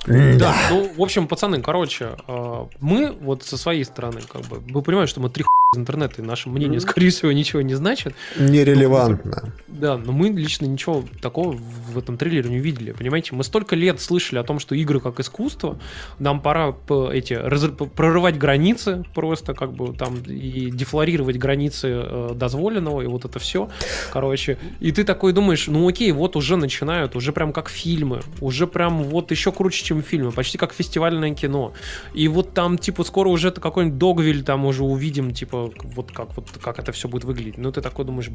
Да, ну, в общем, пацаны, короче, а, мы вот со своей стороны, как бы, вы понимаете, что мы три из интернета, и наше мнение, скорее всего, ничего не значит. Нерелевантно. Да, но мы лично ничего такого в этом трейлере не увидели, понимаете? Мы столько лет слышали о том, что игры как искусство, нам пора эти, раз, прорывать границы просто, как бы там, и дефлорировать границы э, дозволенного, и вот это все, короче. И ты такой думаешь, ну окей, вот уже начинают, уже прям как фильмы, уже прям вот еще круче, чем фильмы, почти как фестивальное кино. И вот там, типа, скоро уже какой-нибудь Догвиль там уже увидим, типа, вот как, вот как это все будет выглядеть. Ну ты такой думаешь,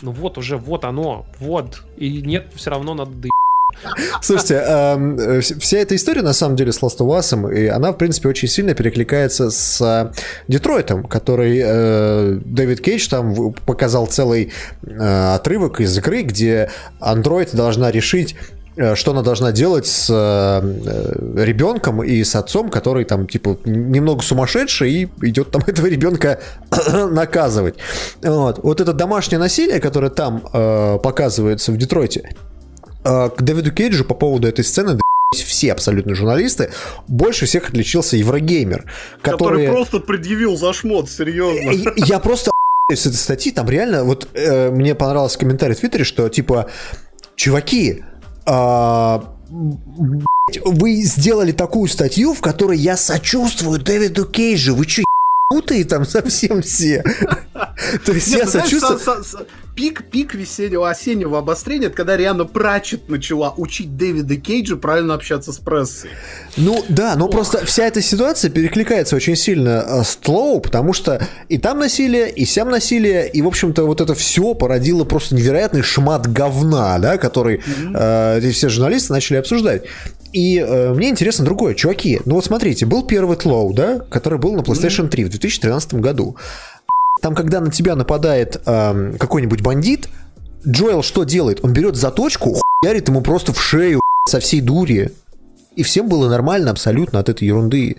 ну вот уже, вот оно, вот. И нет, все равно надо да Слушайте, э, вся эта история, на самом деле, с Last of Us, и она, в принципе, очень сильно перекликается с э, Детройтом, который э, Дэвид Кейдж там показал целый э, отрывок из игры, где андроид должна решить, что она должна делать с э, ребенком и с отцом, который там, типа, немного сумасшедший и идет там этого ребенка наказывать. Вот. вот это домашнее насилие, которое там э, показывается в Детройте, э, к Дэвиду Кейджу по поводу этой сцены все абсолютно журналисты, больше всех отличился Еврогеймер, который... который просто предъявил за шмот, серьезно. Я просто с этой статьи, там реально, вот э, мне понравился комментарий в Твиттере, что типа, чуваки, а, вы сделали такую статью, в которой я сочувствую Дэвиду Кейджу. Вы что, ебанутые там совсем все? То есть я сочувствую пик, пик весеннего, осеннего обострения, это когда Риана Прачет начала учить Дэвида Кейджа правильно общаться с прессой. Ну да, но просто вся эта ситуация перекликается очень сильно э, с Тлоу, потому что и там насилие, и сям насилие, и, в общем-то, вот это все породило просто невероятный шмат говна, да, который э, все журналисты начали обсуждать. И э, мне интересно другое. Чуваки, ну вот смотрите, был первый Тлоу, да, который был на PlayStation 3 в 2013 году. Там, когда на тебя нападает э, какой-нибудь бандит, Джоэл что делает? Он берет заточку, хуярит ему просто в шею со всей дури. И всем было нормально абсолютно от этой ерунды.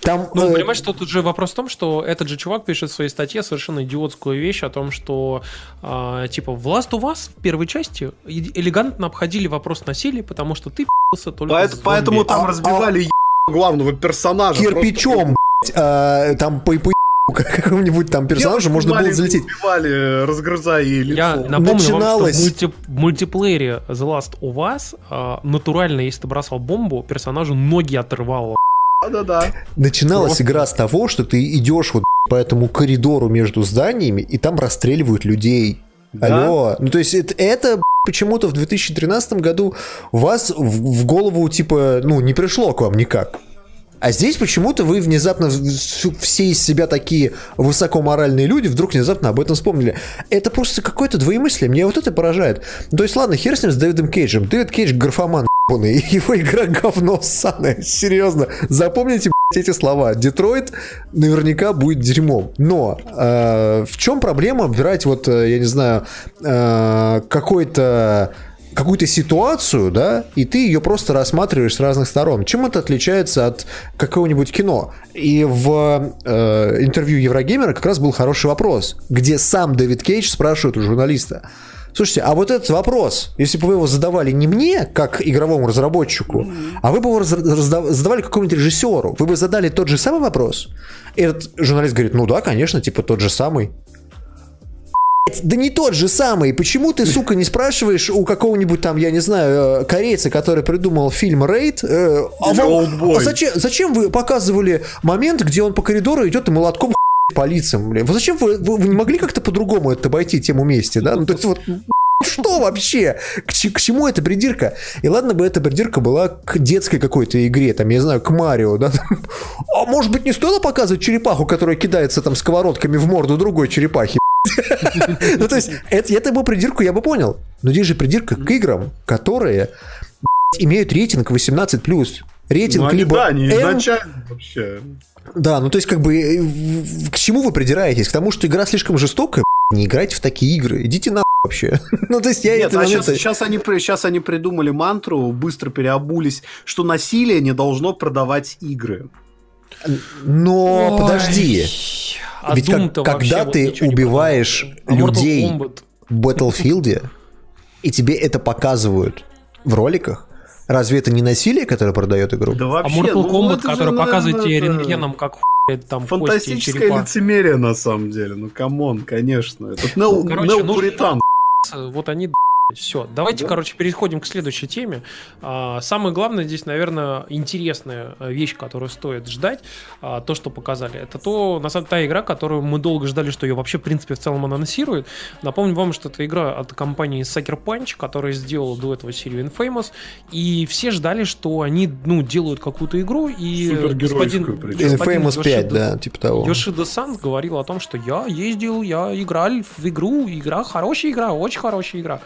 Там, ну, э... понимаешь, что тут же вопрос в том, что этот же чувак пишет в своей статье совершенно идиотскую вещь о том, что э, типа в Last of Us в первой части элегантно обходили вопрос насилия, потому что ты пи***ся только Поэт, Поэтому там а, разбивали а... главного персонажа. Кирпичом, просто... э, там по, по какому-нибудь там персонажу можно было залететь. Убивали, разгрызая ей лицо. Я напомню Начиналось... вам, что в, мульти... мультиплеере The Last of Us а, натурально, если ты бросал бомбу, персонажу ноги отрывало. Да-да-да. Начиналась Просто... игра с того, что ты идешь вот по этому коридору между зданиями, и там расстреливают людей. Да? Алло. Ну, то есть это, это почему-то в 2013 году вас в, в голову, типа, ну, не пришло к вам никак. А здесь почему-то вы внезапно все из себя такие высокоморальные люди вдруг внезапно об этом вспомнили. Это просто какое-то двоемыслие. Мне вот это поражает. То есть, ладно, хер с ним с Дэвидом Кейджем. Дэвид Кейдж графоман его игра говно ссаное. Серьезно. Запомните, эти слова. Детройт наверняка будет дерьмом. Но э, в чем проблема брать вот, э, я не знаю, э, какой-то какую-то ситуацию, да, и ты ее просто рассматриваешь с разных сторон. Чем это отличается от какого-нибудь кино? И в э, интервью Еврогеймера как раз был хороший вопрос, где сам Дэвид Кейдж спрашивает у журналиста, Слушайте, а вот этот вопрос, если бы вы его задавали не мне, как игровому разработчику, mm-hmm. а вы бы его задавали какому-нибудь режиссеру, вы бы задали тот же самый вопрос? И этот журналист говорит, ну да, конечно, типа тот же самый. Да не тот же самый. Почему ты, сука, не спрашиваешь у какого-нибудь там, я не знаю, э, корейца, который придумал фильм Рейд? Э, а, вам, а зачем, зачем вы показывали момент, где он по коридору идет и молотком по лицам? Блин? Зачем вы, вы, вы не могли как-то по-другому это обойти тему вместе, да? Ну, то есть вот что вообще? К, к чему эта придирка? И ладно бы эта придирка была к детской какой-то игре, там, я не знаю, к Марио, да? А может быть, не стоило показывать черепаху, которая кидается там сковородками в морду другой черепахи? Ну, то есть, это, бы придирку я бы понял. Но здесь же придирка к играм, которые имеют рейтинг 18+. Рейтинг ну, либо да, они изначально вообще. Да, ну то есть как бы э, к чему вы придираетесь? К тому, что игра слишком жестокая? Не играйте в такие игры. Идите на вообще. ну, то есть я Нет, это а сейчас, сейчас, они, сейчас они придумали мантру, быстро переобулись, что насилие не должно продавать игры. Но Ой. подожди. А Ведь как, когда ты вот убиваешь а людей в Battlefield, и тебе это показывают в роликах, Разве это не насилие, которое продает игру? Да вообще, а Mortal ну, Kombat, который же, показывает тебе рентгеном, как там Фантастическое лицемерие, на самом деле. Ну, come on, конечно. Это ну, неопуритан. Вот они все, давайте, да? короче, переходим к следующей теме. А, самое главное здесь, наверное, интересная вещь, которую стоит ждать, а, то, что показали, это то, на самом деле, та игра, которую мы долго ждали, что ее вообще, в принципе, в целом анонсируют. Напомню вам, что это игра от компании Sucker Punch, которая сделала до этого серию Infamous, и все ждали, что они, ну, делают какую-то игру, и господин, господин Infamous 5, Йошида, да, типа того. Йошида Сан говорил о том, что я ездил, я играл в игру, игра хорошая игра, очень хорошая игра.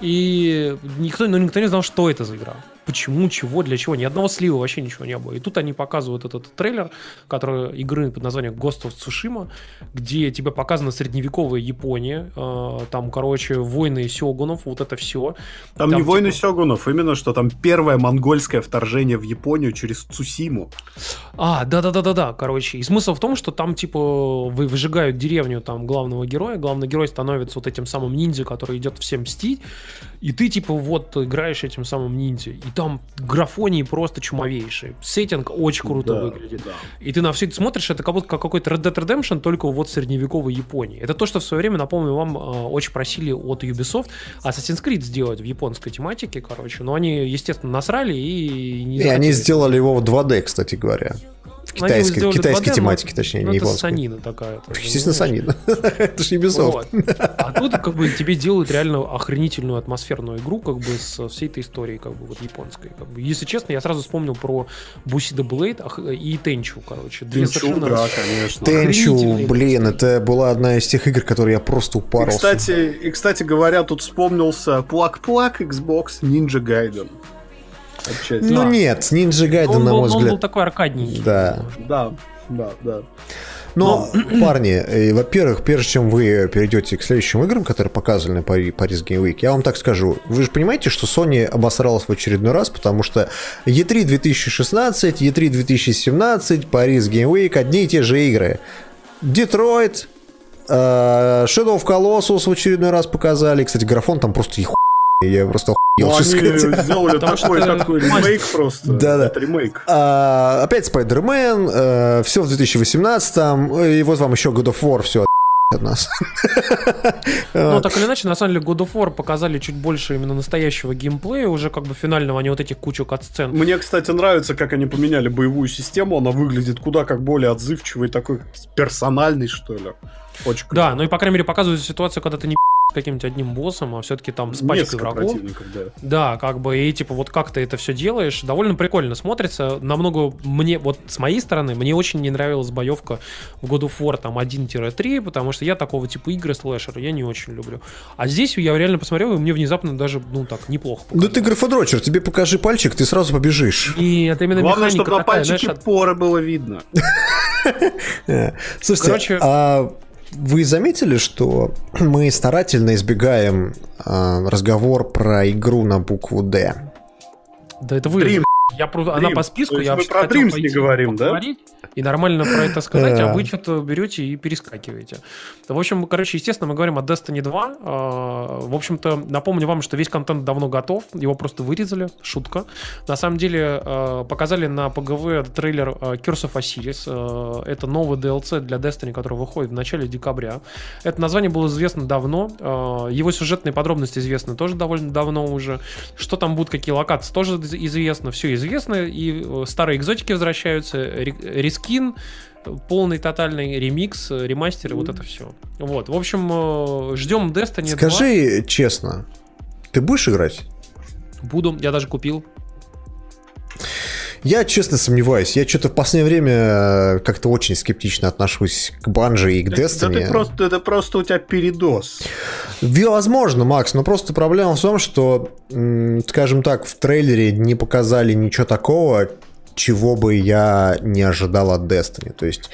И никто, ну, никто не знал, что это за игра почему, чего, для чего. Ни одного слива вообще ничего не было. И тут они показывают этот трейлер, который игры под названием Ghost of Tsushima, где тебе показана средневековая Япония, э, там, короче, войны сёгунов, вот это все. Там, там не типа... войны сёгунов, именно что там первое монгольское вторжение в Японию через Цусиму. А, да-да-да-да-да, короче. И смысл в том, что там, типа, вы выжигают деревню там главного героя, главный герой становится вот этим самым ниндзя, который идет всем мстить, и ты, типа, вот играешь этим самым ниндзя. И там графонии просто чумовейшие. Сеттинг очень круто да, выглядит. Да. И ты на все это смотришь, это как будто как какой-то Red Dead Redemption, только вот средневековой Японии. Это то, что в свое время, напомню вам, э, очень просили от Ubisoft Assassin's Creed сделать в японской тематике, короче. Но они, естественно, насрали и не И они сделали его в 2D, кстати говоря. Китайской, китайской 2D, тематике, но, точнее, ну, не японской. Это санина такая. Естественно, санина. это же Ubisoft. Вот. А тут как бы тебе делают реально охренительную атмосферную игру как бы с всей этой историей как бы вот японской. Как бы. Если честно, я сразу вспомнил про Бусида Блейд и Тенчу, короче. Две Тенчу, да, конечно. Тенчу, блин, это была одна из тех игр, которые я просто упарился. И, кстати, и, кстати говоря, тут вспомнился плак-плак Xbox Ninja Gaiden. Отчасти. Ну да. нет, Ninja Gaiden, на мой взгляд. Он был такой аркадненький. Да. Да, да, да. Но, Но... парни, э, во-первых, прежде чем вы перейдете к следующим играм, которые показывали на Пари, Paris Game Week, я вам так скажу. Вы же понимаете, что Sony обосралась в очередной раз, потому что E3 2016, E3 2017, Paris Game Week, одни и те же игры. Детройт, э, Shadow of Colossus в очередной раз показали. Кстати, графон там просто еху я просто охуел, ну, они сделали такой, такой ремейк просто. Да, да. ремейк. А, опять Spider-Man, э, все в 2018-м, и вот вам еще God of War, все от нас. Ну, так или иначе, на самом деле, God of War показали чуть больше именно настоящего геймплея, уже как бы финального, а не вот этих кучу кат-сцен. Мне, кстати, нравится, как они поменяли боевую систему, она выглядит куда как более отзывчивый, такой персональный, что ли. Очень да, ну и, по крайней мере, показывают ситуацию, когда ты не каким-нибудь одним боссом, а все-таки там с пачкой врагов. Да. да, как бы, и типа вот как ты это все делаешь, довольно прикольно смотрится. Намного мне, вот с моей стороны, мне очень не нравилась боевка в God of War там 1-3, потому что я такого типа игры слэшера я не очень люблю. А здесь я реально посмотрел, и мне внезапно даже, ну так, неплохо показалось. Да ты графодрочер, тебе покажи пальчик, ты сразу побежишь. И это именно Главное, чтобы на пальчике знаешь, поры было видно. Слушайте, Короче, а вы заметили, что мы старательно избегаем э, разговор про игру на букву Д? Да это вы. Dream. Я просто, она по списку, я мы про Dreams не говорим, да? И нормально про это сказать, а вы что-то берете и перескакиваете. В общем, короче, естественно, мы говорим о Destiny 2. А, в общем-то, напомню вам, что весь контент давно готов, его просто вырезали, шутка. На самом деле, а, показали на ПГВ трейлер Curse of Osiris. Это новый DLC для Destiny, который выходит в начале декабря. Это название было известно давно, его сюжетные подробности известны тоже довольно давно уже. Что там будут, какие локации, тоже известно, все известно, и э, старые экзотики возвращаются, рискин, полный тотальный ремикс, ремастер и вот это все. Вот, в общем, э, ждем Destiny Скажи 2. честно, ты будешь играть? Буду, я даже купил. Я честно сомневаюсь. Я что-то в последнее время э, как-то очень скептично отношусь к Банже и к Destiny. Да ты просто, это просто у тебя передоз. Возможно, Макс, но просто проблема в том, что, скажем так, в трейлере не показали ничего такого, чего бы я не ожидал от Destiny. То есть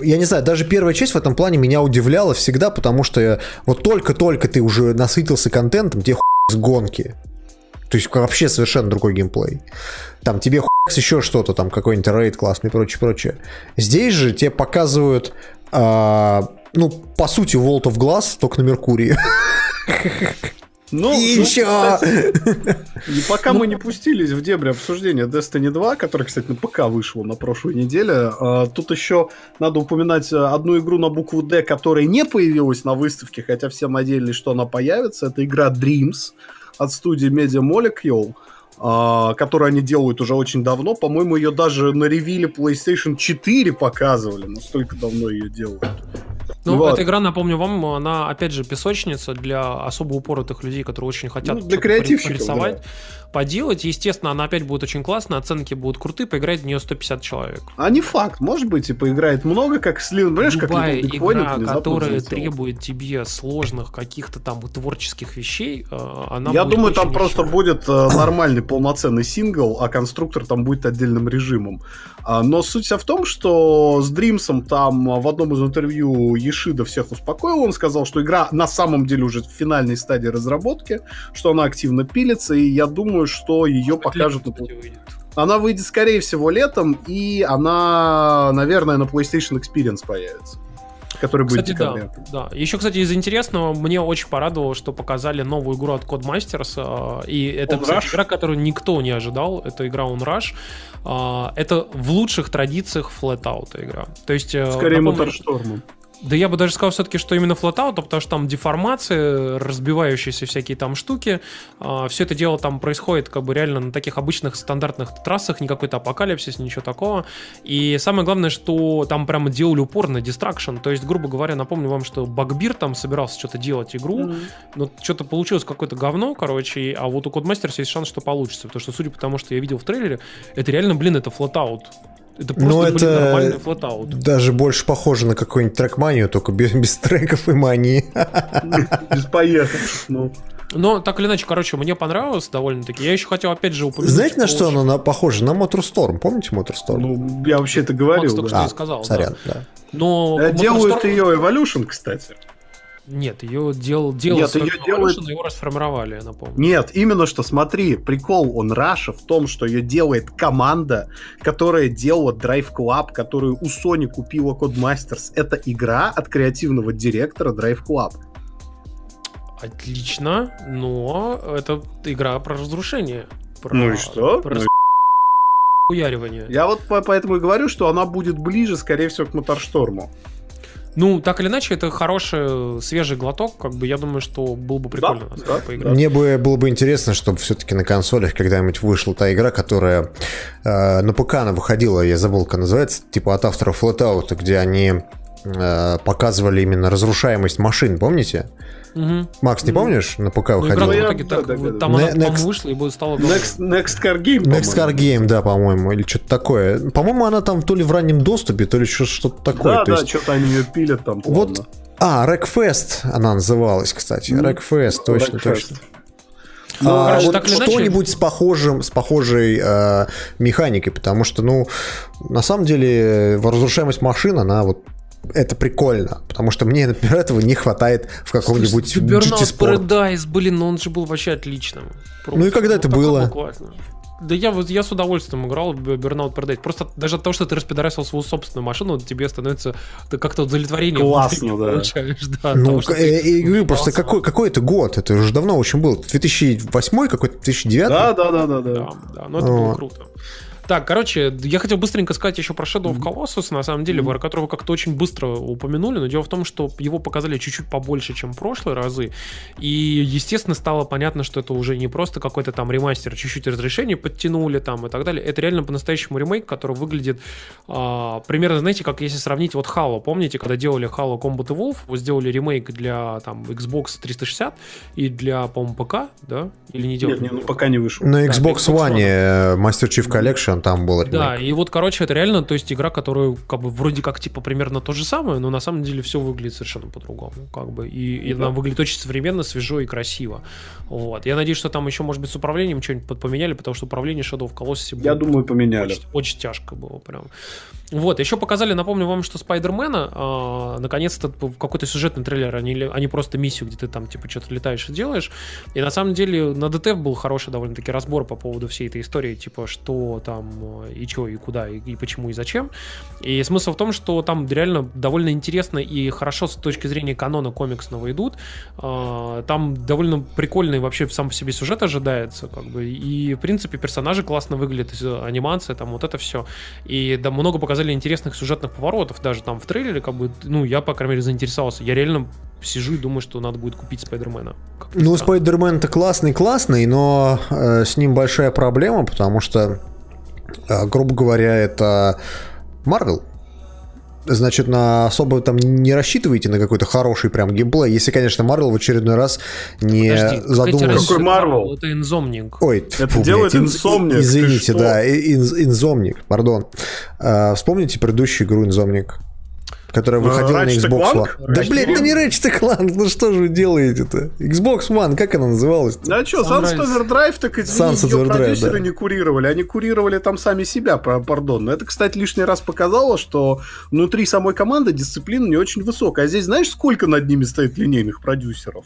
я не знаю, даже первая часть в этом плане меня удивляла всегда, потому что вот только-только ты уже насытился контентом, тебе с гонки. То есть вообще совершенно другой геймплей. Там тебе еще что-то, там какой-нибудь рейд классный и прочее, прочее. Здесь же тебе показывают, а, ну, по сути, World of Glass, только на Меркурии. Ну, и еще! И пока мы не пустились в дебри обсуждения Destiny 2, который, кстати, на ПК вышел на прошлой неделе, а, тут еще надо упоминать одну игру на букву D, которая не появилась на выставке, хотя все надеялись, что она появится. Это игра Dreams от студии Media Molecule. Uh, которую они делают уже очень давно. По-моему, ее даже на ревиле PlayStation 4 показывали. Настолько давно ее делают. Ну, вот. эта игра, напомню вам, она, опять же, песочница для особо упоротых людей, которые очень хотят ну, для креативщиков, порисовать, да. поделать. Естественно, она опять будет очень классная, оценки будут крутые, поиграть в нее 150 человек. А не факт, может быть, и поиграет много, как Слин, понимаешь, Любая как игра, которая требует тебе сложных каких-то там творческих вещей, э, она Я думаю, там просто будет э, нормальный полноценный сингл, а конструктор там будет отдельным режимом. А, но суть вся в том, что с Дримсом там в одном из интервью Ешида всех успокоил. Он сказал, что игра на самом деле уже в финальной стадии разработки, что она активно пилится, и я думаю, что ее Может, покажут... Выйдет. Она выйдет, скорее всего, летом, и она, наверное, на PlayStation Experience появится который будет кстати, да, да. Еще, кстати, из интересного, мне очень порадовало, что показали новую игру от Codemasters, э, и это, On кстати, Rush? игра, которую никто не ожидал, это игра On Rush. Э, это в лучших традициях Flatout игра. То есть, э, Скорее напомню, Motorstorm. Да я бы даже сказал все-таки, что именно Flatout, потому что там деформации, разбивающиеся всякие там штуки, а, все это дело там происходит как бы реально на таких обычных стандартных трассах, не какой-то апокалипсис, ничего такого. И самое главное, что там прямо делали упор на дистракшн, то есть, грубо говоря, напомню вам, что Багбир там собирался что-то делать игру, mm-hmm. но что-то получилось какое-то говно, короче, а вот у Codemasters есть шанс, что получится, потому что, судя по тому, что я видел в трейлере, это реально, блин, это Flatout. Это просто, ну, это блин, нормальный флотаут. Даже больше похоже на какую-нибудь трек-манию, только без, без треков и мании. Без поездок. Ну. Но так или иначе, короче, мне понравилось довольно-таки. Я еще хотел опять же упомянуть. Знаете, на что оно на, похоже? На Motorstorm. Помните Motorstorm? Ну, я вообще это говорил. Макс да. что сказал. Сорян, да. да. Но Делают ее Evolution, кстати. Нет, ее дел, делал Нет, ее делают... его расформировали, я напомню. Нет, именно что, смотри, прикол он Раша в том, что ее делает команда, которая делала Drive Club, которую у Sony купила Codemasters. Это игра от креативного директора Drive Club. Отлично, но это игра про разрушение. Про, ну и что? Про ну уяривание. Я вот поэтому и говорю, что она будет ближе, скорее всего, к Моторшторму. Ну, так или иначе, это хороший свежий глоток. Как бы я думаю, что было бы прикольно да, да, поиграть. Мне бы было бы интересно, чтобы все-таки на консолях когда-нибудь вышла та игра, которая э, на ПК она выходила, я забыл, как называется, типа от авторов Flatout, где они э, показывали именно разрушаемость машин, помните? Угу. Макс, не помнишь, на ПК выходила? Ну, итоге, так, да, да, да. Там она, next, вышла и стала Next, next Car Game, Next Car Game, да, по-моему, или что-то такое. По-моему, она там то ли в раннем доступе, то ли что-то такое. Да, то да, есть... что-то они ее пилят там. Вот, а, Рекфест она называлась, кстати. Рекфест, точно, Rackfest. точно. Ну, а, короче, вот что-нибудь иначе... с похожим, с похожей э, механикой, потому что, ну, на самом деле, разрушаемость машин, она вот это прикольно, потому что мне, например, этого не хватает в каком-нибудь GT Sport. Paradise, блин, ну он же был вообще отличным. Просто. Ну и когда это было? Да я, я с удовольствием играл в Burnout Paradise. Просто даже от того, что ты распидорасил свою собственную машину, тебе становится как-то удовлетворение. Классно, да. Получаешь, да. Ну, того, э, я говорю, просто какой, какой это год? Это уже давно очень был. 2008 какой-то, 2009? Да, да, да, да. Да, да, да но это вот. было круто. Так, короче, я хотел быстренько сказать еще про Shadow of Colossus, на самом деле, mm-hmm. про которого как-то очень быстро упомянули, но дело в том, что его показали чуть-чуть побольше, чем в прошлые разы, и, естественно, стало понятно, что это уже не просто какой-то там ремастер, чуть-чуть разрешение подтянули там и так далее, это реально по-настоящему ремейк, который выглядит а, примерно, знаете, как если сравнить вот Halo, помните, когда делали Halo Combat Evolve, вы сделали ремейк для там Xbox 360 и для, по-моему, ПК, да? Или не делали? Нет, не, ну, пока не вышел. На Xbox, да, Xbox One, One э, Master Chief Collection там был ремейк. Да, и вот, короче, это реально, то есть игра, которую как бы вроде как типа примерно то же самое, но на самом деле все выглядит совершенно по-другому, как бы, и, и она выглядит очень современно, свежо и красиво. Вот. Я надеюсь, что там еще, может быть, с управлением что-нибудь поменяли, потому что управление Shadow of Colossus Я думаю, поменяли. Очень, очень тяжко было прям. Вот, еще показали, напомню вам, что Спайдермена, э, наконец-то какой-то сюжетный трейлер, они, они просто миссию, где ты там, типа, что-то летаешь и делаешь. И на самом деле на ДТФ был хороший довольно-таки разбор по поводу всей этой истории, типа, что там там и что, и куда, и, и почему, и зачем. И смысл в том, что там реально довольно интересно и хорошо с точки зрения канона комиксного идут. А, там довольно прикольный вообще сам по себе сюжет ожидается, как бы, и, в принципе, персонажи классно выглядят, анимация, там, вот это все. И да, много показали интересных сюжетных поворотов, даже там в трейлере, как бы, ну, я, по крайней мере, заинтересовался. Я реально сижу и думаю, что надо будет купить Спайдермена. Ну, Спайдермен-то классный-классный, но э, с ним большая проблема, потому что, э, грубо говоря, это Марвел. Значит, на особо там не рассчитывайте на какой-то хороший прям геймплей, если, конечно, Марвел в очередной раз не Подожди, задумывается. Какой Марвел? Это Инзомник. Ой, это фу, делает Инзомник. Извините, да, Insomniac, пардон. Э, вспомните предыдущую игру Insomniac которая выходила на Xbox One. Да, блядь, это не Ratchet Clank, ну что же вы делаете-то? Xbox One, как она называлась? А что, Sunset Overdrive, так извини, ее продюсеры да. не курировали, они курировали там сами себя, пардон. Но это, кстати, лишний раз показало, что внутри самой команды дисциплина не очень высокая. А здесь знаешь, сколько над ними стоит линейных продюсеров?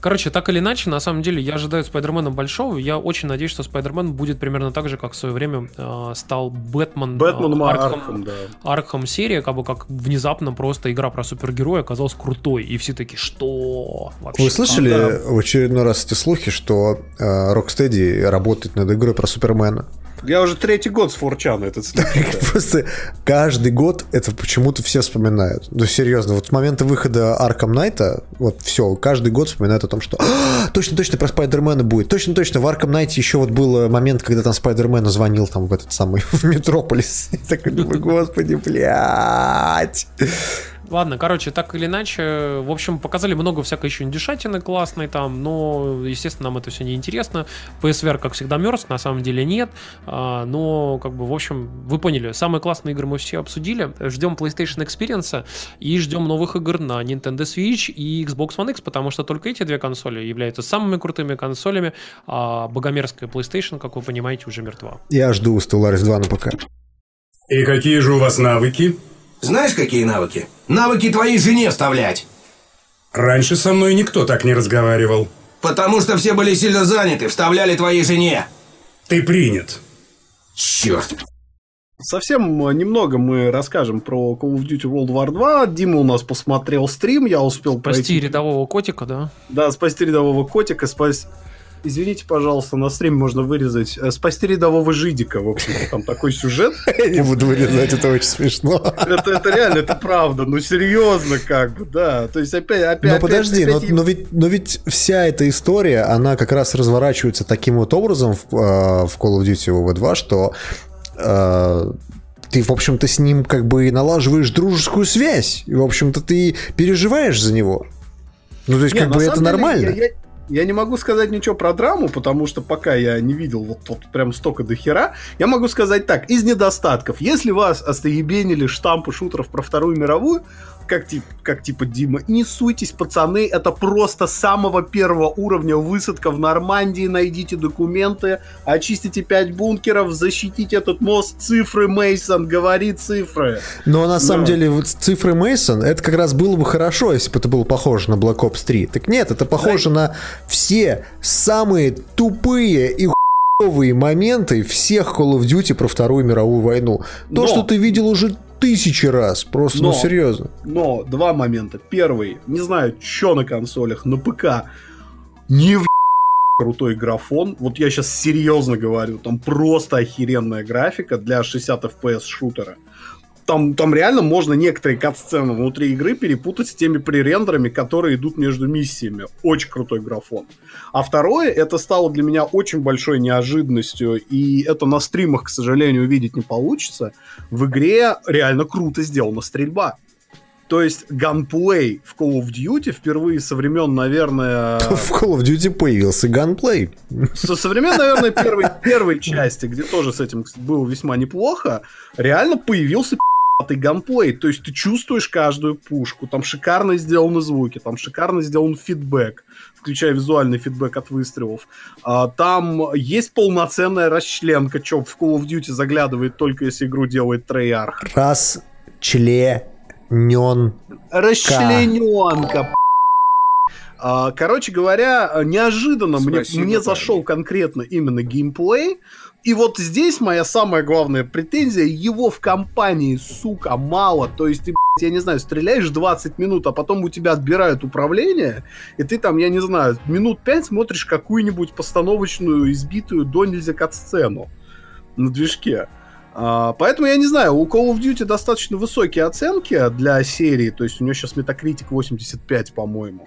Короче, так или иначе, на самом деле, я ожидаю Спайдермена большого. Я очень надеюсь, что Спайдермен будет примерно так же, как в свое время э, стал Бэтмен. Бэтмен э, Arkham, Arkham, да. Arkham серия, как бы как внезапно просто игра про супергероя оказалась крутой. И все такие, что? Вообще? Вы слышали а, да. в очередной раз эти слухи, что э, Rocksteady работает над игрой про Супермена? Я уже третий год с Форчана этот Просто каждый год это почему-то все вспоминают. Ну, серьезно, вот с момента выхода Arkham Knight, вот все, каждый год вспоминают о том, что «А, точно, точно про Спайдермена будет. Точно, точно, в Arkham Knight еще вот был момент, когда там Спайдермен звонил там в этот самый, в Метрополис. Я такой господи, блядь. Ладно, короче, так или иначе, в общем, показали много всякой еще индюшатины классной там, но, естественно, нам это все не интересно. PSVR, как всегда, мерз, на самом деле нет. А, но, как бы, в общем, вы поняли, самые классные игры мы все обсудили. Ждем PlayStation Experience и ждем новых игр на Nintendo Switch и Xbox One X, потому что только эти две консоли являются самыми крутыми консолями, а богомерзкая PlayStation, как вы понимаете, уже мертва. Я жду Stellaris 2 на ПК. И какие же у вас навыки? Знаешь, какие навыки? Навыки твоей жене вставлять. Раньше со мной никто так не разговаривал. Потому что все были сильно заняты, вставляли твоей жене. Ты принят. Черт. Совсем э, немного мы расскажем про Call of Duty World War 2. Дима у нас посмотрел стрим, я успел Спасти пройти... рядового котика, да? Да, спасти рядового котика, спасти Извините, пожалуйста, на стрим можно вырезать. Э, спасти рядового жидика, в общем там такой сюжет. Я не буду вырезать, это очень смешно. Это, это реально, это правда, ну серьезно как бы, да. То есть опять... опять но подожди, опять, но, но, ведь, но ведь вся эта история, она как раз разворачивается таким вот образом в, э, в Call of Duty WW2, что э, ты, в общем-то, с ним как бы налаживаешь дружескую связь. И, в общем-то, ты переживаешь за него. Ну, то есть, Не, как бы это деле, нормально. Я, я, я не могу сказать ничего про драму, потому что пока я не видел вот, вот прям столько до. Я могу сказать так, из недостатков. Если вас остоебенили штампы шутеров про Вторую мировую, как, тип, как типа Дима, не суйтесь, пацаны, это просто самого первого уровня высадка в Нормандии, найдите документы, очистите 5 бункеров, защитите этот мост, цифры Мейсон, говори цифры. Но на самом Но. деле цифры Мейсон, это как раз было бы хорошо, если бы это было похоже на Black Ops 3. Так нет, это похоже да. на все самые тупые и хуевые моменты всех Call of Duty про Вторую мировую войну. То, Но. что ты видел уже тысячи раз. Просто, ну, но, ну серьезно. Но два момента. Первый, не знаю, что на консолях, на ПК не в крутой графон. Вот я сейчас серьезно говорю, там просто охеренная графика для 60 FPS шутера там, там реально можно некоторые кат-сцены внутри игры перепутать с теми пререндерами, которые идут между миссиями. Очень крутой графон. А второе, это стало для меня очень большой неожиданностью, и это на стримах, к сожалению, увидеть не получится. В игре реально круто сделана стрельба. То есть ганплей в Call of Duty впервые со времен, наверное... В Call of Duty появился ганплей. Со, со времен, наверное, первой, первой части, где тоже с этим было весьма неплохо, реально появился ганплей, то есть ты чувствуешь каждую пушку, там шикарно сделаны звуки, там шикарно сделан фидбэк, включая визуальный фидбэк от выстрелов. А, там есть полноценная расчленка, что в Call of Duty заглядывает только если игру делает Treyarch. Расчленен. Расчлененка, А, короче говоря, неожиданно мне, мне зашел конкретно именно геймплей. И вот здесь моя самая главная претензия, его в компании, сука, мало. То есть ты, я не знаю, стреляешь 20 минут, а потом у тебя отбирают управление, и ты там, я не знаю, минут 5 смотришь какую-нибудь постановочную, избитую до нельзя кат-сцену на движке. А, поэтому я не знаю, у Call of Duty достаточно высокие оценки для серии, то есть у нее сейчас Metacritic 85, по-моему.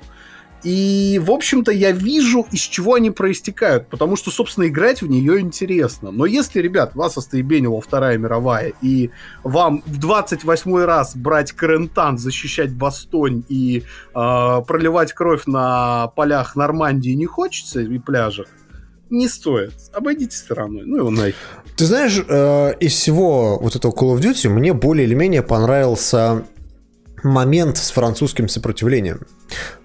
И, в общем-то, я вижу, из чего они проистекают, потому что, собственно, играть в нее интересно. Но если, ребят, вас остаебенила Вторая мировая, и вам в 28 раз брать Карентан, защищать Бастонь и э, проливать кровь на полях Нормандии не хочется и пляжах, не стоит. Обойдите стороной. Ну его нафиг. Ты знаешь, э, из всего вот этого Call of Duty мне более или менее понравился момент с французским сопротивлением.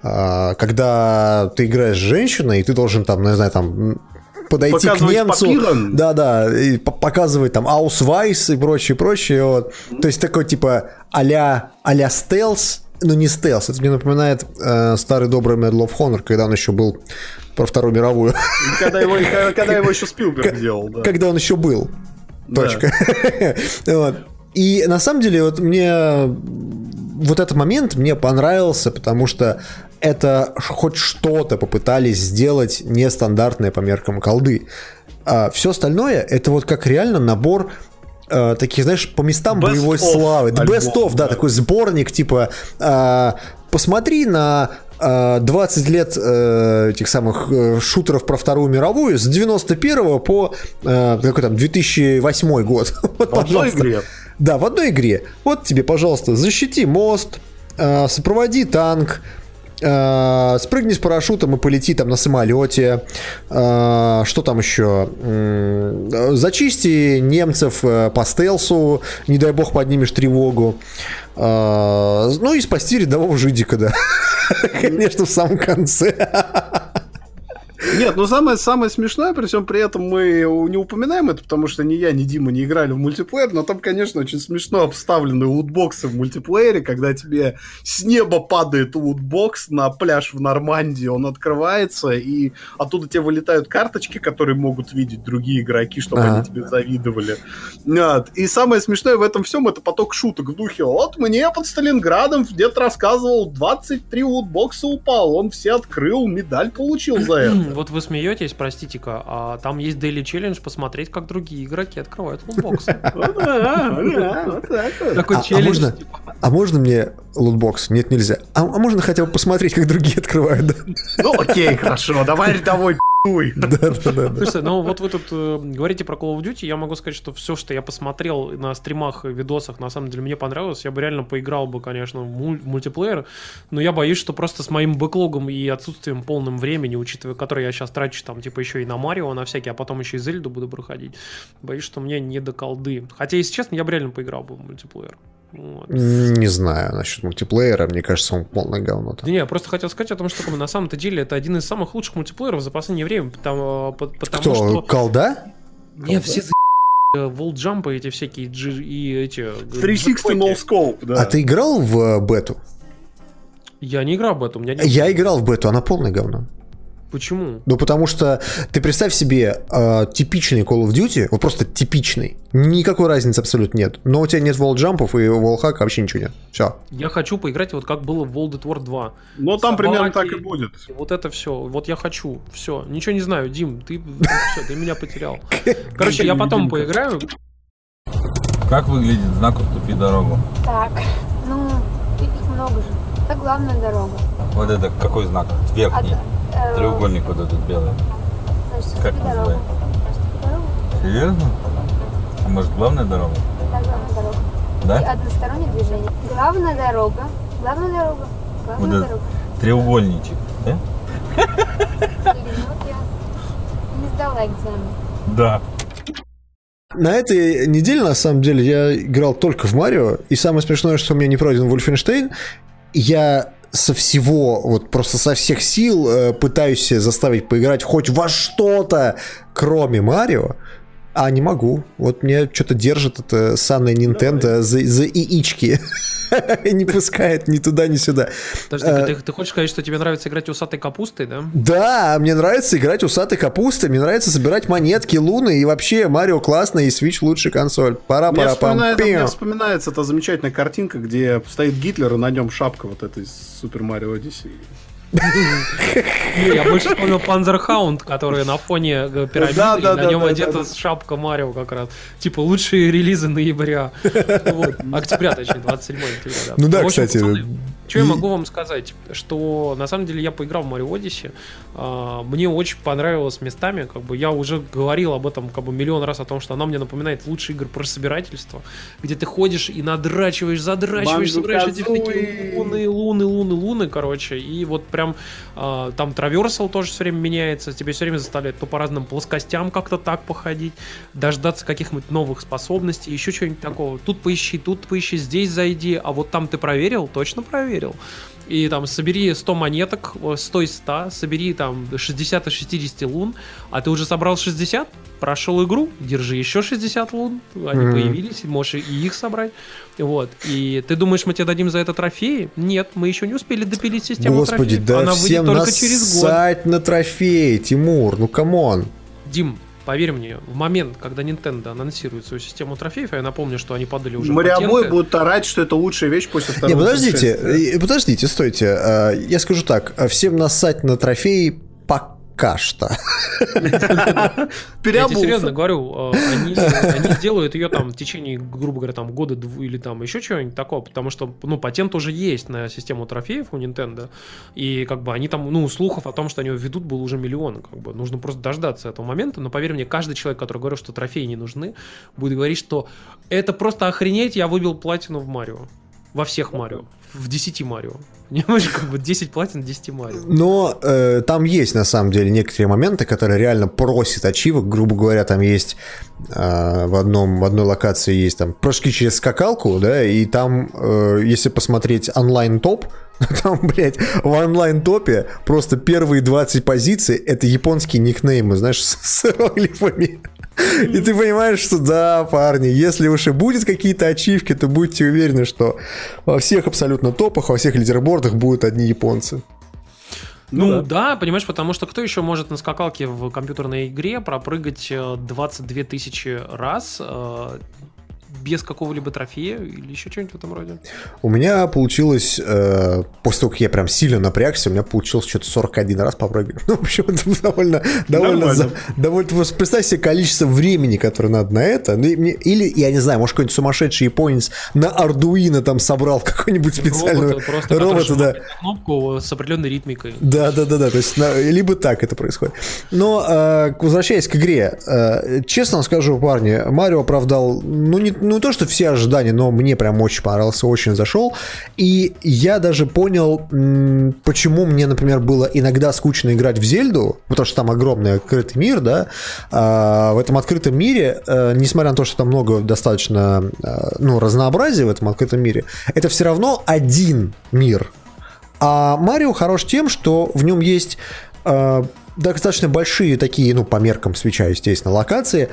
А, когда ты играешь с женщиной, и ты должен там, ну, не знаю, там подойти к немцу, папирон. да, да, и показывать там аусвайс и прочее, прочее, вот. То есть такой типа а-ля, а стелс, ну не стелс, это мне напоминает э, старый добрый Medal of Honor, когда он еще был про Вторую мировую. Когда его, когда его еще Спилберг делал, да. Когда он еще был. Точка. вот. И на самом деле вот мне вот этот момент мне понравился, потому что это хоть что-то попытались сделать нестандартное по меркам колды. А все остальное это вот как реально набор э, таких, знаешь, по местам best боевой славы. Альбом, best of, да, да, такой сборник, типа э, посмотри на 20 лет э, этих самых э, шутеров про Вторую мировую с 91 по э, какой там 2008 год. вот, пожалуйста. Игре. Да, в одной игре. Вот тебе, пожалуйста, защити мост, э, сопроводи танк, э, спрыгни с парашютом и полети там на самолете. Э, что там еще? Э, зачисти немцев э, по стелсу, не дай бог поднимешь тревогу. Э, ну и спасти рядового жидика, да. Конечно, в самом конце. Нет, ну самое, самое смешное, при всем при этом мы не упоминаем это, потому что ни я, ни Дима не играли в мультиплеер, но там, конечно, очень смешно обставлены лутбоксы в мультиплеере, когда тебе с неба падает лутбокс на пляж в Нормандии, он открывается, и оттуда тебе вылетают карточки, которые могут видеть другие игроки, чтобы а. они тебе завидовали. Вот. И самое смешное в этом всем это поток шуток в духе «Вот мне под Сталинградом дед рассказывал, 23 лутбокса упал, он все открыл, медаль получил за это». Вот вы смеетесь, простите-ка, а там есть Daily Challenge посмотреть, как другие игроки открывают лутбоксы. Такой а, а челлендж. А можно мне лутбокс? Нет, нельзя. А можно хотя бы посмотреть, как другие открывают? Ну окей, хорошо, давай рядовой Да. Слушайте, ну вот вы тут э, говорите про Call of Duty, я могу сказать, что все, что я посмотрел на стримах и видосах, на самом деле мне понравилось. Я бы реально поиграл бы, конечно, в, муль- в мультиплеер, но я боюсь, что просто с моим бэклогом и отсутствием полным времени, учитывая, которое я сейчас трачу там, типа, еще и на Марио, на всякие, а потом еще и Зельду буду проходить, боюсь, что мне не до колды. Хотя, если честно, я бы реально поиграл бы в мультиплеер. Вот. Не знаю насчет мультиплеера, мне кажется, он полное говно. Там. Не, я просто хотел сказать о том, что на самом-то деле это один из самых лучших мультиплееров за последнее время, потому, потому Кто? что... Колда? Не, все за волджампы эти всякие и эти... 360 no scope, да. А ты играл в э, бету? Я не играл в бету. У меня Я играл в бету, она полное говно. Почему? Ну, потому что ты представь себе э, типичный Call of Duty, вот просто типичный. Никакой разницы абсолютно нет. Но у тебя нет волджампов и волхака вообще ничего нет. Все. Я хочу поиграть вот как было в World at War 2. Ну, там Собаки, примерно так и будет. Вот это все. Вот я хочу. Все. Ничего не знаю, Дим, ты, все, ты меня потерял. Короче, я потом поиграю. Как выглядит знак «Уступи дорогу»? Так, ну, их много же. Это главная дорога. Вот это какой знак? Верхний. А, Треугольник вот этот белый. Значит, как называется? Серьезно? А может главная дорога? Да, главная дорога. Да? И одностороннее движение. Главная дорога. Главная дорога. Главная вот дорога. Треугольничек, да? Не сдала экзамен. Да. На этой неделе, на самом деле, я играл только в Марио, и самое смешное, что у меня не пройден Вольфенштейн, я со всего, вот просто со всех сил э, пытаюсь заставить поиграть хоть во что-то, кроме Марио. А, не могу. Вот мне что-то держит это санная Nintendo за, за яички. Не пускает ни туда, ни сюда. Подожди, ты, ты хочешь сказать, что тебе нравится играть усатой капустой, да? Да, мне нравится играть усатой капустой, мне нравится собирать монетки, луны, и вообще Марио классно, и Switch лучший консоль. Пора, мне пора, вспоминается, мне вспоминается эта замечательная картинка, где стоит Гитлер, и на нем шапка вот этой Супер Марио Одиссеи. Я больше вспомнил Panzerhound, который на фоне э, пирамиды, да, да, и на да, нем одета шапка Марио как раз. Типа лучшие релизы ноября. Вот. Октября, точнее, 27 октября. Ну да, общем, кстати. Пацаны, что я могу вам сказать? Что на самом деле я поиграл в Марио. А, мне очень понравилось местами. Как бы я уже говорил об этом как бы миллион раз о том, что она мне напоминает лучшие игры про собирательство, где ты ходишь и надрачиваешь, задрачиваешь, собираешь эти такие луны, луны, луны, луны, короче. И вот прям э, там траверсал тоже все время меняется, тебе все время заставляют то по разным плоскостям как-то так походить, дождаться каких-нибудь новых способностей, еще чего-нибудь такого. Тут поищи, тут поищи, здесь зайди, а вот там ты проверил, точно проверил. И там собери 100 монеток, 100 из 100, собери там 60 из 60 лун, а ты уже собрал 60, прошел игру, держи еще 60 лун, они mm-hmm. появились, можешь и их собрать. Вот. И ты думаешь, мы тебе дадим за это трофеи? Нет, мы еще не успели допилить систему Господи, трофеев. да Она всем только через год. на трофеи, Тимур, ну come on. Дим, поверь мне, в момент, когда Nintendo анонсирует свою систему трофеев, я напомню, что они подали уже мариобои будут орать, что это лучшая вещь после второго Не, подождите, подождите, стойте. А, я скажу так, всем насать на трофеи пока пока что. Я тебе серьезно говорю, э, они, они сделают ее там в течение, грубо говоря, там года или там еще чего-нибудь такого, потому что, ну, патент уже есть на систему трофеев у Nintendo, и как бы они там, ну, слухов о том, что они его ведут, было уже миллион, как бы, нужно просто дождаться этого момента, но поверь мне, каждый человек, который говорил, что трофеи не нужны, будет говорить, что это просто охренеть, я выбил платину в Марио. Во всех Марио. В 10 Марио. Как бы 10 платин, 10 Марио. Но э, там есть, на самом деле, некоторые моменты, которые реально просят ачивок. Грубо говоря, там есть э, в, одном, в одной локации есть там прыжки через скакалку, да, и там, э, если посмотреть онлайн-топ, там, блядь, в онлайн-топе просто первые 20 позиций это японские никнеймы, знаешь, с, с иероглифами. И ты понимаешь, что да, парни, если уж и будет какие-то ачивки, то будьте уверены, что во всех абсолютно топах, во всех лидербордах будут одни японцы. Ну, ну да. да, понимаешь, потому что кто еще может на скакалке в компьютерной игре пропрыгать 22 э, тысячи раз, э, без какого-либо трофея или еще что-нибудь в этом роде? У меня получилось, э, после того, как я прям сильно напрягся, у меня получилось что-то 41 раз попрыгать. Ну, в общем, это довольно... довольно, за, довольно представь себе количество времени, которое надо на это. Ну, или, я не знаю, может, какой-нибудь сумасшедший японец на Ардуино там собрал какой-нибудь специальный робот, просто робота, да. кнопку с определенной ритмикой. Да, да, да, да. То есть, на, либо так это происходит. Но, э, возвращаясь к игре, э, честно скажу, парни, Марио оправдал, ну, не, ну то, что все ожидания, но мне прям очень понравился, очень зашел. И я даже понял, почему мне, например, было иногда скучно играть в Зельду, потому что там огромный открытый мир, да. А, в этом открытом мире, а, несмотря на то, что там много достаточно а, ну, разнообразия в этом открытом мире, это все равно один мир. А Марио хорош тем, что в нем есть а, достаточно большие такие, ну, по меркам свеча, естественно, локации,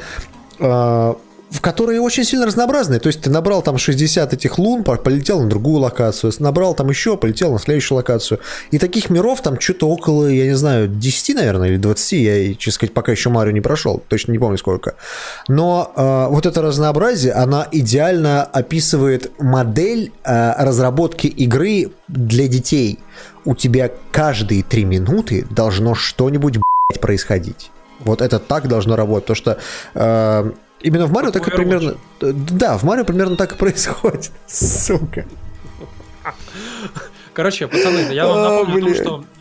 в которые очень сильно разнообразные. То есть ты набрал там 60 этих лун, полетел на другую локацию, набрал там еще, полетел на следующую локацию. И таких миров там что-то около, я не знаю, 10, наверное, или 20. Я, честно сказать, пока еще Марио не прошел, точно не помню сколько. Но э, вот это разнообразие, она идеально описывает модель э, разработки игры для детей. У тебя каждые три минуты должно что-нибудь происходить. Вот это так должно работать, потому что э, Именно в Марио так и примерно... Да, в Марио примерно так и происходит. Сука. Короче, пацаны, я вам напомню о том, что а,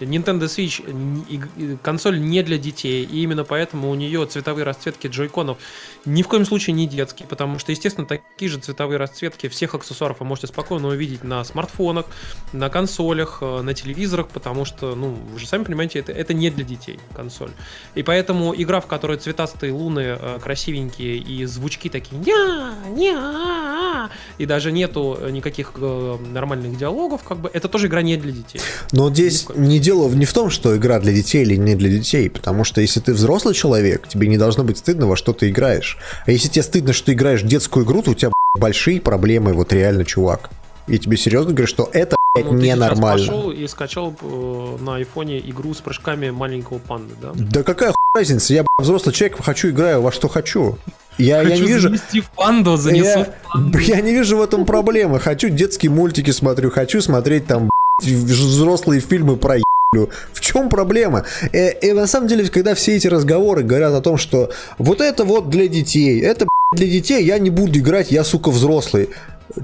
Nintendo Switch консоль не для детей, и именно поэтому у нее цветовые расцветки джойконов ни в коем случае не детские, потому что, естественно, такие же цветовые расцветки всех аксессуаров вы можете спокойно увидеть на смартфонах, на консолях, э, на телевизорах, потому что, ну, вы же сами понимаете, это, это не для детей консоль. И поэтому игра, в которой цветастые луны э, красивенькие и звучки такие ня ня и даже нету никаких э, нормальных диалогов, как бы, это тоже игра не для детей. Но здесь не дело не в том, что игра для детей или не для детей, потому что если ты взрослый человек, тебе не должно быть стыдно, во что ты играешь. А если тебе стыдно, что ты играешь в детскую игру, то у тебя большие проблемы, вот реально, чувак. Я тебе серьезно говорю, что это блядь, Ну, ты ненормально. пошел и скачал э, на айфоне игру с прыжками маленького панды, да? Да какая хуй разница? Я блядь, взрослый человек, хочу играю во что хочу. Я, я Хочу не вижу. занести в панду, занесу я, в панду. я не вижу в этом проблемы. Хочу детские мультики смотрю, хочу смотреть там взрослые фильмы про. В чем проблема? Э, И, на самом деле, когда все эти разговоры говорят о том, что вот это вот для детей, это для детей, я не буду играть, я, сука, взрослый.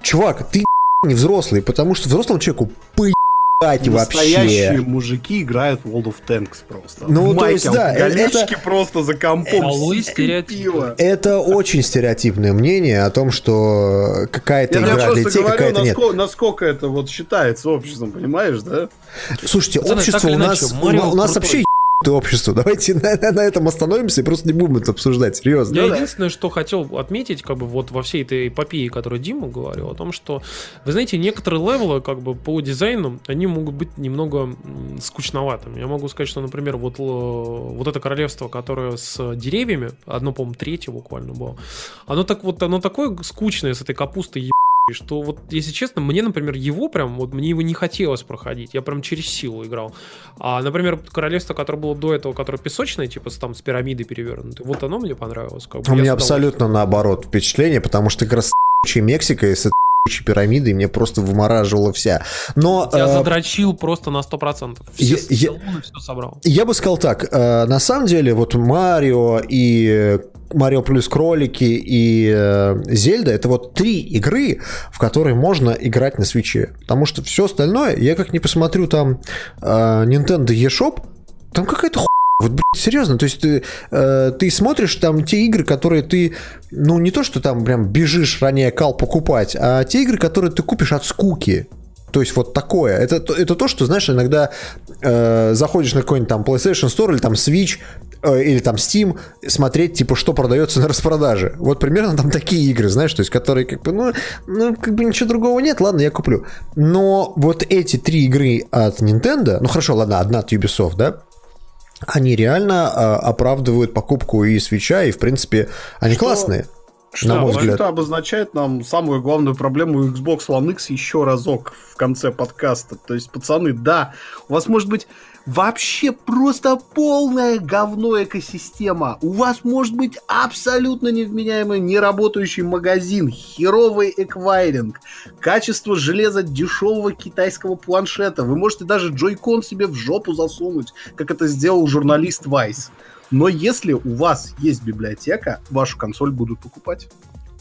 Чувак, ты не взрослый, потому что взрослому человеку поебать Настоящие вообще. мужики играют в World of Tanks просто. Ну, В то есть, да, алкоголички это- просто за компом. Сидят, стереотип. Это очень стереотипное мнение о том, что какая-то Я, игра для просто детей, говорю, какая-то нет. насколько, насколько это вот считается обществом, понимаешь, да? Слушайте, Пацаны, общество у нас, иначе, Марио у нас вообще ебанутое общество. Давайте на, на- на этом остановимся и просто не будем это обсуждать, серьезно. Я единственное, что хотел отметить, как бы вот во всей этой эпопее, которую Дима говорил, о том, что, вы знаете, некоторые левелы, как бы по дизайну, они могут быть немного скучноватыми. Я могу сказать, что, например, вот, л- вот это королевство, которое с деревьями, одно, по-моему, третье буквально было, оно так вот, оно такое скучное с этой капустой ебаной, что вот, если честно, мне, например, его прям, вот мне его не хотелось проходить, я прям через силу играл. А, например, королевство, которое было до этого, которое песочное, типа там с пирамидой перевернутой, вот оно мне понравилось. Как бы, У меня абсолютно наоборот впечатление, потому что как раз с ебучей ебучей пирамидой мне просто вымораживала вся. Но Я э, задрочил просто на 100%. Все, Я- я- все собрал. Я бы сказал так, э, на самом деле вот Марио и э, Марио плюс кролики и э, Зельда это вот три игры, в которые можно играть на свече. Потому что все остальное, я как не посмотрю там э, Nintendo eShop, там какая-то хуйня. Вот, блядь, серьезно, то есть ты, э, ты смотришь там те игры, которые ты, ну, не то, что там прям бежишь ранее кал покупать, а те игры, которые ты купишь от скуки. То есть вот такое. Это, то- это то, что, знаешь, иногда э, заходишь на какой-нибудь там PlayStation Store или там Switch э, или там Steam смотреть, типа, что продается на распродаже. Вот примерно там такие игры, знаешь, то есть, которые как бы, ну, ну, как бы ничего другого нет, ладно, я куплю. Но вот эти три игры от Nintendo, ну хорошо, ладно, одна от Ubisoft, да, они реально э, оправдывают покупку и свеча, и в принципе они Что- классные. Что, на мой взгляд. общем-то, обозначает нам самую главную проблему Xbox One X еще разок в конце подкаста. То есть, пацаны, да, у вас может быть вообще просто полное говно экосистема. У вас может быть абсолютно невменяемый, неработающий магазин, херовый эквайринг, качество железа дешевого китайского планшета. Вы можете даже джойкон себе в жопу засунуть, как это сделал журналист Vice. Но если у вас есть библиотека, вашу консоль будут покупать.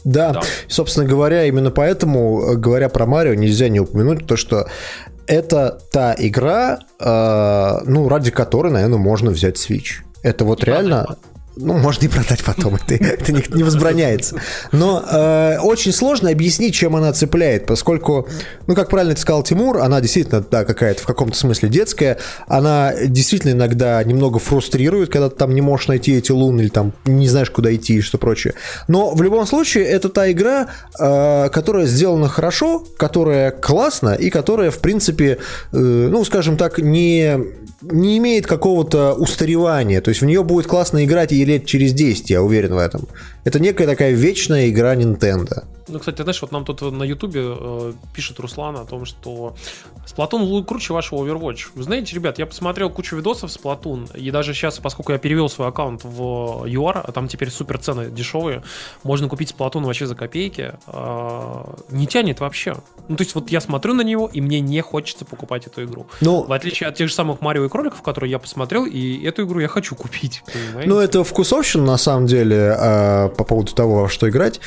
Да, собственно говоря, именно поэтому, э, говоря про Марио, нельзя не упомянуть то, что это та игра, э, ну, ради которой, наверное, можно взять Switch. Это вот реально... Ну, можно и продать потом, это, это не, не возбраняется. Но э, очень сложно объяснить, чем она цепляет, поскольку, ну, как правильно ты сказал, Тимур, она действительно, да, какая-то в каком-то смысле детская, она действительно иногда немного фрустрирует, когда ты там не можешь найти эти луны или там не знаешь, куда идти и что прочее. Но в любом случае, это та игра, э, которая сделана хорошо, которая классно и которая, в принципе, э, ну, скажем так, не, не имеет какого-то устаревания. То есть в нее будет классно играть и лет через 10, я уверен в этом. Это некая такая вечная игра Nintendo. Ну, кстати, знаешь, вот нам тут на Ютубе э, пишет Руслан о том, что Лу- круче вашего Overwatch. Вы знаете, ребят, я посмотрел кучу видосов Splatoon, и даже сейчас, поскольку я перевел свой аккаунт в UR, а там теперь супер цены дешевые, можно купить Splatoon вообще за копейки, э, не тянет вообще. Ну, то есть вот я смотрю на него, и мне не хочется покупать эту игру. Ну, В отличие от тех же самых Марио и кроликов, которые я посмотрел, и эту игру я хочу купить. понимаете? Ну, это вкусовщина, на самом деле, э, по поводу того, во что играть.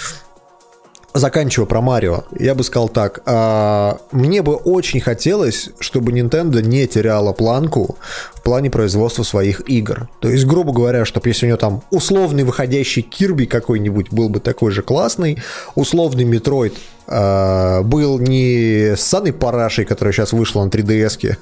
Заканчивая про Марио, я бы сказал так. а, мне бы очень хотелось, чтобы Nintendo не теряла планку в плане производства своих игр. То есть, грубо говоря, чтобы если у нее там условный выходящий Кирби какой-нибудь был бы такой же классный, условный Метроид а, был не ссаной парашей, которая сейчас вышла на 3DS-ке,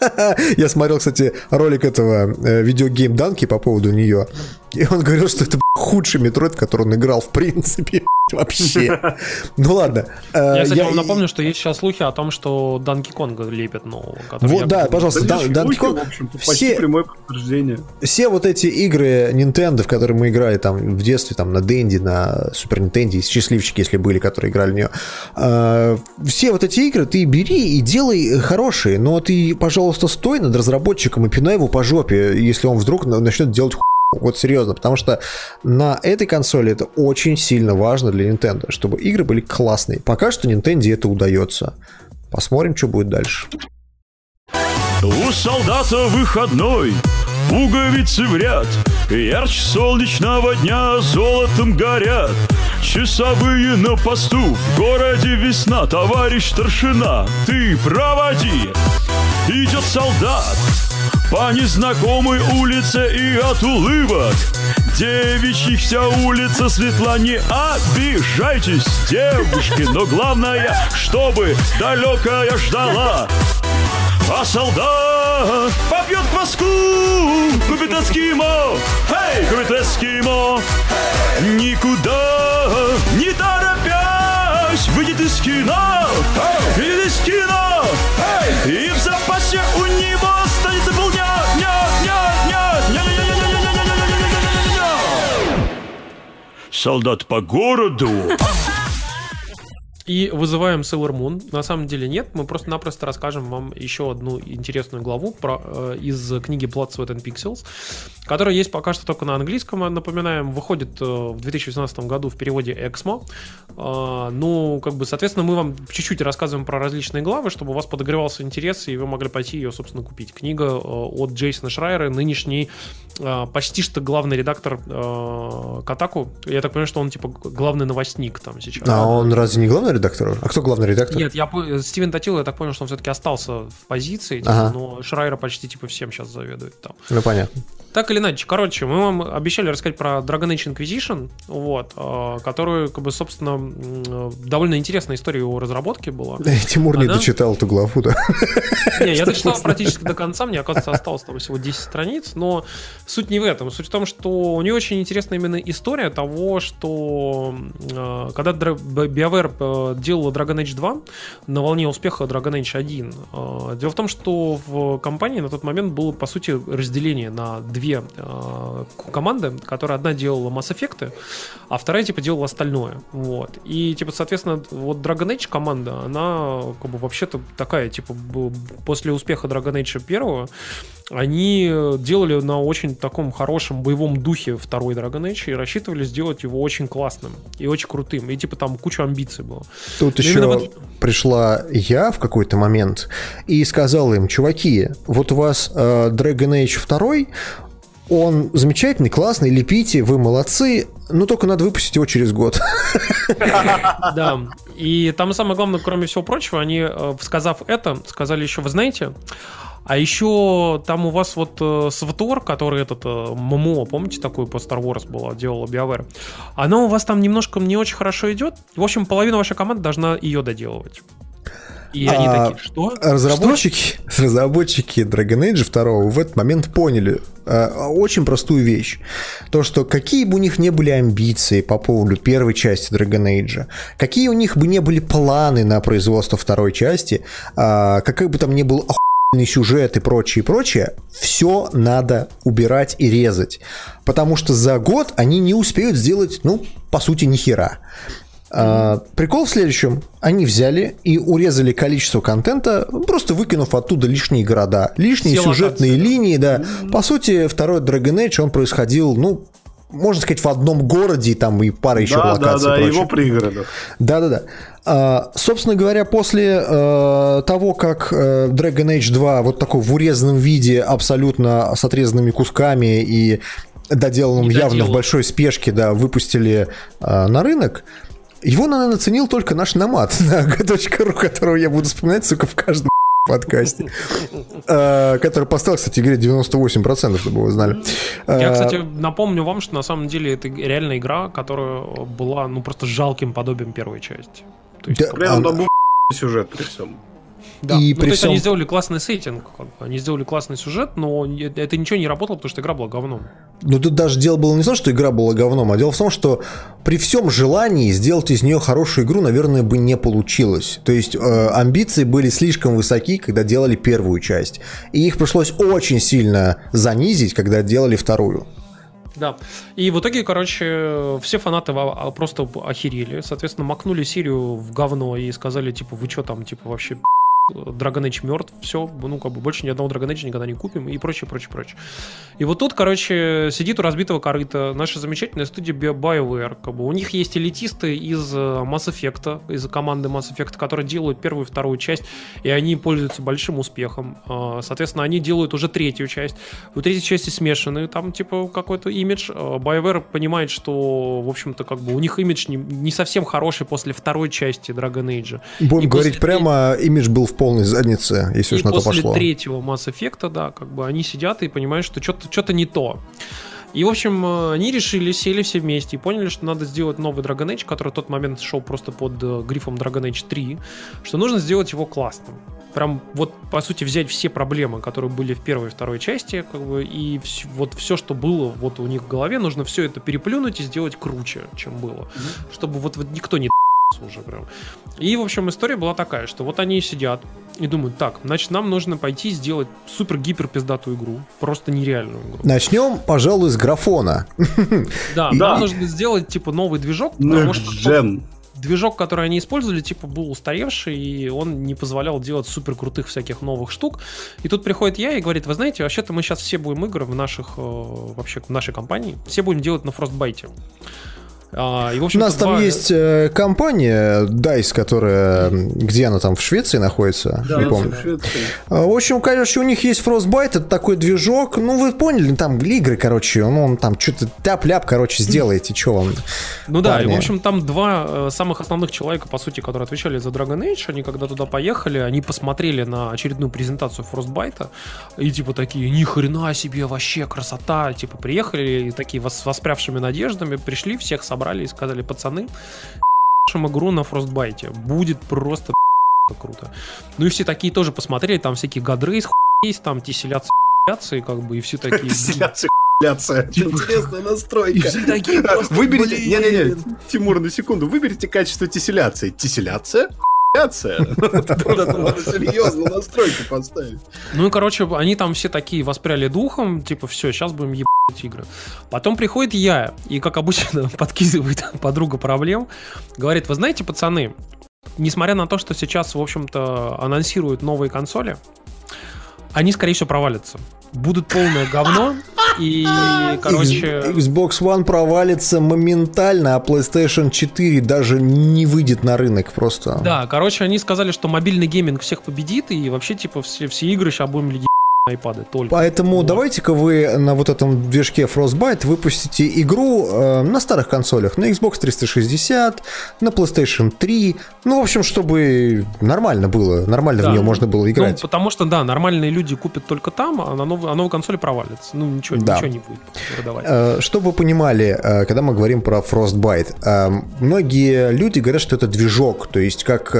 я смотрел, кстати, ролик этого э, Videogame Dunkey по поводу нее. И он говорил, что это худший Метроид, в который он играл, в принципе. Вообще. Ну ладно. Я, кстати, я... вам напомню, что есть сейчас слухи о том, что Данки Конга лепят нового. Вот, да, пожалуйста, да, Данки Конг... Все... прямое подтверждение. Все вот эти игры Nintendo, в которые мы играли там в детстве, там на Денди, на Супер Nintendo, счастливчики, если были, которые играли в нее. Э, все вот эти игры ты бери и делай хорошие, но ты, пожалуйста, стой над разработчиком и пинай его по жопе, если он вдруг начнет делать вот серьезно, потому что на этой консоли это очень сильно важно для Nintendo, чтобы игры были классные. Пока что Nintendo это удается. Посмотрим, что будет дальше. У солдата выходной, пуговицы в ряд, Ярче солнечного дня золотом горят. Часовые на посту, в городе весна, Товарищ старшина, ты проводи. Идет солдат, по незнакомой улице и от улыбок. Девичьих вся улица светла, не обижайтесь, девушки. Но главное, чтобы далекая ждала. А солдат попьет кваску, купит эскимо, эй, купит эскимо, никуда не торопясь, выйдет из кино, выйдет из кино, и в запасе у него Солдат по городу. И вызываем Sailor Moon. На самом деле нет, мы просто-напросто расскажем вам еще одну интересную главу про, э, из книги Blood, Sweat and Pixels, которая есть пока что только на английском, напоминаем, выходит э, в 2018 году в переводе Exmo. Э, ну, как бы, соответственно, мы вам чуть-чуть рассказываем про различные главы, чтобы у вас подогревался интерес, и вы могли пойти ее, собственно, купить. Книга э, от Джейсона Шрайера, нынешний э, почти что главный редактор э, Катаку. Я так понимаю, что он, типа, главный новостник там сейчас. А он разве не главный редактору? А кто главный редактор? Нет, я Стивен Татил, я так понял, что он все-таки остался в позиции, ага. но Шрайер почти типа всем сейчас заведует там. Ну понятно. Так или иначе, короче, мы вам обещали рассказать про Dragon Age Inquisition, вот, э, которую, как бы, собственно, довольно интересная история его разработки была. Тимур Она... не дочитал эту главу, да? Не, я дочитал практически до конца, мне, оказывается, осталось там всего 10 страниц, но суть не в этом. Суть в том, что у нее очень интересная именно история того, что э, когда BioWare э, делала Dragon Age 2 на волне успеха Dragon Age 1, дело в том, что в компании на тот момент было, по сути, разделение на две две э, команды, которые одна делала Mass Effect, а вторая, типа, делала остальное. Вот. И, типа, соответственно, вот Dragon Age команда, она, как бы, вообще-то такая, типа, после успеха Dragon Age первого, они делали на очень таком хорошем боевом духе второй Dragon Age и рассчитывали сделать его очень классным и очень крутым. И типа там куча амбиций было. Тут Но еще вот... пришла я в какой-то момент и сказала им, чуваки, вот у вас э, Dragon Age 2, он замечательный, классный, лепите, вы молодцы, но только надо выпустить его через год. Да, и там самое главное, кроме всего прочего, они, э, сказав это, сказали еще, вы знаете, а еще там у вас вот э, Сватор, который этот э, ММО, помните, такой по Star Wars было, делала BioWare, оно у вас там немножко не очень хорошо идет. В общем, половина вашей команды должна ее доделывать. И они а, такие, что? Разработчики, что? разработчики Dragon Age 2 в этот момент поняли а, очень простую вещь. То, что какие бы у них не были амбиции по поводу первой части Dragon Age, какие у них бы не были планы на производство второй части, а, какой бы там ни был сюжет и прочее, и прочее, все надо убирать и резать. Потому что за год они не успеют сделать, ну, по сути, ни хера. А, прикол в следующем. Они взяли и урезали количество контента, просто выкинув оттуда лишние города, лишние Все сюжетные локации. линии, да. Mm-hmm. По сути, второй Dragon Age, он происходил, ну, можно сказать, в одном городе, там и пара еще да, локаций. Да, да, его пригородах. Да-да-да. А, собственно говоря, после э, того, как э, Dragon Age 2 вот такой в урезанном виде, абсолютно с отрезанными кусками и доделанным явно в большой спешке, да, выпустили э, на рынок, его, наверное, ценил только наш намат на g.ru, которого я буду вспоминать, сука, в каждом подкасте, э, который поставил, кстати, игре 98%, чтобы вы знали. Я, э, кстати, напомню вам, что на самом деле это реальная игра, которая была, ну, просто жалким подобием первой части. То есть, да, прям там был сюжет при всем. Да. И ну, при то всем... есть они сделали классный сеттинг, они сделали классный сюжет, но это ничего не работало, потому что игра была говном. Ну тут даже дело было не в том, что игра была говном, а дело в том, что при всем желании сделать из нее хорошую игру, наверное, бы не получилось. То есть э, амбиции были слишком высоки, когда делали первую часть. И их пришлось очень сильно занизить, когда делали вторую. Да. И в итоге, короче, все фанаты просто охерели. Соответственно, макнули серию в говно и сказали, типа, вы что там, типа, вообще Dragon Age мертв, все, ну, как бы больше ни одного Dragon Age никогда не купим и прочее, прочее, прочее. И вот тут, короче, сидит у разбитого корыта наша замечательная студия BioWare, как бы у них есть элитисты из э, Mass Effect, из команды Mass Effect, которые делают первую и вторую часть, и они пользуются большим успехом. А, соответственно, они делают уже третью часть. У третьей части смешанные, там, типа, какой-то имидж. А, BioWare понимает, что, в общем-то, как бы у них имидж не, не совсем хороший после второй части Dragon Age. Будем и говорить после... прямо, имидж был в полной заднице, если и уж на то пошло. после третьего Mass Effect, да, как бы они сидят и понимают, что что-то что не то. И, в общем, э, они решили, сели все вместе и поняли, что надо сделать новый Dragon Age, который в тот момент шел просто под э, грифом Dragon Age 3, что нужно сделать его классным. Прям вот, по сути, взять все проблемы, которые были в первой и второй части, как бы, и вс- вот все, что было вот у них в голове, нужно все это переплюнуть и сделать круче, чем было. Mm-hmm. Чтобы вот, вот никто не уже прям. И, в общем, история была такая, что вот они сидят и думают, так, значит, нам нужно пойти сделать супер-гипер пиздатую игру, просто нереальную игру. Начнем, пожалуй, с графона. Да, нам нужно сделать, типа, новый движок, потому что движок, который они использовали, типа, был устаревший, и он не позволял делать супер крутых всяких новых штук. И тут приходит я и говорит, вы знаете, вообще-то мы сейчас все будем игры в наших, э, вообще, в нашей компании, все будем делать на Frostbite. А, и, в У нас там есть э, компания DICE, которая... Где она там? В Швеции находится? Да, не помню. В, Швеции. А, в общем, короче, у них есть Frostbite, это такой движок. Ну, вы поняли, там игры, короче, ну, он там что-то тяп-ляп, короче, сделаете, что вам. Ну да, и, в общем, там два э, самых основных человека, по сути, которые отвечали за Dragon Age, они когда туда поехали, они посмотрели на очередную презентацию Frostbite, и типа такие, ни хрена себе, вообще красота, типа приехали, и такие с воспрявшими надеждами, пришли, всех собрали собрали и сказали, пацаны, игру на Фростбайте. Будет просто круто. Ну и все такие тоже посмотрели, там всякие гадрейс есть, там теселяться и как бы, и все такие... Теселяться Типа, Интересная настройка. Выберите... Не-не-не, Тимур, на секунду. Выберите качество Серьезно поставить. Ну и, короче, они там все такие воспряли духом, типа, все, сейчас будем ебать игры. Потом приходит я, и, как обычно, подкидывает подруга проблем, говорит, вы знаете, пацаны, несмотря на то, что сейчас, в общем-то, анонсируют новые консоли, они, скорее всего, провалятся. Будут полное говно, и, короче... Xbox One провалится моментально, а PlayStation 4 даже не выйдет на рынок просто. Да, короче, они сказали, что мобильный гейминг всех победит, и вообще, типа, все, все игры сейчас будем лидить iPad только. Поэтому вот. давайте-ка вы на вот этом движке Frostbite выпустите игру э, на старых консолях, на Xbox 360, на PlayStation 3, ну, в общем, чтобы нормально было, нормально да, в нее ну, можно было играть. Ну, потому что, да, нормальные люди купят только там, а на, нов, а новой консоли провалится. Ну, ничего, да. ничего не будет продавать. Э, чтобы вы понимали, э, когда мы говорим про Frostbite, э, многие люди говорят, что это движок, то есть как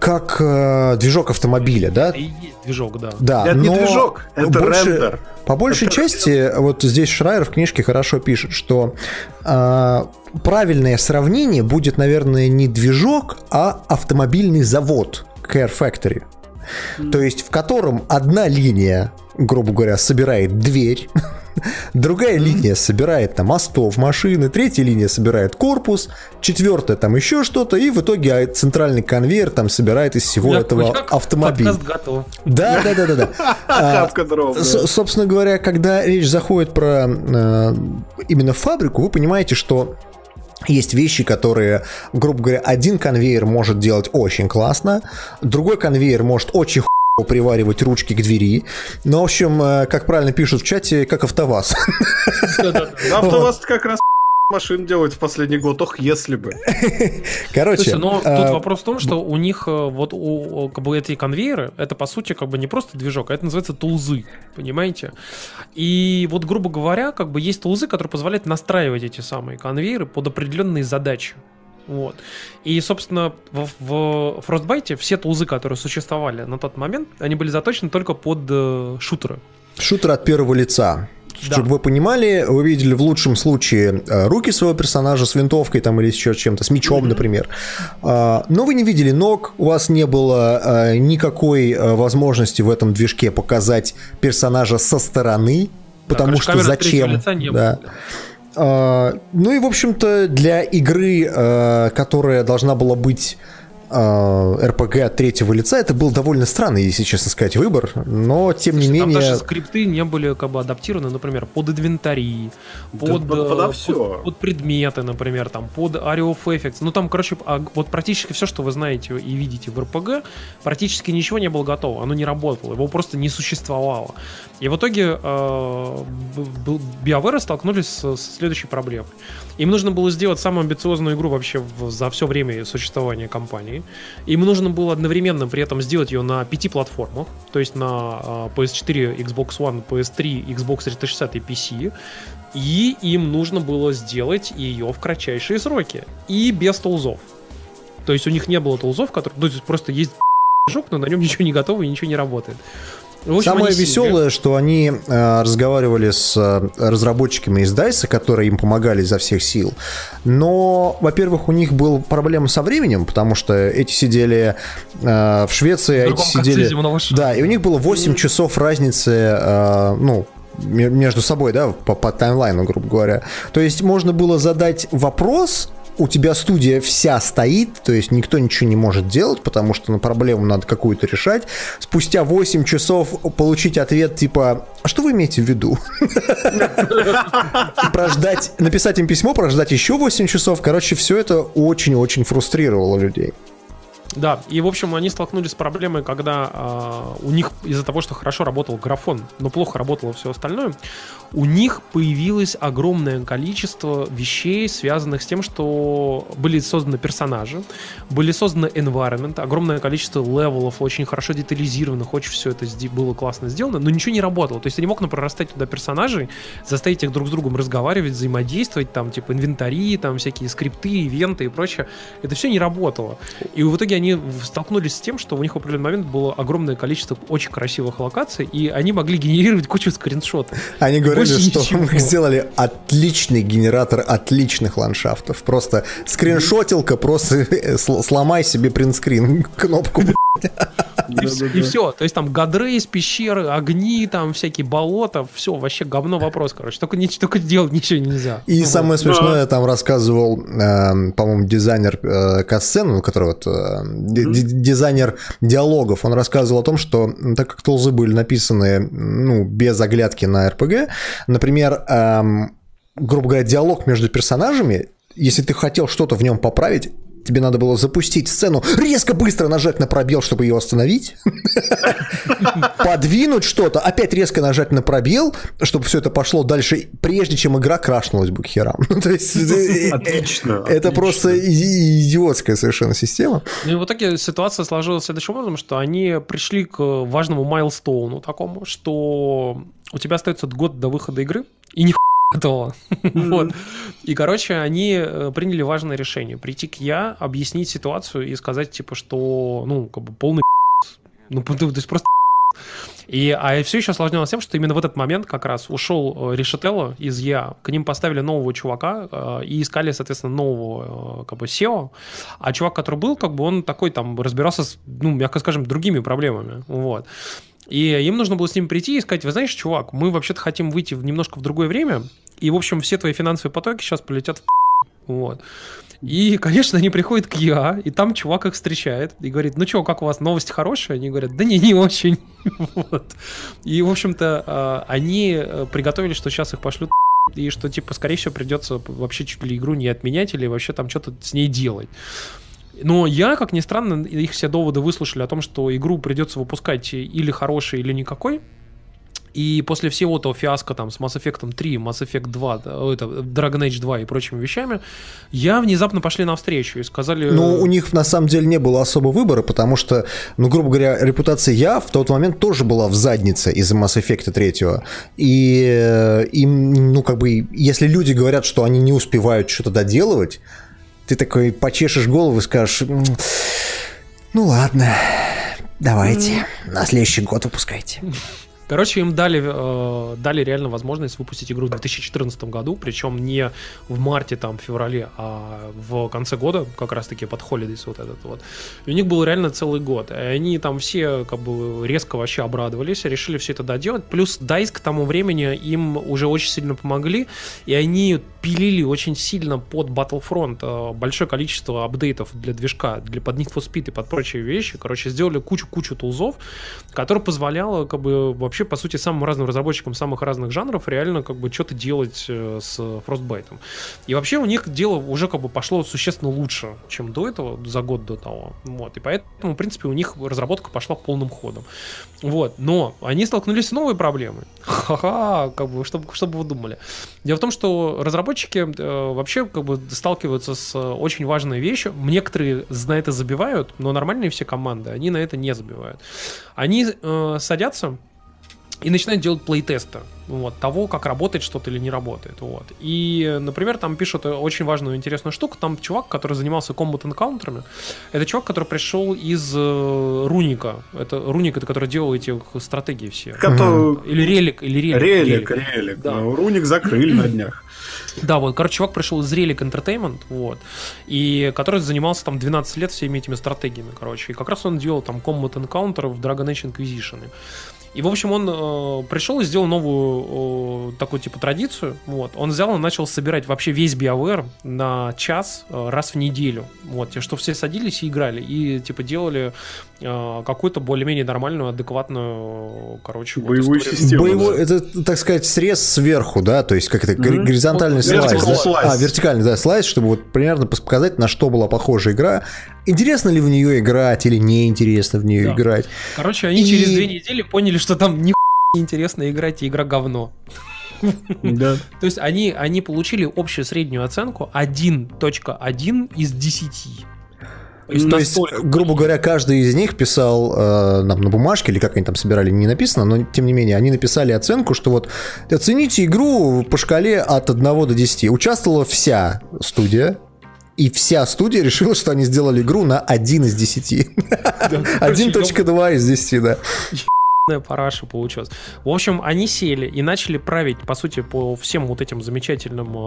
как э, движок автомобиля, да? Это и есть движок, да. Да, это но не движок, это больше, рендер. По большей это части, рендер. вот здесь Шрайер в книжке хорошо пишет, что э, правильное сравнение будет, наверное, не движок, а автомобильный завод Care Factory. Mm. То есть в котором одна линия, грубо говоря, собирает дверь, Другая линия собирает там мостов, машины, третья линия собирает корпус, четвертая там еще что-то, и в итоге а, центральный конвейер там собирает из всего Я этого автомобиля. готов. Да, да, да, да, да. а, собственно говоря, когда речь заходит про э, именно фабрику, вы понимаете, что есть вещи, которые, грубо говоря, один конвейер может делать очень классно, другой конвейер может очень приваривать ручки к двери. Ну, в общем, э, как правильно пишут в чате, как АвтоВАЗ. АвтоВАЗ как раз машин делает в последний год, ох, если бы. Короче, Слушай, но а... тут вопрос в том, что у них э, вот у, как бы эти конвейеры, это по сути как бы не просто движок, а это называется тулзы, понимаете? И вот, грубо говоря, как бы есть тулзы, которые позволяют настраивать эти самые конвейеры под определенные задачи. Вот. И, собственно, в, в Frostbite все тулзы, которые существовали на тот момент, они были заточены только под э, шутеры. Шутер от первого лица. Да. Чтобы вы понимали, вы видели в лучшем случае э, руки своего персонажа с винтовкой там или еще чем-то, с мечом, mm-hmm. например. А, но вы не видели ног, у вас не было э, никакой э, возможности в этом движке показать персонажа со стороны, потому да, что зачем? Да. было. А, ну и, в общем-то, для игры, которая должна была быть РПГ от третьего лица, это был довольно странный, если честно сказать, выбор, но тем Слушай, не менее... Там даже скрипты не были как бы адаптированы, например, под инвентари, под, да, под, под, под, под предметы, например, там, под Area of Effects. Ну там, короче, а вот практически все, что вы знаете и видите в РПГ, практически ничего не было готово, оно не работало, его просто не существовало. И в итоге э, BioWare столкнулись с, следующей проблемой. Им нужно было сделать самую амбициозную игру вообще за все время существования компании. Им нужно было одновременно при этом сделать ее на пяти платформах, то есть на PS4, Xbox One, PS3, Xbox 360 и PC. И им нужно было сделать ее в кратчайшие сроки. И без тулзов. То есть у них не было тулзов, которые... Ну, то есть просто есть жук, но на нем ничего не готово и ничего не работает. Общем, Самое веселое, что они э, разговаривали с э, разработчиками из DICE, которые им помогали изо всех сил. Но, во-первых, у них был проблема со временем, потому что эти сидели э, в Швеции, в а эти сидели... Да, и у них было 8 часов разницы, э, ну, между собой, да, по, по таймлайну, грубо говоря. То есть можно было задать вопрос, у тебя студия вся стоит, то есть никто ничего не может делать, потому что на проблему надо какую-то решать. Спустя 8 часов получить ответ типа «А что вы имеете в виду?» Прождать, написать им письмо, прождать еще 8 часов. Короче, все это очень-очень фрустрировало людей. Да, и в общем они столкнулись с проблемой, когда э, у них из-за того, что хорошо работал графон, но плохо работало все остальное, у них появилось огромное количество вещей, связанных с тем, что были созданы персонажи, были созданы environment, огромное количество левелов, очень хорошо детализированных, очень все это было классно сделано, но ничего не работало. То есть ты не мог напрорастать туда персонажей, заставить их друг с другом разговаривать, взаимодействовать, там, типа, инвентари, там, всякие скрипты, ивенты и прочее. Это все не работало. И в итоге они столкнулись с тем, что у них в определенный момент было огромное количество очень красивых локаций, и они могли генерировать кучу скриншотов. Они говорили, что ничего. мы сделали отличный генератор отличных ландшафтов. Просто скриншотилка, просто сломай себе принтскрин кнопку. И, все. То есть там гадрейс, пещеры, огни, там всякие болота, все, вообще говно вопрос, короче. Только, не, только делать ничего нельзя. И самое смешное, там рассказывал, э, по-моему, дизайнер э, касцен, ну, который вот э, дизайнер диалогов, он рассказывал о том, что так как толзы были написаны, ну, без оглядки на РПГ, например, э, грубо говоря, диалог между персонажами, если ты хотел что-то в нем поправить, тебе надо было запустить сцену, резко быстро нажать на пробел, чтобы ее остановить, подвинуть что-то, опять резко нажать на пробел, чтобы все это пошло дальше, прежде чем игра крашнулась бы к херам. То есть, э, э, отлично. Это просто идиотская совершенно система. Ну и в итоге ситуация сложилась следующим образом, что они пришли к важному майлстоуну такому, что у тебя остается год до выхода игры, и ни готово. вот. И, короче, они э, приняли важное решение. Прийти к я, объяснить ситуацию и сказать, типа, что, ну, как бы полный ну, то есть просто и, а все еще осложнялось тем, что именно в этот момент как раз ушел э, Решетелло из Я, к ним поставили нового чувака э, и искали, соответственно, нового э, как бы SEO, а чувак, который был, как бы он такой там разбирался с, ну, мягко скажем, другими проблемами, вот. И им нужно было с ним прийти и сказать, вы знаешь, чувак, мы вообще-то хотим выйти в немножко в другое время, и, в общем, все твои финансовые потоки сейчас полетят в вот. И, конечно, они приходят к я, и там чувак их встречает и говорит, ну что, как у вас, новость хорошая? Они говорят, да не, не очень. вот. И, в общем-то, а, они э, приготовили, что сейчас их пошлют и что, типа, скорее всего, придется вообще чуть ли игру не отменять или вообще там что-то с ней делать. Но я, как ни странно, их все доводы выслушали о том, что игру придется выпускать или хорошей, или никакой. И после всего этого фиаско там с Mass Effect 3, Mass Effect 2, это, Dragon Age 2 и прочими вещами, я внезапно пошли навстречу и сказали... Ну, у них на самом деле не было особо выбора, потому что, ну, грубо говоря, репутация я в тот момент тоже была в заднице из-за Mass Effect 3. И э, им, ну, как бы, если люди говорят, что они не успевают что-то доделывать, ты такой почешешь голову и скажешь, ну ладно, давайте, на следующий год выпускайте. Короче, им дали, э, дали реально возможность выпустить игру в 2014 году, причем не в марте, там, феврале, а в конце года, как раз-таки под Holidays вот этот вот. И у них был реально целый год. И они там все как бы резко вообще обрадовались, решили все это доделать. Плюс DICE к тому времени им уже очень сильно помогли, и они пилили очень сильно под Battlefront э, большое количество апдейтов для движка, для под Need for Speed и под прочие вещи. Короче, сделали кучу-кучу тулзов, которые позволяло как бы вообще вообще, по сути, самым разным разработчикам самых разных жанров реально как бы что-то делать э, с Frostbite. И вообще у них дело уже как бы пошло существенно лучше, чем до этого, за год до того. Вот. И поэтому, в принципе, у них разработка пошла полным ходом. Вот. Но они столкнулись с новой проблемой. Ха-ха, как бы, чтобы, чтобы вы думали. Дело в том, что разработчики э, вообще как бы сталкиваются с очень важной вещью. Некоторые на это забивают, но нормальные все команды, они на это не забивают. Они э, садятся и начинают делать плейтесты вот, того, как работает что-то или не работает. Вот. И, например, там пишут очень важную интересную штуку. Там чувак, который занимался комбат энкаунтерами, это чувак, который пришел из э, Руника. Это Руник, это который делал эти стратегии все. Который... Или Релик, или Релик. Релик, Релик. релик. Да. Но Руник закрыли на днях. Да, вот, короче, чувак пришел из Relic Entertainment, вот, и который занимался там 12 лет всеми этими стратегиями, короче, и как раз он делал там Combat Encounter в Dragon Age Inquisition. И, в общем, он э, пришел и сделал новую э, такую, типа, традицию. Вот. Он взял и начал собирать вообще весь BioWare на час э, раз в неделю. Вот. И что все садились и играли. И, типа, делали э, какую-то более-менее нормальную, адекватную, короче, боевую вот систему. Боевой, это, так сказать, срез сверху, да? То есть, как это, mm-hmm. горизонтальный вот, слайс. Да? слайс. А, вертикальный, да, слайс, чтобы вот примерно показать, на что была похожа игра. Интересно ли в нее играть или неинтересно в нее да. играть. Короче, они и... через две недели поняли, что там ни интересно играть, и игра говно. Да. То есть они, они получили общую среднюю оценку 1.1 из 10. То есть, То есть, грубо говоря, каждый из них писал э, нам на бумажке, или как они там собирали, не написано, но тем не менее, они написали оценку, что вот оцените игру по шкале от 1 до 10. Участвовала вся студия, и вся студия решила, что они сделали игру на 1 из 10. 1.2 из 10, да параша получилась. В общем, они сели и начали править, по сути, по всем вот этим замечательным э,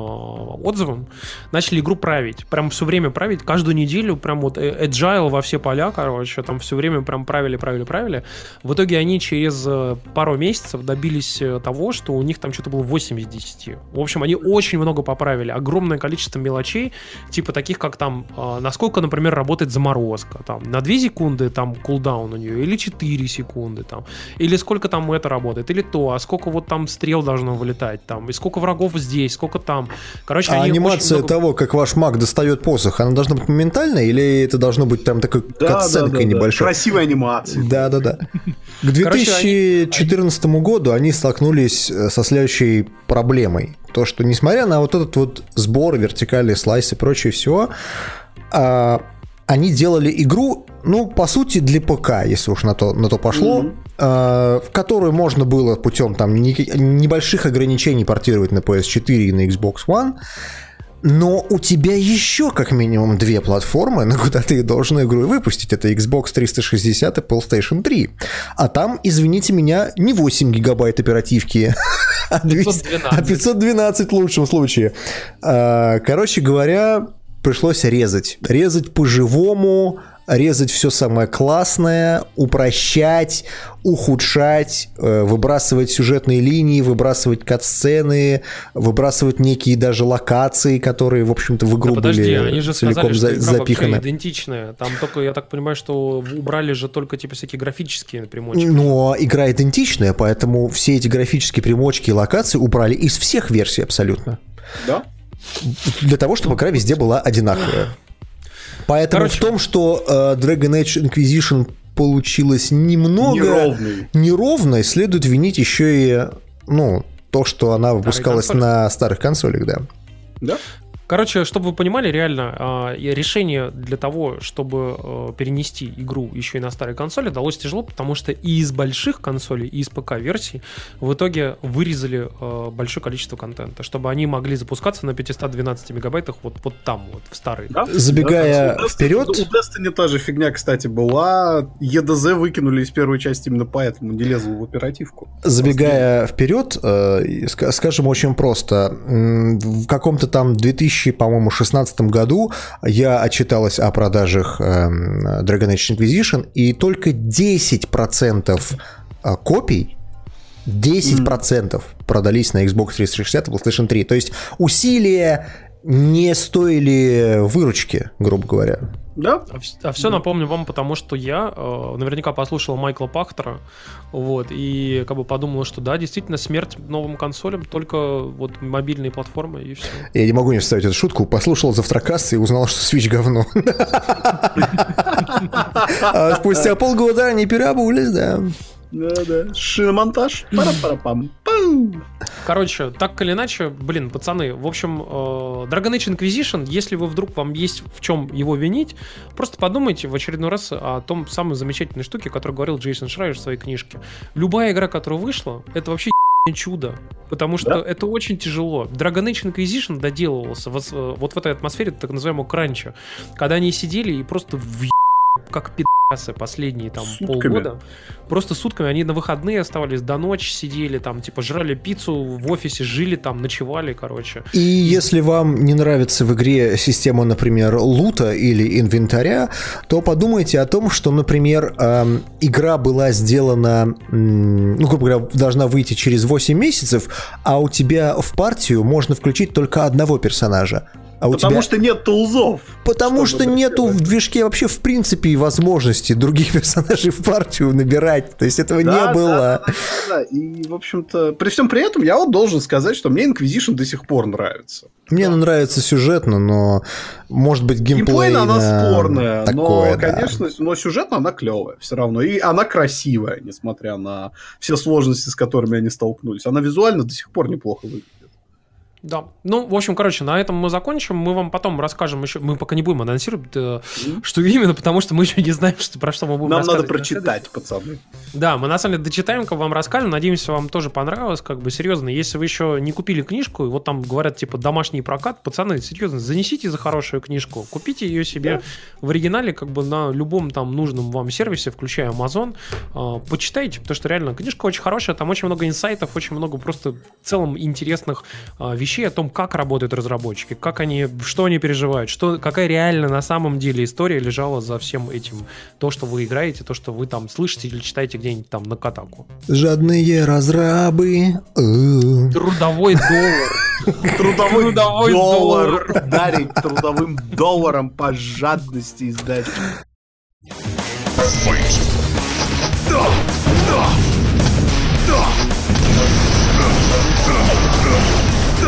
отзывам, начали игру править. Прям все время править, каждую неделю прям вот э, agile во все поля, короче, там все время прям правили, правили, правили. В итоге они через э, пару месяцев добились того, что у них там что-то было 8 из 10. В общем, они очень много поправили. Огромное количество мелочей, типа таких, как там, насколько, например, работает заморозка. Там на 2 секунды там кулдаун у нее или 4 секунды там или сколько там это работает, или то, а сколько вот там стрел должно вылетать там, и сколько врагов здесь, сколько там. Короче, а анимация много... того, как ваш маг достает посох, она должна быть моментальная, или это должно быть там такой да, катсценкой да, да, небольшой? Да. Красивая анимация. Да-да-да. К 2014 они... году они столкнулись э, со следующей проблемой. То, что несмотря на вот этот вот сбор, вертикальный слайс и прочее все, а, они делали игру, ну, по сути, для ПК, если уж на то, на то пошло, mm-hmm. э, в которую можно было путем там небольших ограничений портировать на PS4 и на Xbox One. Но у тебя еще как минимум две платформы, на куда ты должен игру выпустить. Это Xbox 360 и PlayStation 3. А там, извините меня, не 8 гигабайт оперативки, а 512, а 512 в лучшем случае. Э, короче говоря, пришлось резать. Резать по-живому, резать все самое классное, упрощать, ухудшать, э, выбрасывать сюжетные линии, выбрасывать кат-сцены, выбрасывать некие даже локации, которые, в общем-то, в игру да подожди, были они же целиком сказали, что игра запиханы. идентичная. Там только, я так понимаю, что убрали же только типа всякие графические примочки. Но игра идентичная, поэтому все эти графические примочки и локации убрали из всех версий абсолютно. Да? Для того, чтобы игра везде была одинаковая. Поэтому Короче, в том, что э, Dragon Age Inquisition получилось немного неровной. неровной, следует винить еще и ну, то, что она выпускалась на старых консолях, да. Да? Короче, чтобы вы понимали, реально, а, решение для того, чтобы а, перенести игру еще и на старые консоли, далось тяжело, потому что и из больших консолей, и из ПК-версий в итоге вырезали а, большое количество контента, чтобы они могли запускаться на 512 мегабайтах вот, вот там, вот, в старые. Да? Забегая да, вперед... У Destiny та же фигня, кстати, была. EDZ выкинули из первой части именно поэтому, не лезла в оперативку. Забегая вперед, э, скажем очень просто. В каком-то там 2000, по-моему, 16 году я отчиталась о продажах эм, Dragon Age Inquisition, и только 10% э, копий 10% mm. продались на Xbox 360 и PlayStation 3. То есть усилия не стоили выручки, грубо говоря. Да. А, а все да. напомню вам, потому что я э, наверняка послушал Майкла Пахтера, вот, и как бы подумал, что да, действительно, смерть новым консолям, только вот мобильные платформы и все. Я не могу не вставить эту шутку. Послушал завтракасты и узнал, что Switch говно. А спустя полгода они переобулись, да. Да-да. Шиномонтаж. Пара-пара-пам. Короче, так или иначе, блин, пацаны, в общем, э, Dragon Age Inquisition, если вы вдруг вам есть в чем его винить, просто подумайте в очередной раз о том самой замечательной штуке, которую говорил Джейсон Шрайер в своей книжке. Любая игра, которая вышла, это вообще чудо, потому что да? это очень тяжело. Dragon Age Inquisition доделывался вот, э, вот в этой атмосфере так называемого кранча, когда они сидели и просто в как пи*** последние там сутками. полгода. Просто сутками. Они на выходные оставались до ночи, сидели там, типа, жрали пиццу в офисе, жили там, ночевали, короче. И если вам не нравится в игре система, например, лута или инвентаря, то подумайте о том, что, например, эм, игра была сделана, ну, грубо говоря, должна выйти через 8 месяцев, а у тебя в партию можно включить только одного персонажа. А у Потому тебя... что нет тулзов. Потому что нету в движке вообще в принципе возможности других персонажей в партию набирать. То есть этого да, не было. Да, да, да, И, в общем-то, при всем при этом я вот должен сказать, что мне Inquisition до сих пор нравится. Мне да. нравится сюжетно, но может быть геймплей Геймплейно она спорная, такое, но, да. конечно, но сюжетно она клевая все равно. И она красивая, несмотря на все сложности, с которыми они столкнулись. Она визуально до сих пор неплохо выглядит. Да. Ну, в общем, короче, на этом мы закончим. Мы вам потом расскажем еще. Мы пока не будем анонсировать, mm-hmm. что именно, потому что мы еще не знаем, что, про что мы будем Нам надо прочитать, пацаны. Да, мы на самом деле дочитаем, как вам расскажем. Надеемся, вам тоже понравилось. Как бы серьезно, если вы еще не купили книжку, и вот там говорят, типа, домашний прокат, пацаны, серьезно, занесите за хорошую книжку, купите ее себе да. в оригинале, как бы на любом там нужном вам сервисе, включая Amazon. Э, почитайте, потому что реально книжка очень хорошая, там очень много инсайтов, очень много просто в целом интересных э, вещей вещей о том, как работают разработчики, как они, что они переживают, что, какая реально на самом деле история лежала за всем этим. То, что вы играете, то, что вы там слышите или читаете где-нибудь там на Катаку. Жадные разрабы. Трудовой доллар. Трудовой доллар. Дарить трудовым долларом по жадности издать. Да!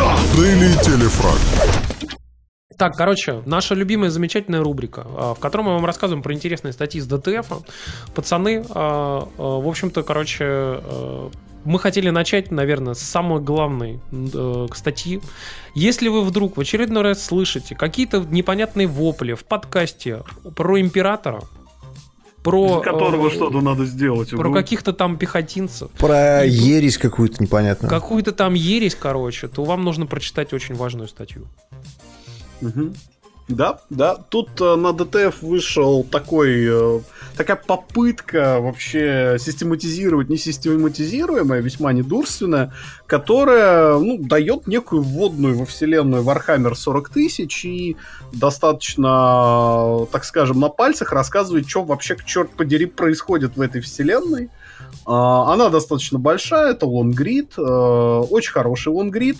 Daily Телефраг. Так, короче, наша любимая замечательная рубрика, а, в которой мы вам рассказываем про интересные статьи с ДТФ. Пацаны, а, а, в общем-то, короче, мы хотели начать, наверное, с самой главной э, статьи. Если вы вдруг в очередной раз слышите какие-то непонятные вопли в подкасте про императора, про... которого э, что-то надо сделать. Про каких-то там пехотинцев. Про и, ересь какую-то непонятную. Какую-то там ересь, короче, то вам нужно прочитать очень важную статью. Угу. Да, да. Тут э, на ДТФ вышел такой, э, такая попытка вообще систематизировать несистематизируемое, весьма недурственное, которая ну, дает некую вводную во вселенную Warhammer 40 тысяч и достаточно, так скажем, на пальцах рассказывает, что вообще, черт подери, происходит в этой вселенной. Э, она достаточно большая, это лонгрид, э, очень хороший лонгрид.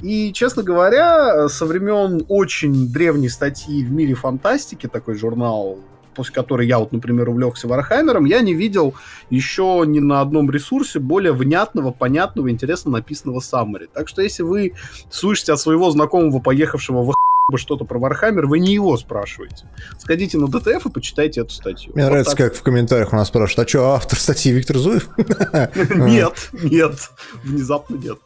И, честно говоря, со времен очень древней статьи в мире фантастики, такой журнал, после которой я вот, например, увлекся Вархаммером, я не видел еще ни на одном ресурсе более внятного, понятного, интересно написанного summary. Так что если вы слышите от своего знакомого, поехавшего в что-то про Вархаммер, вы не его спрашиваете. Сходите на DTF и почитайте эту статью. Мне вот нравится, так. как в комментариях у нас спрашивают, а что, автор статьи Виктор Зуев? Нет, нет, внезапно нет.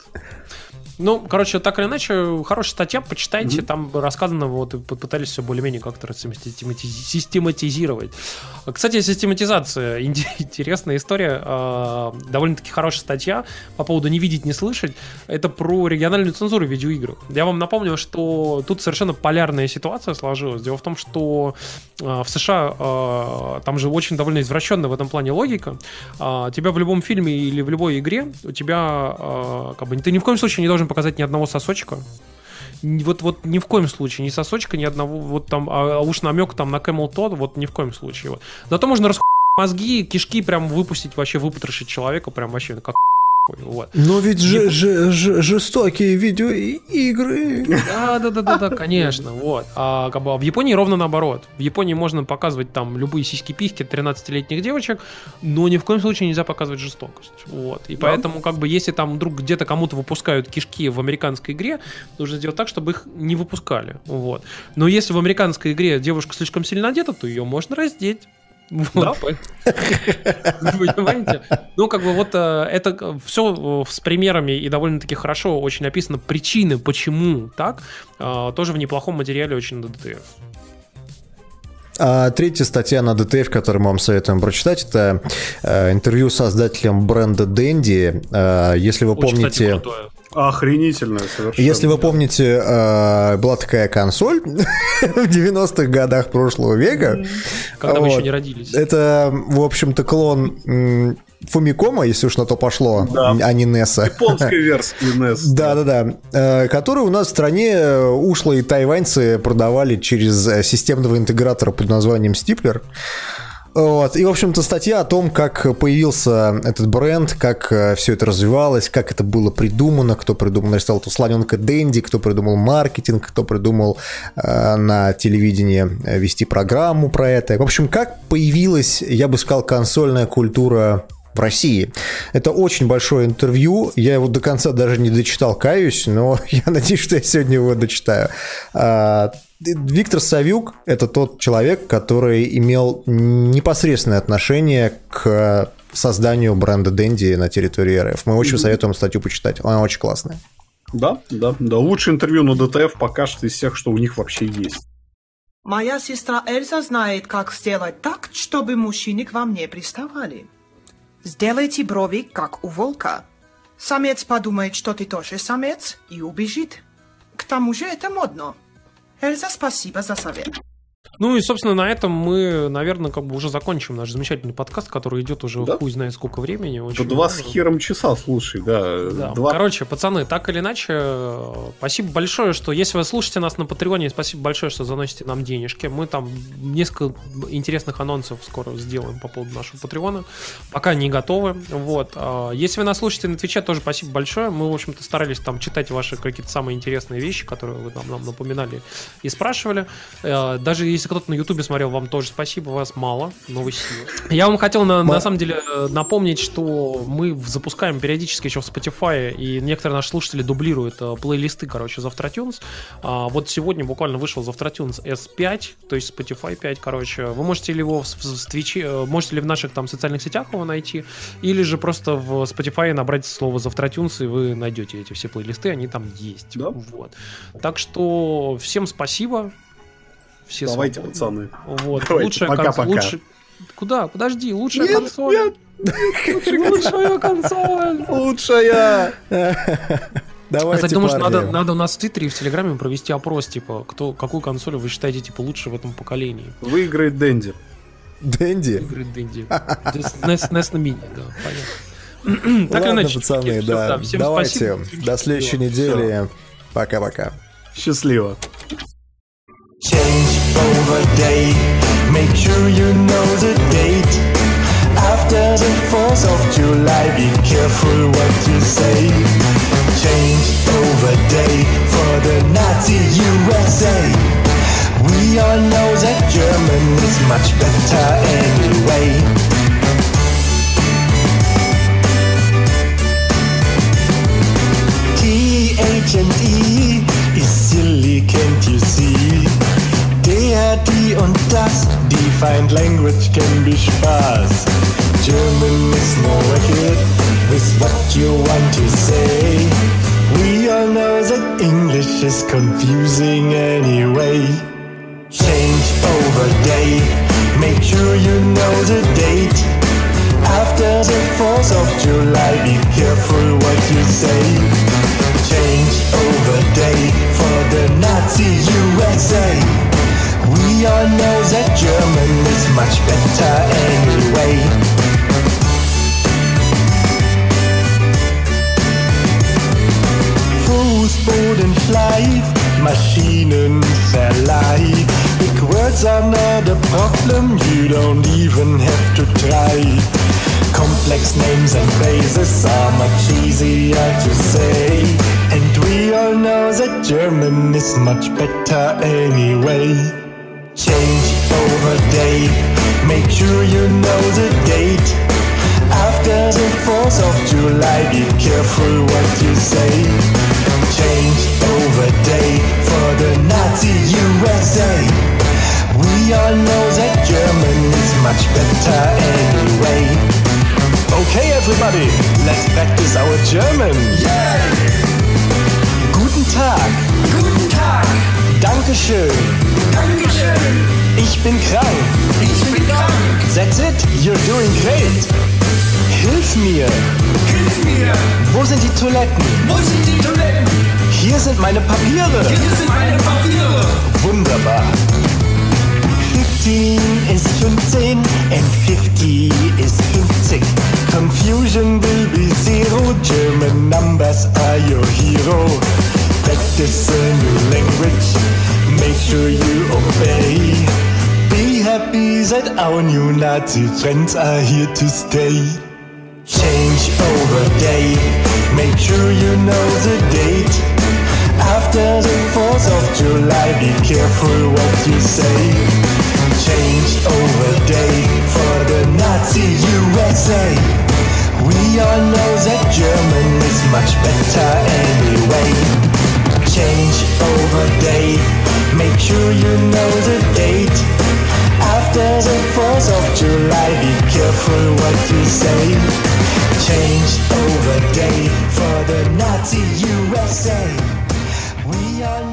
Ну, короче, так или иначе, хорошая статья, почитайте, mm-hmm. там рассказано, вот, и пытались все более-менее как-то систематизировать. Кстати, систематизация, интересная история, а, довольно-таки хорошая статья по поводу «не видеть, не слышать», это про региональную цензуру в видеоиграх. Я вам напомню, что тут совершенно полярная ситуация сложилась. Дело в том, что а, в США а, там же очень довольно извращенная в этом плане логика. Тебя в любом фильме или в любой игре, у тебя, как бы, ты ни в коем случае не должен показать ни одного сосочка. Вот, вот ни в коем случае, ни сосочка, ни одного, вот там, а, а уж намек там на Camel Todd, вот ни в коем случае. Вот. Зато можно расхуй мозги, кишки прям выпустить, вообще выпотрошить человека, прям вообще как вот. Но ведь же, же, же, жестокие видеоигры. Да, да, да, да, да, конечно. Вот. А, как бы, в Японии ровно наоборот. В Японии можно показывать там любые сиськи-письки 13-летних девочек, но ни в коем случае нельзя показывать жестокость. Вот. И да. поэтому, как бы, если там вдруг где-то кому-то выпускают кишки в американской игре, нужно сделать так, чтобы их не выпускали. Вот. Но если в американской игре девушка слишком сильно одета, то ее можно раздеть. Да? Понимаете? Ну, как бы вот э, это все с примерами и довольно-таки хорошо очень описано причины, почему так, э, тоже в неплохом материале очень на ДТФ. А третья статья на DTF, которую мы вам советуем прочитать, это э, интервью с создателем бренда Dendy. Э, если вы Очень, помните... Кстати, Охренительная совершенно. Если вы помните, э, была такая консоль в 90-х годах прошлого века. Когда вот. мы еще не родились. Это, в общем-то, клон Фумикома, если уж на то пошло, да. а не Неса. Японской версии NES. Да-да-да. Э, который у нас в стране э, ушлые тайваньцы продавали через системного интегратора под названием Стиплер. Вот. И, в общем-то, статья о том, как появился этот бренд, как э, все это развивалось, как это было придумано, кто придумал, нарисовал эту слоненка Дэнди, кто придумал маркетинг, кто придумал э, на телевидении э, вести программу про это. В общем, как появилась, я бы сказал, консольная культура в России. Это очень большое интервью. Я его до конца даже не дочитал, каюсь, но я надеюсь, что я сегодня его дочитаю. Виктор Савюк – это тот человек, который имел непосредственное отношение к созданию бренда Дэнди на территории РФ. Мы очень mm-hmm. советуем статью почитать. Она очень классная. Да, да, да. Лучшее интервью на ДТФ пока что из всех, что у них вообще есть. Моя сестра Эльза знает, как сделать так, чтобы мужчины к вам не приставали. Сделайте брови, как у волка. Самец подумает, что ты тоже самец, и убежит. К тому же это модно. Эльза, спасибо за совет. Ну и, собственно, на этом мы, наверное, как бы уже закончим наш замечательный подкаст, который идет уже да? хуй знает сколько времени. Очень два с хером часа, слушай, да. да. Два... Короче, пацаны, так или иначе, спасибо большое, что если вы слушаете нас на Патреоне, спасибо большое, что заносите нам денежки. Мы там несколько интересных анонсов скоро сделаем по поводу нашего Патреона. Пока не готовы. Вот. А, если вы нас слушаете на Твиче, тоже спасибо большое. Мы, в общем-то, старались там читать ваши какие-то самые интересные вещи, которые вы нам, нам напоминали и спрашивали. А, даже если кто-то на Ютубе смотрел, вам тоже спасибо, вас мало, но вы силы. Я вам хотел на, на самом деле напомнить, что мы запускаем периодически еще в Spotify, и некоторые наши слушатели дублируют э, плейлисты, короче, Завтратюнс. А, вот сегодня буквально вышел Завтратюнс S5, то есть Spotify 5, короче. Вы можете ли его в, в, в Twitch, э, можете ли в наших там социальных сетях его найти, или же просто в Spotify набрать слово Завтратюнс, и вы найдете эти все плейлисты, они там есть. Да? Вот. Так что всем спасибо, все Давайте, свободны. пацаны. Вот. Давайте, лучшая пока, конс... пока. Лучше... Куда? Подожди, лучшая нет, консоль. Нет, лучшая консоль. Лучшая. Давайте, Кстати, думаю, что надо, надо у нас в Твиттере и в Телеграме провести опрос, типа, кто, какую консоль вы считаете, типа, лучше в этом поколении. Выиграет Дэнди. Дэнди? Выиграет Дэнди. NES на мини, да, понятно. Так Ладно, иначе, пацаны, да. Давайте, до следующей недели. Пока-пока. Счастливо. change over day. Make sure you know the date. After the 4th of July, be careful what you say. Change over day for the Nazi USA. We all know that German is much better anyway. T, H, and E is silly, can't you see? Die und das, defined language can be Spaß. German is more wicked with what you want to say. We all know that English is confusing anyway. Change over day, make sure you know the date. After the 4th of July, be careful what you say. Change over day for the Nazi USA. We all know that German is much better anyway. Fußbodenschleif, Maschinenverleih. Big words are not a problem, you don't even have to try. Complex names and phrases are much easier to say. And we all know that German is much better anyway. Change over day, make sure you know the date. After the 4th of July, be careful what you say. Change over day for the Nazi USA. We all know that German is much better anyway. Okay, everybody, let's practice our German. Yeah! Guten Tag. Guten Tag. Dankeschön. Dankeschön. Ich bin krank. Ich bin krank. That's it. You're doing great. Hilf mir. Hilf mir. Wo sind die Toiletten? Wo sind die Toiletten? Hier sind meine Papiere. Hier sind meine Papiere. Wunderbar. 15 is 15 and 50 is 50. Confusion will be zero. German numbers are your hero. Practice a new language. Make sure you obey. Be happy that our new Nazi friends are here to stay. Change over day. Make sure you know the date. After the 4th of July, be careful what you say. Change over day for the Nazi USA. We all know that German is much better anyway change over day. Make sure you know the date. After the 4th of July, be careful what you say. Change over day for the Nazi USA. We are